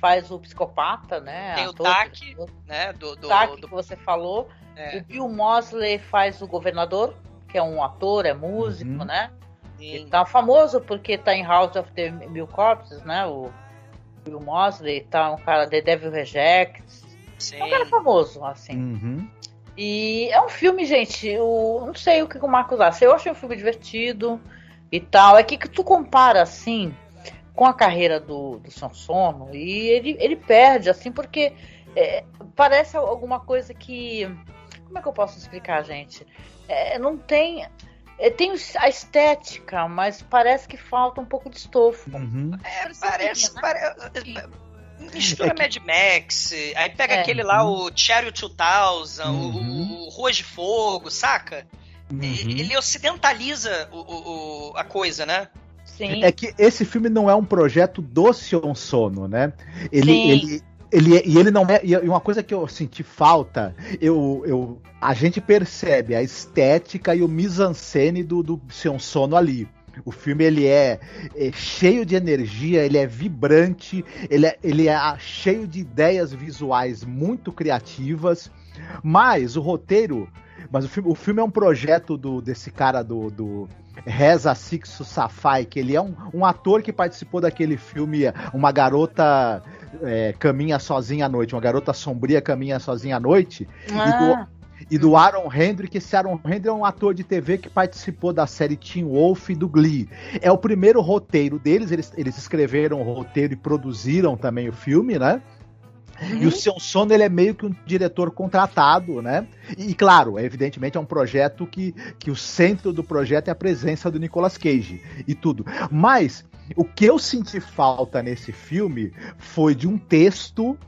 faz o psicopata, né? Tem o ator, Taki, diretor. né? Do, do, O Taki, do- que você falou. é, O Bill Mosley faz o governador, que é um ator, é músico, Uhum. né? Sim. Ele tá famoso porque tá em House of the Mil Corpses, né? O Bill Mosley, tá um cara de Devil Rejects. sim. É um cara famoso, assim. Uhum. E é um filme, gente, eu não sei o que o Marcos acha. Eu achei um filme divertido e tal. É que, que tu compara, assim, com a carreira do, do Sansono e ele, ele perde, assim, porque é, parece alguma coisa que. Como é que eu posso explicar, gente? É, não tem. É, tem a estética, mas parece que falta um pouco de estofo. Uhum. É, Parece parece. né? pare- Mistura É que- Mad Max, aí pega É. aquele lá, o Cherry 2000, o- Uhum. o, o Ruas de Fogo, saca? Uhum. Ele ocidentaliza o, o- o- a coisa, né? Sim. É que esse filme não é um projeto do Sion Sono, né? Ele, Sim. ele, ele, é- e ele não é. E uma coisa que eu senti falta, eu, eu, a gente percebe a estética e o mise-en-scène do, do Sion Sono ali. O filme ele é, é cheio de energia, ele é vibrante, ele é, ele é ah, cheio de ideias visuais muito criativas, mas o roteiro. Mas o filme, o filme é um projeto do, desse cara do, do Reza Sixo Safai, que ele é um, um ator que participou daquele filme Uma Garota é, Caminha Sozinha à Noite, uma garota sombria caminha sozinha à noite, Ah. e, do, e do Aaron Hendrick. Esse Aaron Hendrick é um ator de TV que participou da série Teen Wolf e do Glee. É o primeiro roteiro deles, eles, eles escreveram o roteiro e produziram também o filme, né? E o Sean Sono, ele é meio que um diretor contratado, né? E, claro, evidentemente é um projeto que, que o centro do projeto é a presença do Nicolas Cage e tudo. Mas o que eu senti falta nesse filme foi de um texto,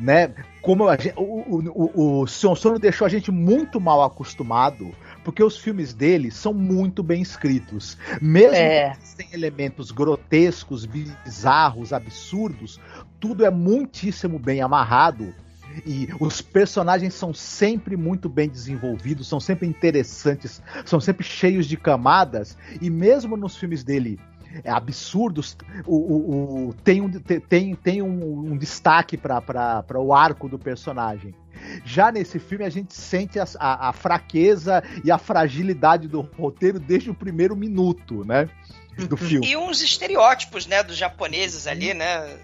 né? Como a gente- o, o, o, deixou a gente muito mal acostumado, porque os filmes dele são muito bem escritos. Mesmo É. tem elementos grotescos, bizarros, absurdos, tudo é muitíssimo bem amarrado. E os personagens são sempre muito bem desenvolvidos, são sempre interessantes, são sempre cheios de camadas. E mesmo nos filmes dele é, absurdos, o, o- o- tem, um, tem, tem um, um destaque para o arco do personagem. Já nesse filme a gente sente a, a- a fraqueza e a fragilidade do roteiro desde o primeiro minuto, né? Do filme. E uns estereótipos, né, dos japoneses ali, né?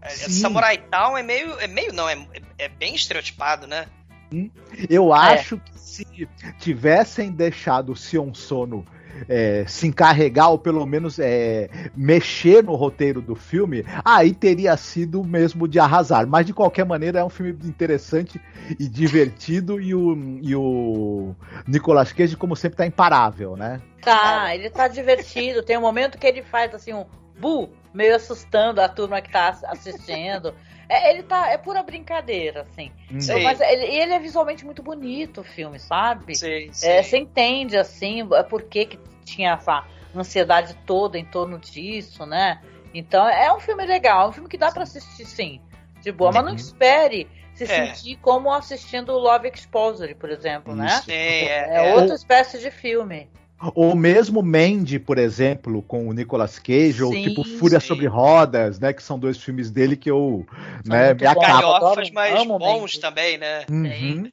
É, Sim. Samurai Town é meio. É meio não, é, é bem estereotipado, né? Eu acho que se tivessem deixado o Sion Sono é, se encarregar, ou pelo menos é, mexer no roteiro do filme, aí teria sido mesmo de arrasar. Mas de qualquer maneira é um filme interessante e divertido, e o, e o Nicolas Cage, como sempre, tá imparável, né? Tá, ele tá divertido. Tem um momento que ele faz assim um bu, meio assustando a turma que tá ass- assistindo. É, ele tá, é pura brincadeira, assim. Hum. Sim. Mas ele, ele é visualmente muito bonito, o filme, sabe? Sim, sim. É, você entende, assim, por que, que tinha essa ansiedade toda em torno disso, né? Então, é um filme legal, é um filme que dá pra assistir, sim, de boa. Mas não Uhum. espere se É. sentir como assistindo Love Exposure, por exemplo, né? Sim, é, É é. outra espécie de filme. Ou mesmo Mandy, por exemplo, com o Nicolas Cage, ou Sim, tipo Fúria sim. sobre Rodas, né? Que são dois filmes dele que eu São né, muito me acabo. Galhofas, mas amo bons Mandy. também, né? Uhum.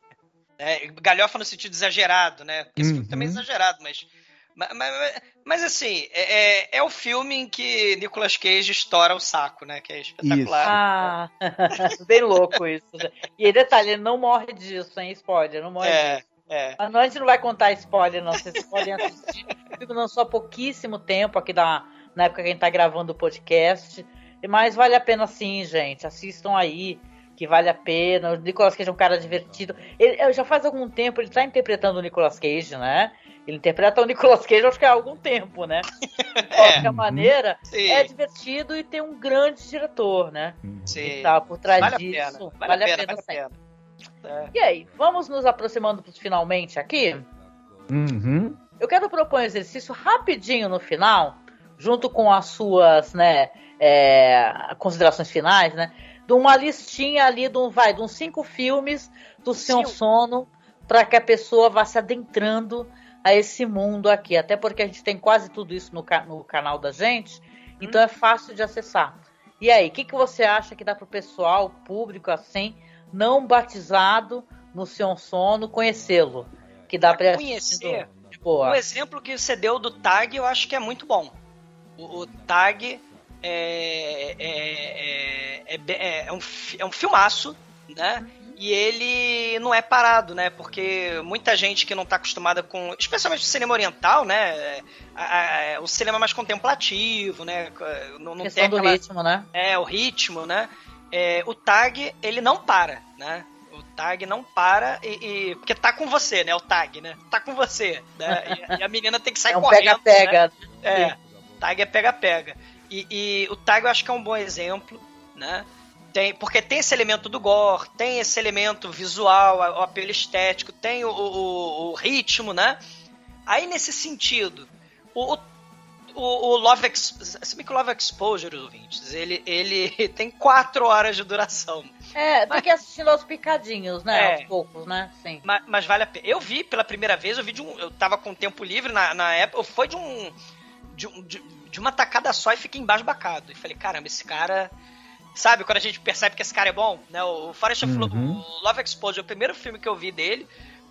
É, galhofa no sentido exagerado, né? Porque esse filme Uhum. também é exagerado, mas. Mas, mas, mas, assim, é, é, é o filme em que Nicolas Cage estoura o saco, né? Que é espetacular. Ah, bem louco isso. E detalhe, ele não morre disso, hein? Spoiler, não morre É, disso. É. Mas não, a gente não vai contar spoiler, não. Vocês podem assistir. O filme lançou há pouquíssimo tempo aqui da, na época que a gente tá gravando o podcast. Mas vale a pena sim, gente. Assistam aí, que vale a pena. O Nicolas Cage é um cara divertido. Ele, eu já faz algum tempo ele tá interpretando o Nicolas Cage, né? Ele interpreta o Nicolas Cage, acho que há algum tempo, né? De qualquer maneira, Sim, é divertido e tem um grande diretor, né? sim. Que tá por trás Vale a disso. pena. Vale, a pena, vale a sim. pena. É. E aí, vamos nos aproximando finalmente aqui? Uhum. Eu quero propor um exercício rapidinho no final, junto com as suas, né, é, considerações finais, né? De uma listinha ali de, um, vai, de uns cinco filmes do seu Sim. sono, para que a pessoa vá se adentrando a esse mundo aqui. Até porque a gente tem quase tudo isso no, ca- no canal da gente, então é fácil de acessar. E aí, o que, que você acha que dá pro pessoal, público assim, não batizado no seu sono, conhecê-lo? Que dá Pra pra conhecer, de boa. O exemplo que você deu do tag eu acho que é muito bom. O, o tag é, é, é, é, é um, é um filmaço, né? E ele não é parado, né? Porque muita gente que não está acostumada com, especialmente o cinema oriental, né? A- a- o cinema mais contemplativo, né? Não, não tem do aquela, ritmo, né? é, o ritmo, né? É, o tag, ele não para, né? O tag não para e, e- Porque tá com você, né? O tag, né? Tá com você. Né? E, e a menina tem que sair É um correndo. né? pega-pega. É, tag é pega-pega. E, e o tag eu acho que é um bom exemplo, né? Tem, porque tem esse elemento do gore, tem esse elemento visual, o apelo estético, tem o, o- o ritmo, né? Aí nesse sentido, o, o, o Love Ex, se bem que o Love Exposure, ouvintes, ele, ele tem quatro horas de duração. É, tem que ir assistindo aos picadinhos, né? É. Aos poucos, né? Sim. Mas, mas vale a pena. Eu vi pela primeira vez, eu vi de um. Eu tava com tempo livre na, na época, foi de um. De, um- de, de uma tacada só e fiquei embasbacado. E falei, caramba, esse cara. Sabe, quando a gente percebe que esse cara é bom, né? O Forrest Uhum. falou, o Love Exposure, o primeiro filme que eu vi dele,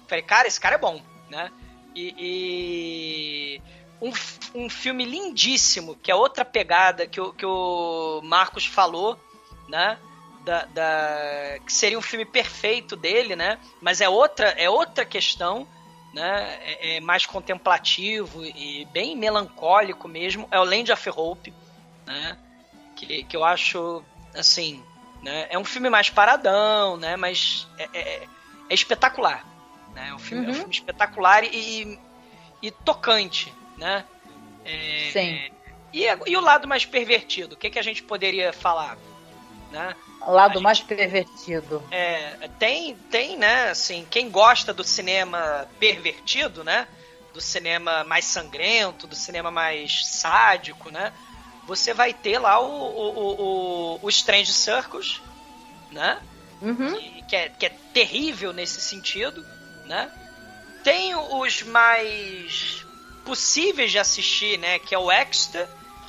falei, cara, esse cara é bom, né? E. e um, um filme lindíssimo, que é outra pegada que o, que o Marcos falou, né? Da, da, que seria um filme perfeito dele, né? Mas é outra, é outra questão, né? É, é mais contemplativo e bem melancólico mesmo. É o Land of Hope, né? Que, que eu acho, assim, né? É um filme mais paradão, né? Mas é, é, é espetacular, né? É um filme, uhum. é um filme espetacular e, e tocante, né? É, Sim. E, e, o lado mais pervertido? O que, que a gente poderia falar? Né? O lado gente, mais pervertido. É, tem, tem, né? Assim, quem gosta do cinema pervertido, né? Do cinema mais sangrento, do cinema mais sádico, né? Você vai ter lá o, o, o, o Strange Circus, né? Uhum. Que, que, é, que é terrível nesse sentido, né? Tem os mais possíveis de assistir, né? Que é o Extra,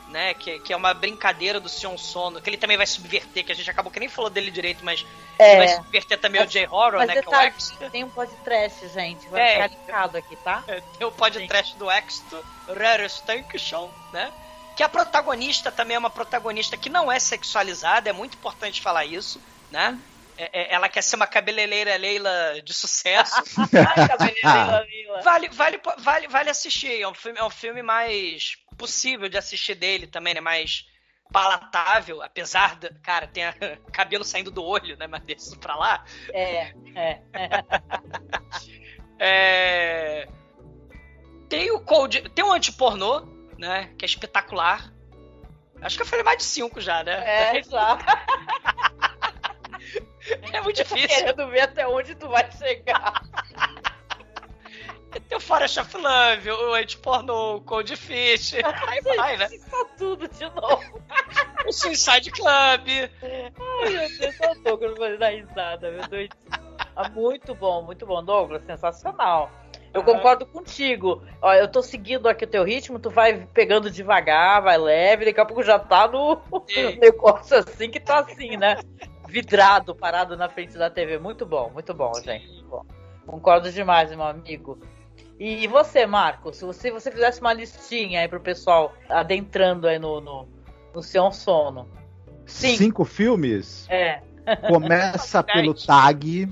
né? Que, que é uma brincadeira do Sion Sono, que ele também vai subverter, que a gente acabou que nem falou dele direito, mas é. ele vai subverter também mas, o J-Horror, né? Que é o Extra. Tem um podcast, gente. Vai é, ficar linkado aqui, tá? É, tem o podcast do Extra, Rare Stankion, né? Que a protagonista também é uma protagonista que não é sexualizada, é muito importante falar isso, né? É, é, ela quer ser uma cabeleireira Leila de sucesso. vale, vale, vale, vale assistir. É um, filme, é um filme mais possível de assistir dele também, né? Mais palatável, apesar de. Cara, tem a, cabelo saindo do olho, né? Mas desse pra lá. É, é. é... Tem o Cold. Tem o antipornô, né? Que é espetacular. Acho que eu falei mais de cinco já, né? É, já. É muito difícil. Querendo ver até onde tu vai chegar. Tem o Forest of Love, o anti-pornô, o Cold Fish. Aí vai, né? Isso tudo de novo. O Suicide Club. Ai, meu Deus, eu tô com não dar risada, meu Deus. Ah, muito bom, muito bom, Douglas, sensacional. Eu concordo contigo. Ó, eu tô seguindo aqui o teu ritmo, tu vai pegando devagar, vai leve, daqui a pouco já tá no negócio assim que tá assim, né? Vidrado, parado na frente da TV. Muito bom, muito bom, gente. Muito bom. Concordo demais, meu amigo. E você, Marcos, se você, você fizesse uma listinha aí pro pessoal adentrando aí no, no, no seu sono. Cinco, Cinco filmes? É. Começa pelo Tag.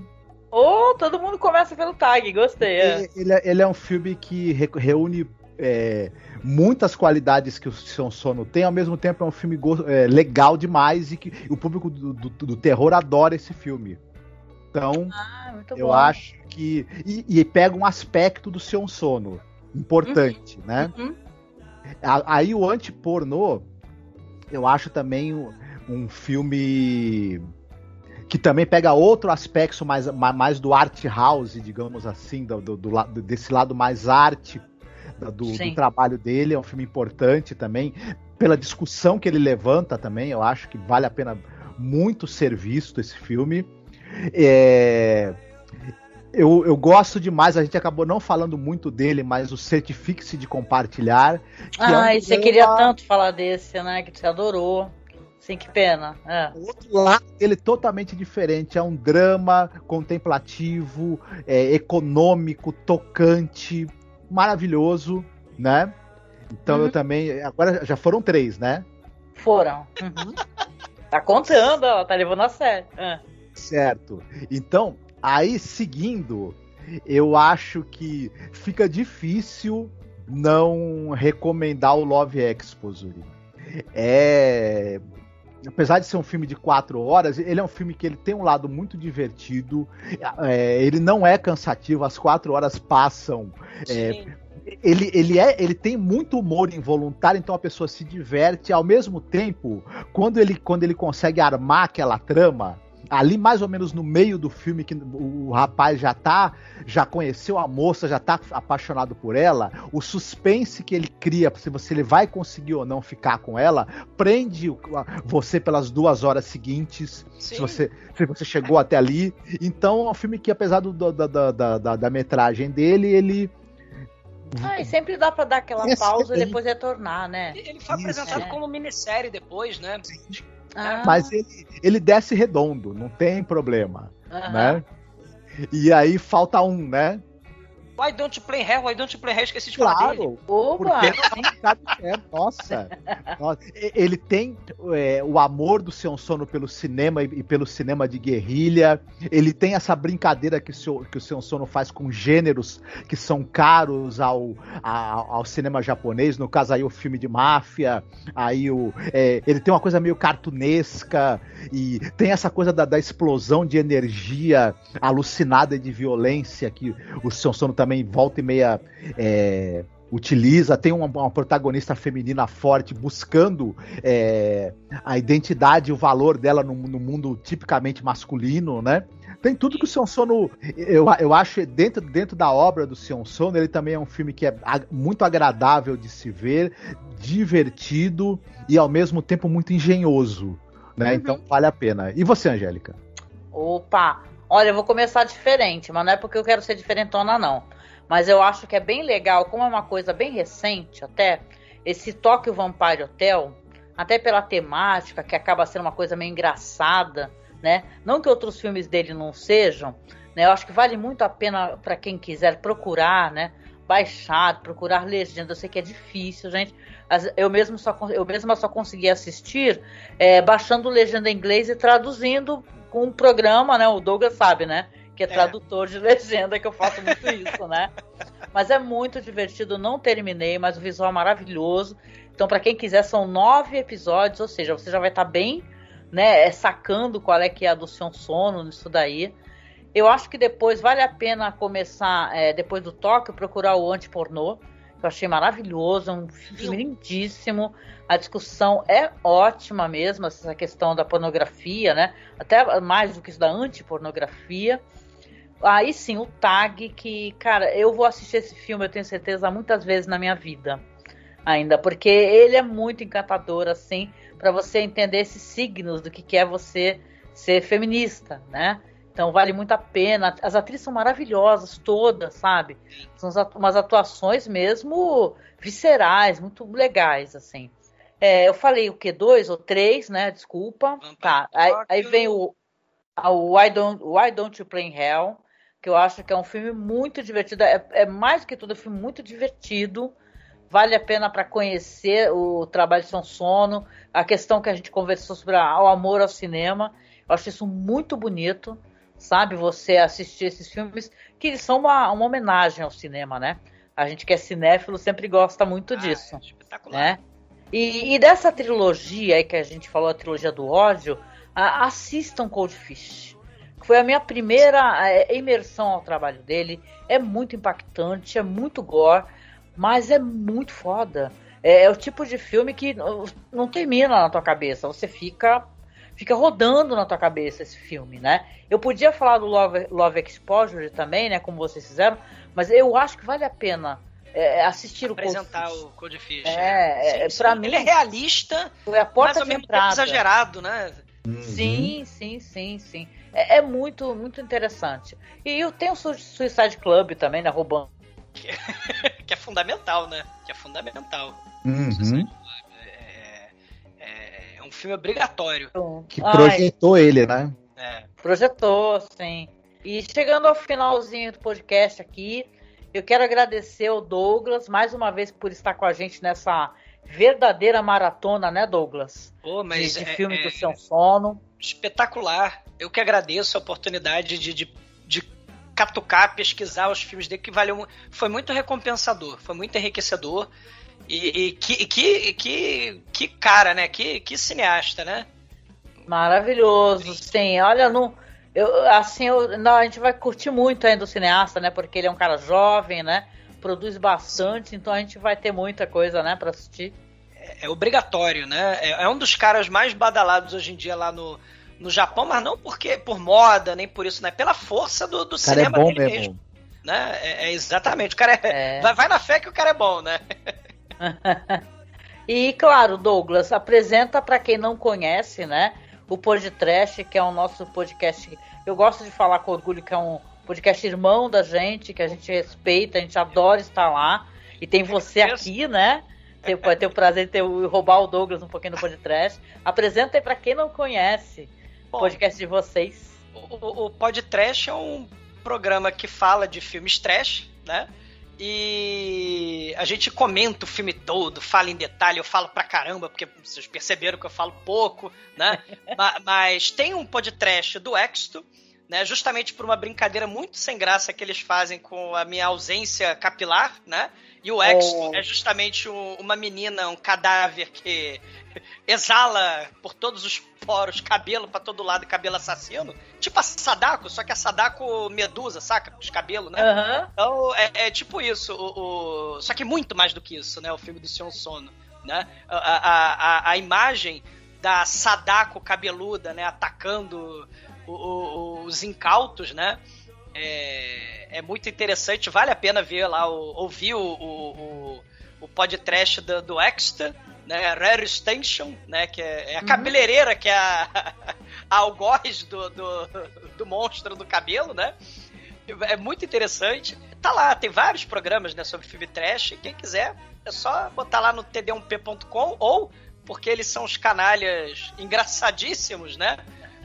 Oh, todo mundo começa pelo Tag, gostei. É. Ele, ele, é um filme que reúne é, muitas qualidades que o Sion Sono tem, ao mesmo tempo é um filme é, legal demais e que o público do, do, do terror adora esse filme. Então, ah, eu bom. acho que. E, e, pega um aspecto do Sion Sono importante, uhum. né? Uhum. Aí o anti-pornô, eu acho também um, um filme que também pega outro aspecto mais, mais do art house, digamos assim, do, do, do, desse lado mais arte do, do, trabalho dele, é um filme importante também, pela discussão que ele levanta também, eu acho que vale a pena muito ser visto esse filme. É, eu, eu gosto demais, a gente acabou não falando muito dele, mas o Certifique-se de Compartilhar. ah, é um você queria tanto falar desse, né? Que você adorou. Sim, que pena. É. O outro lado ele totalmente diferente. É um drama contemplativo, é, econômico, tocante, maravilhoso, né? Então uhum. eu também. Agora já foram três, né? Foram. Uhum. tá contando, ó, tá levando a sério. É. Certo. Então, aí seguindo, eu acho que fica difícil não recomendar o Love Exposure. É apesar de ser um filme de quatro horas, ele é um filme que ele tem um lado muito divertido. É, ele não é cansativo, as quatro horas passam. É, ele, ele, é, ele tem muito humor involuntário, então a pessoa se diverte. Ao mesmo tempo, quando ele, quando ele consegue armar aquela trama, ali mais ou menos no meio do filme que o rapaz já tá, já conheceu a moça, já tá apaixonado por ela, o suspense que ele cria, se você ele vai conseguir ou não ficar com ela, prende você pelas duas horas seguintes, se você, se você chegou até ali. Então é um filme que, apesar do, da, da, da, da metragem dele, ele ah, e sempre dá pra dar aquela pausa e depois retornar, né? Ele foi apresentado é. como minissérie depois, né? Ah. Mas ele, ele desce redondo, não tem problema, né? E aí falta um, né? Why don't you play hell? Why don't you play hell? Esqueci de falar dele. Claro, Opa! sabe que é, nossa. Nossa, Ele tem é, o amor do Seon Sono pelo cinema e, e pelo cinema de guerrilha. Ele tem essa brincadeira que o, Seo- que o Seon Sono faz com gêneros que são caros ao, a- ao cinema japonês. No caso aí o filme de máfia. Aí o, é, ele tem uma coisa meio cartunesca e tem essa coisa da, da explosão de energia alucinada e de violência que o Seon Sono também volta e meia é, utiliza. Tem uma, uma protagonista feminina forte buscando é, a identidade e o valor dela no, no mundo tipicamente masculino, né? Tem tudo que o Sion Sono, eu, eu acho, dentro, dentro da obra do Sion Sono, ele também é um filme que é muito agradável de se ver, divertido e ao mesmo tempo muito engenhoso, né? Então vale a pena. E você, Angélica? Opa! Olha, eu vou começar diferente, mas não é porque eu quero ser diferentona, não. Mas eu acho que é bem legal, como é uma coisa bem recente até, esse Tokyo Vampire Hotel, até pela temática, que acaba sendo uma coisa meio engraçada, né? Não que outros filmes dele não sejam, né? Eu acho que vale muito a pena para quem quiser procurar, né? Baixar, procurar legenda. Eu sei que é difícil, gente. Eu mesmo só, eu mesma só consegui assistir é, baixando legenda em inglês e traduzindo com um programa, né? O Douglas sabe, né? Que é tradutor de legenda, que eu faço muito isso, né? Mas é muito divertido, não terminei, mas o visual é maravilhoso. Então, para quem quiser, são nove episódios, ou seja, você já vai estar bem, né, é, sacando qual é que é a do Sion Sono nisso daí. Eu acho que depois vale a pena começar, é, depois do Tóquio, procurar o anti-pornô, que eu achei maravilhoso, é um filme lindíssimo. A discussão é ótima mesmo, essa questão da pornografia, né? Até mais do que isso da antipornografia. Aí sim, o Tag, que, cara, eu vou assistir esse filme, eu tenho certeza, muitas vezes na minha vida ainda, porque ele é muito encantador, assim, para você entender esses signos do que que é você ser feminista, né? Então vale muito a pena. As atrizes são maravilhosas, todas, sabe? São umas atu- umas atuações mesmo viscerais, muito legais, assim. É, eu falei o que? Dois ou três, né? Desculpa. Tá. Aí, aí vem o, o Why Don't, Why Don't You Play in Hell, que eu acho que é um filme muito divertido. É, é mais do que tudo, é um filme muito divertido. Vale a pena para conhecer o trabalho de São Sono, a questão que a gente conversou sobre a- o amor ao cinema. Eu acho isso muito bonito, sabe? Você assistir esses filmes que eles são uma, uma homenagem ao cinema, né? A gente que é cinéfilo sempre gosta muito disso, né? E, e dessa trilogia aí que a gente falou, a trilogia do ódio, a- assistam Cold Fish. Foi a minha primeira é, imersão ao trabalho dele. É muito impactante, é muito gore, mas é muito foda. É, é o tipo de filme que não, não termina na tua cabeça. Você fica fica rodando na tua cabeça esse filme, né? Eu podia falar do Love, Love Exposure também, né? Como vocês fizeram, mas eu acho que vale a pena é, assistir Apresentar o Cold Fish. É, é, Sim, pra sim. mim- Ele é realista, Foi a porta mas ao de mesmo tempo exagerado, né? Sim, sim, sim, sim. É, é muito, muito interessante. E eu tenho o Su- Suicide Club também, né? Roubando. Que é fundamental, né? Que é fundamental. Uhum. É, é um filme obrigatório. Que Ai, projetou ele, né? É. Projetou, sim. E chegando ao finalzinho do podcast aqui, eu quero agradecer ao Douglas mais uma vez por estar com a gente nessa verdadeira maratona, né, Douglas? Pô, mas de, de é- filme é- do seu sono. Espetacular. Eu que agradeço a oportunidade de, de, de catucar, pesquisar os filmes dele, que valeu, foi muito recompensador, foi muito enriquecedor. E, e que, que, que, que cara, né? Que, que cineasta, né? Maravilhoso, sim. Olha, não, eu, assim, eu, não, a gente vai curtir muito ainda o cineasta, né? Porque ele é um cara jovem, né? Produz bastante, então a gente vai ter muita coisa, né, para assistir. É, é obrigatório, né? É, é um dos caras mais badalados hoje em dia lá no, no Japão, mas não porque por moda, nem por isso, né? Pela força do, do O cara é cinema bom dele mesmo. mesmo. Né? É, é exatamente. O cara é, É. Vai, vai na fé que o cara é bom, né? E claro, Douglas, apresenta para quem não conhece, né? O Podcast, que é o nosso podcast. Eu gosto de falar com orgulho que é um podcast irmão da gente, que a gente respeita, a gente adora estar lá. E tem você aqui, né? Vai ter o prazer de ter, roubar o Douglas um pouquinho do podcast. Apresenta aí para quem não conhece o podcast de vocês. O, o, o Podcast é um programa que fala de filmes trash, né? E a gente comenta o filme todo, fala em detalhe, eu falo pra caramba, porque vocês perceberam que eu falo pouco, né? Mas tem um podcast do Exto, né? Justamente por uma brincadeira muito sem graça que eles fazem com a minha ausência capilar, né? E o Exto oh. é justamente um, uma menina, um cadáver que exala por todos os poros cabelo para todo lado, cabelo assassino. Tipo a Sadako, só que a Sadako medusa, saca? Os cabelos, né? Uhum. Então é, é, tipo isso. O, o, Só que muito mais do que isso, né? O filme do Sion Sono. Né? A, a, a, a imagem da Sadako cabeluda, né? Atacando o, os incautos, né? É, é, muito interessante, vale a pena ver lá, o, ouvir o, o, o podcast do, do Extra, né? Rare Station, né? Que é, é a uhum. cabeleireira, que é a, a algoz do, do, do monstro do cabelo, né? É muito interessante. Tá lá, tem vários programas né, sobre filme trash. Quem quiser, é só botar lá no td1p.com ou porque eles são os canalhas engraçadíssimos, né?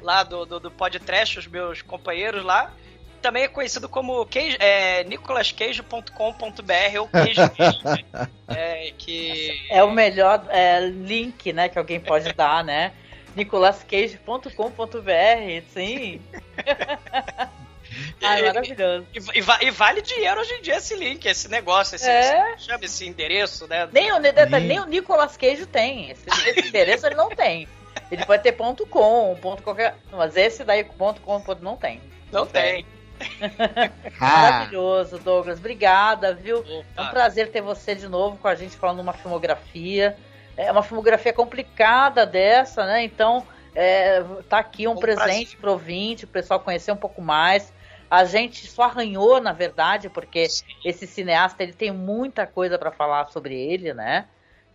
Lá do, do, do podcast, os meus companheiros lá também é conhecido como queijo, é, nicolasqueijo.com.br ou queijo, é, que é o melhor é, link né, que alguém pode dar, né? nicolasqueijo.com.br, sim. Ai, maravilhoso. E, e, e, vale dinheiro hoje em dia esse link, esse negócio, esse, é. esse chama esse endereço, né? Nem o, nem o Nicolas Queijo tem. Esse, esse endereço ele não tem. Ele pode ter ponto .com, ponto qualquer, mas esse daí ponto .com não tem. Não, não tem. tem. Maravilhoso, Douglas. Obrigada, viu? Opa. É um prazer ter você de novo com a gente falando uma filmografia. É uma filmografia complicada dessa, né? Então, é, tá aqui um, um presente para o ouvinte, o pessoal conhecer um pouco mais. A gente só arranhou, na verdade, porque Sim. esse cineasta ele tem muita coisa para falar sobre ele, né?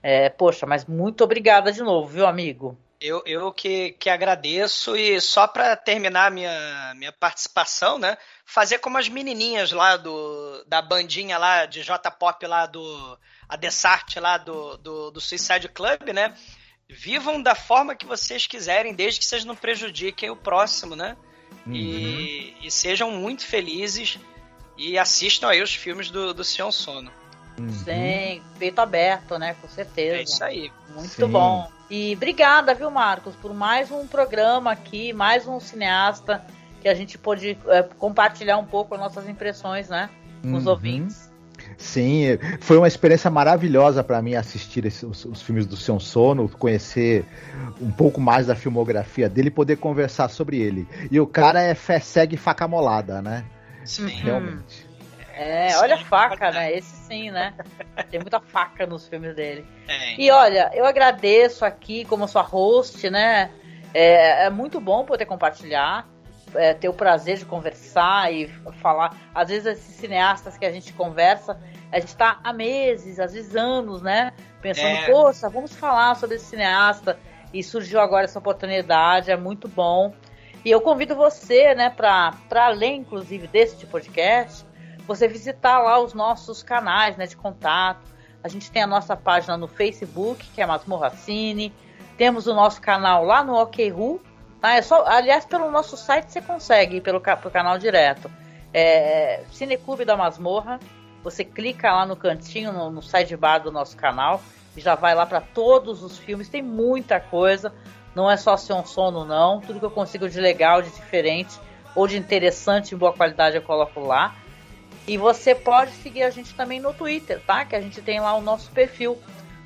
É, poxa, mas muito obrigada de novo, viu, amigo? Eu, eu que, que agradeço e só para terminar minha, minha participação, né? Fazer como as menininhas lá do da bandinha lá de J-pop lá do a Dessart lá do, do, do Suicide Club, né? Vivam da forma que vocês quiserem, desde que vocês não prejudiquem o próximo, né? Uhum. E, e, sejam muito felizes e assistam aí os filmes do, do Sion Sono. Uhum. Sim, peito aberto, né? Com certeza. É isso aí. Muito Sim. bom. E obrigada, viu, Marcos, por mais um programa aqui, mais um cineasta que a gente pôde é, compartilhar um pouco as nossas impressões, né? Com uhum. os ouvintes. Sim, foi uma experiência maravilhosa para mim assistir esse, os, os, filmes do Seu Sono, conhecer um pouco mais da filmografia dele e poder conversar sobre ele. E o cara é fé cega e faca molada, né? Sim. Realmente. É, olha a faca, né? Esse sim, né? Tem muita faca nos filmes dele. É. E olha, eu agradeço aqui como sua host, né? É, é muito bom poder compartilhar, é, ter o prazer de conversar e falar. Às vezes esses cineastas que a gente conversa, a gente tá há meses, às vezes anos, né? Pensando, é. poxa, vamos falar sobre esse cineasta. E surgiu agora essa oportunidade, é muito bom. E eu convido você, né, para além, inclusive, desse podcast, você visitar lá os nossos canais né, de contato. A gente tem a nossa página no Facebook, que é Masmorra Cine. Temos o nosso canal lá no OKRU. Tá? É só, aliás, pelo nosso site você consegue pelo, pelo canal direto. É, Cineclube da Masmorra. Você clica lá no cantinho, no, no sidebar do nosso canal, e já vai lá para todos os filmes. Tem muita coisa. Não é só ser um sono, não. Tudo que eu consigo de legal, de diferente ou de interessante em boa qualidade eu coloco lá. E você pode seguir a gente também no Twitter, tá? Que a gente tem lá o nosso perfil,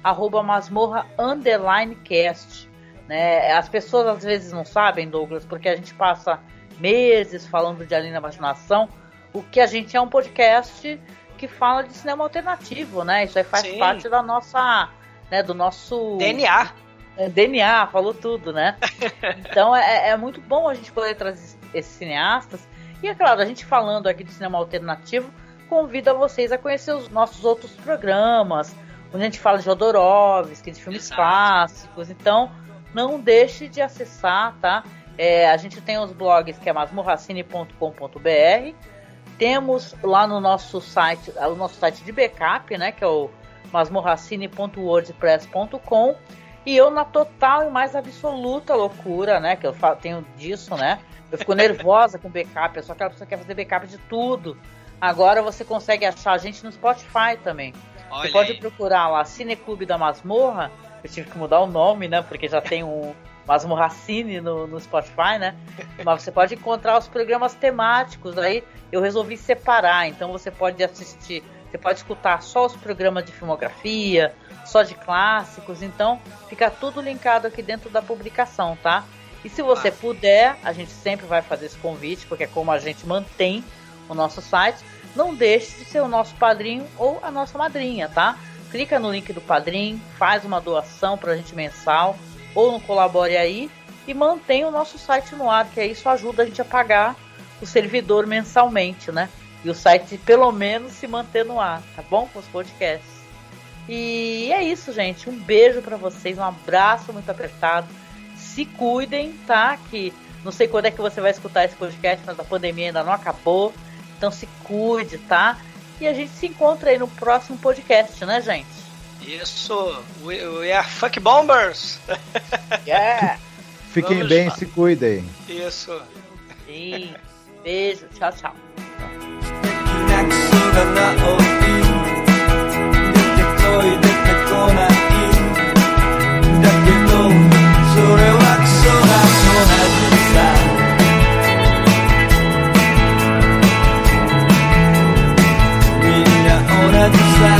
arroba masmorra underline cast. Né? As pessoas às vezes não sabem, Douglas, porque a gente passa meses falando de Além da Imaginação. O que a gente é um podcast que fala de cinema alternativo, né? Isso aí faz Sim. parte da nossa, né, do nosso DNA. É, DNA, falou tudo, né? então é, é muito bom a gente poder trazer esses cineastas e é claro, a gente falando aqui de cinema alternativo, convida vocês a conhecer os nossos outros programas, onde a gente fala de Jodorowsky, de filmes Exato. clássicos. Então, não deixe de acessar, tá? É, a gente tem os blogs que é masmorracine.com.br. Temos lá no nosso site, o nosso site de backup, né? Que é o masmorracine.wordpress.com. E eu, na total e mais absoluta loucura, né? Que eu tenho disso, né? Eu fico nervosa com backup, eu sou aquela pessoa que quer fazer backup de tudo. Agora você consegue achar a gente no Spotify também. Olha você pode aí. procurar lá Cineclube da Masmorra. Eu tive que mudar o nome, né? Porque já tem um Masmorra Cine no, no Spotify, né? Mas você pode encontrar os programas temáticos. Aí eu resolvi separar. Então você pode assistir, você pode escutar só os programas de filmografia, só de clássicos. Então fica tudo linkado aqui dentro da publicação, tá? E se você puder, a gente sempre vai fazer esse convite, porque é como a gente mantém o nosso site. Não deixe de ser o nosso padrinho ou a nossa madrinha, tá? Clica no link do padrinho, faz uma doação pra gente mensal ou no Colabore aí e mantém o nosso site no ar, que isso ajuda a gente a pagar o servidor mensalmente, né? E o site pelo menos se manter no ar, tá bom? Com os podcasts. E é isso, gente. Um beijo pra vocês, um abraço muito apertado se cuidem, tá? Que não sei quando é que você vai escutar esse podcast, mas a pandemia ainda não acabou. Então se cuide, tá? E a gente se encontra aí no próximo podcast, né, gente? Isso! We, we are fuck bombers! Yeah! Fiquem Vamos bem, se cuidem. Isso. Sim. Beijo, tchau, tchau. tchau. una desire.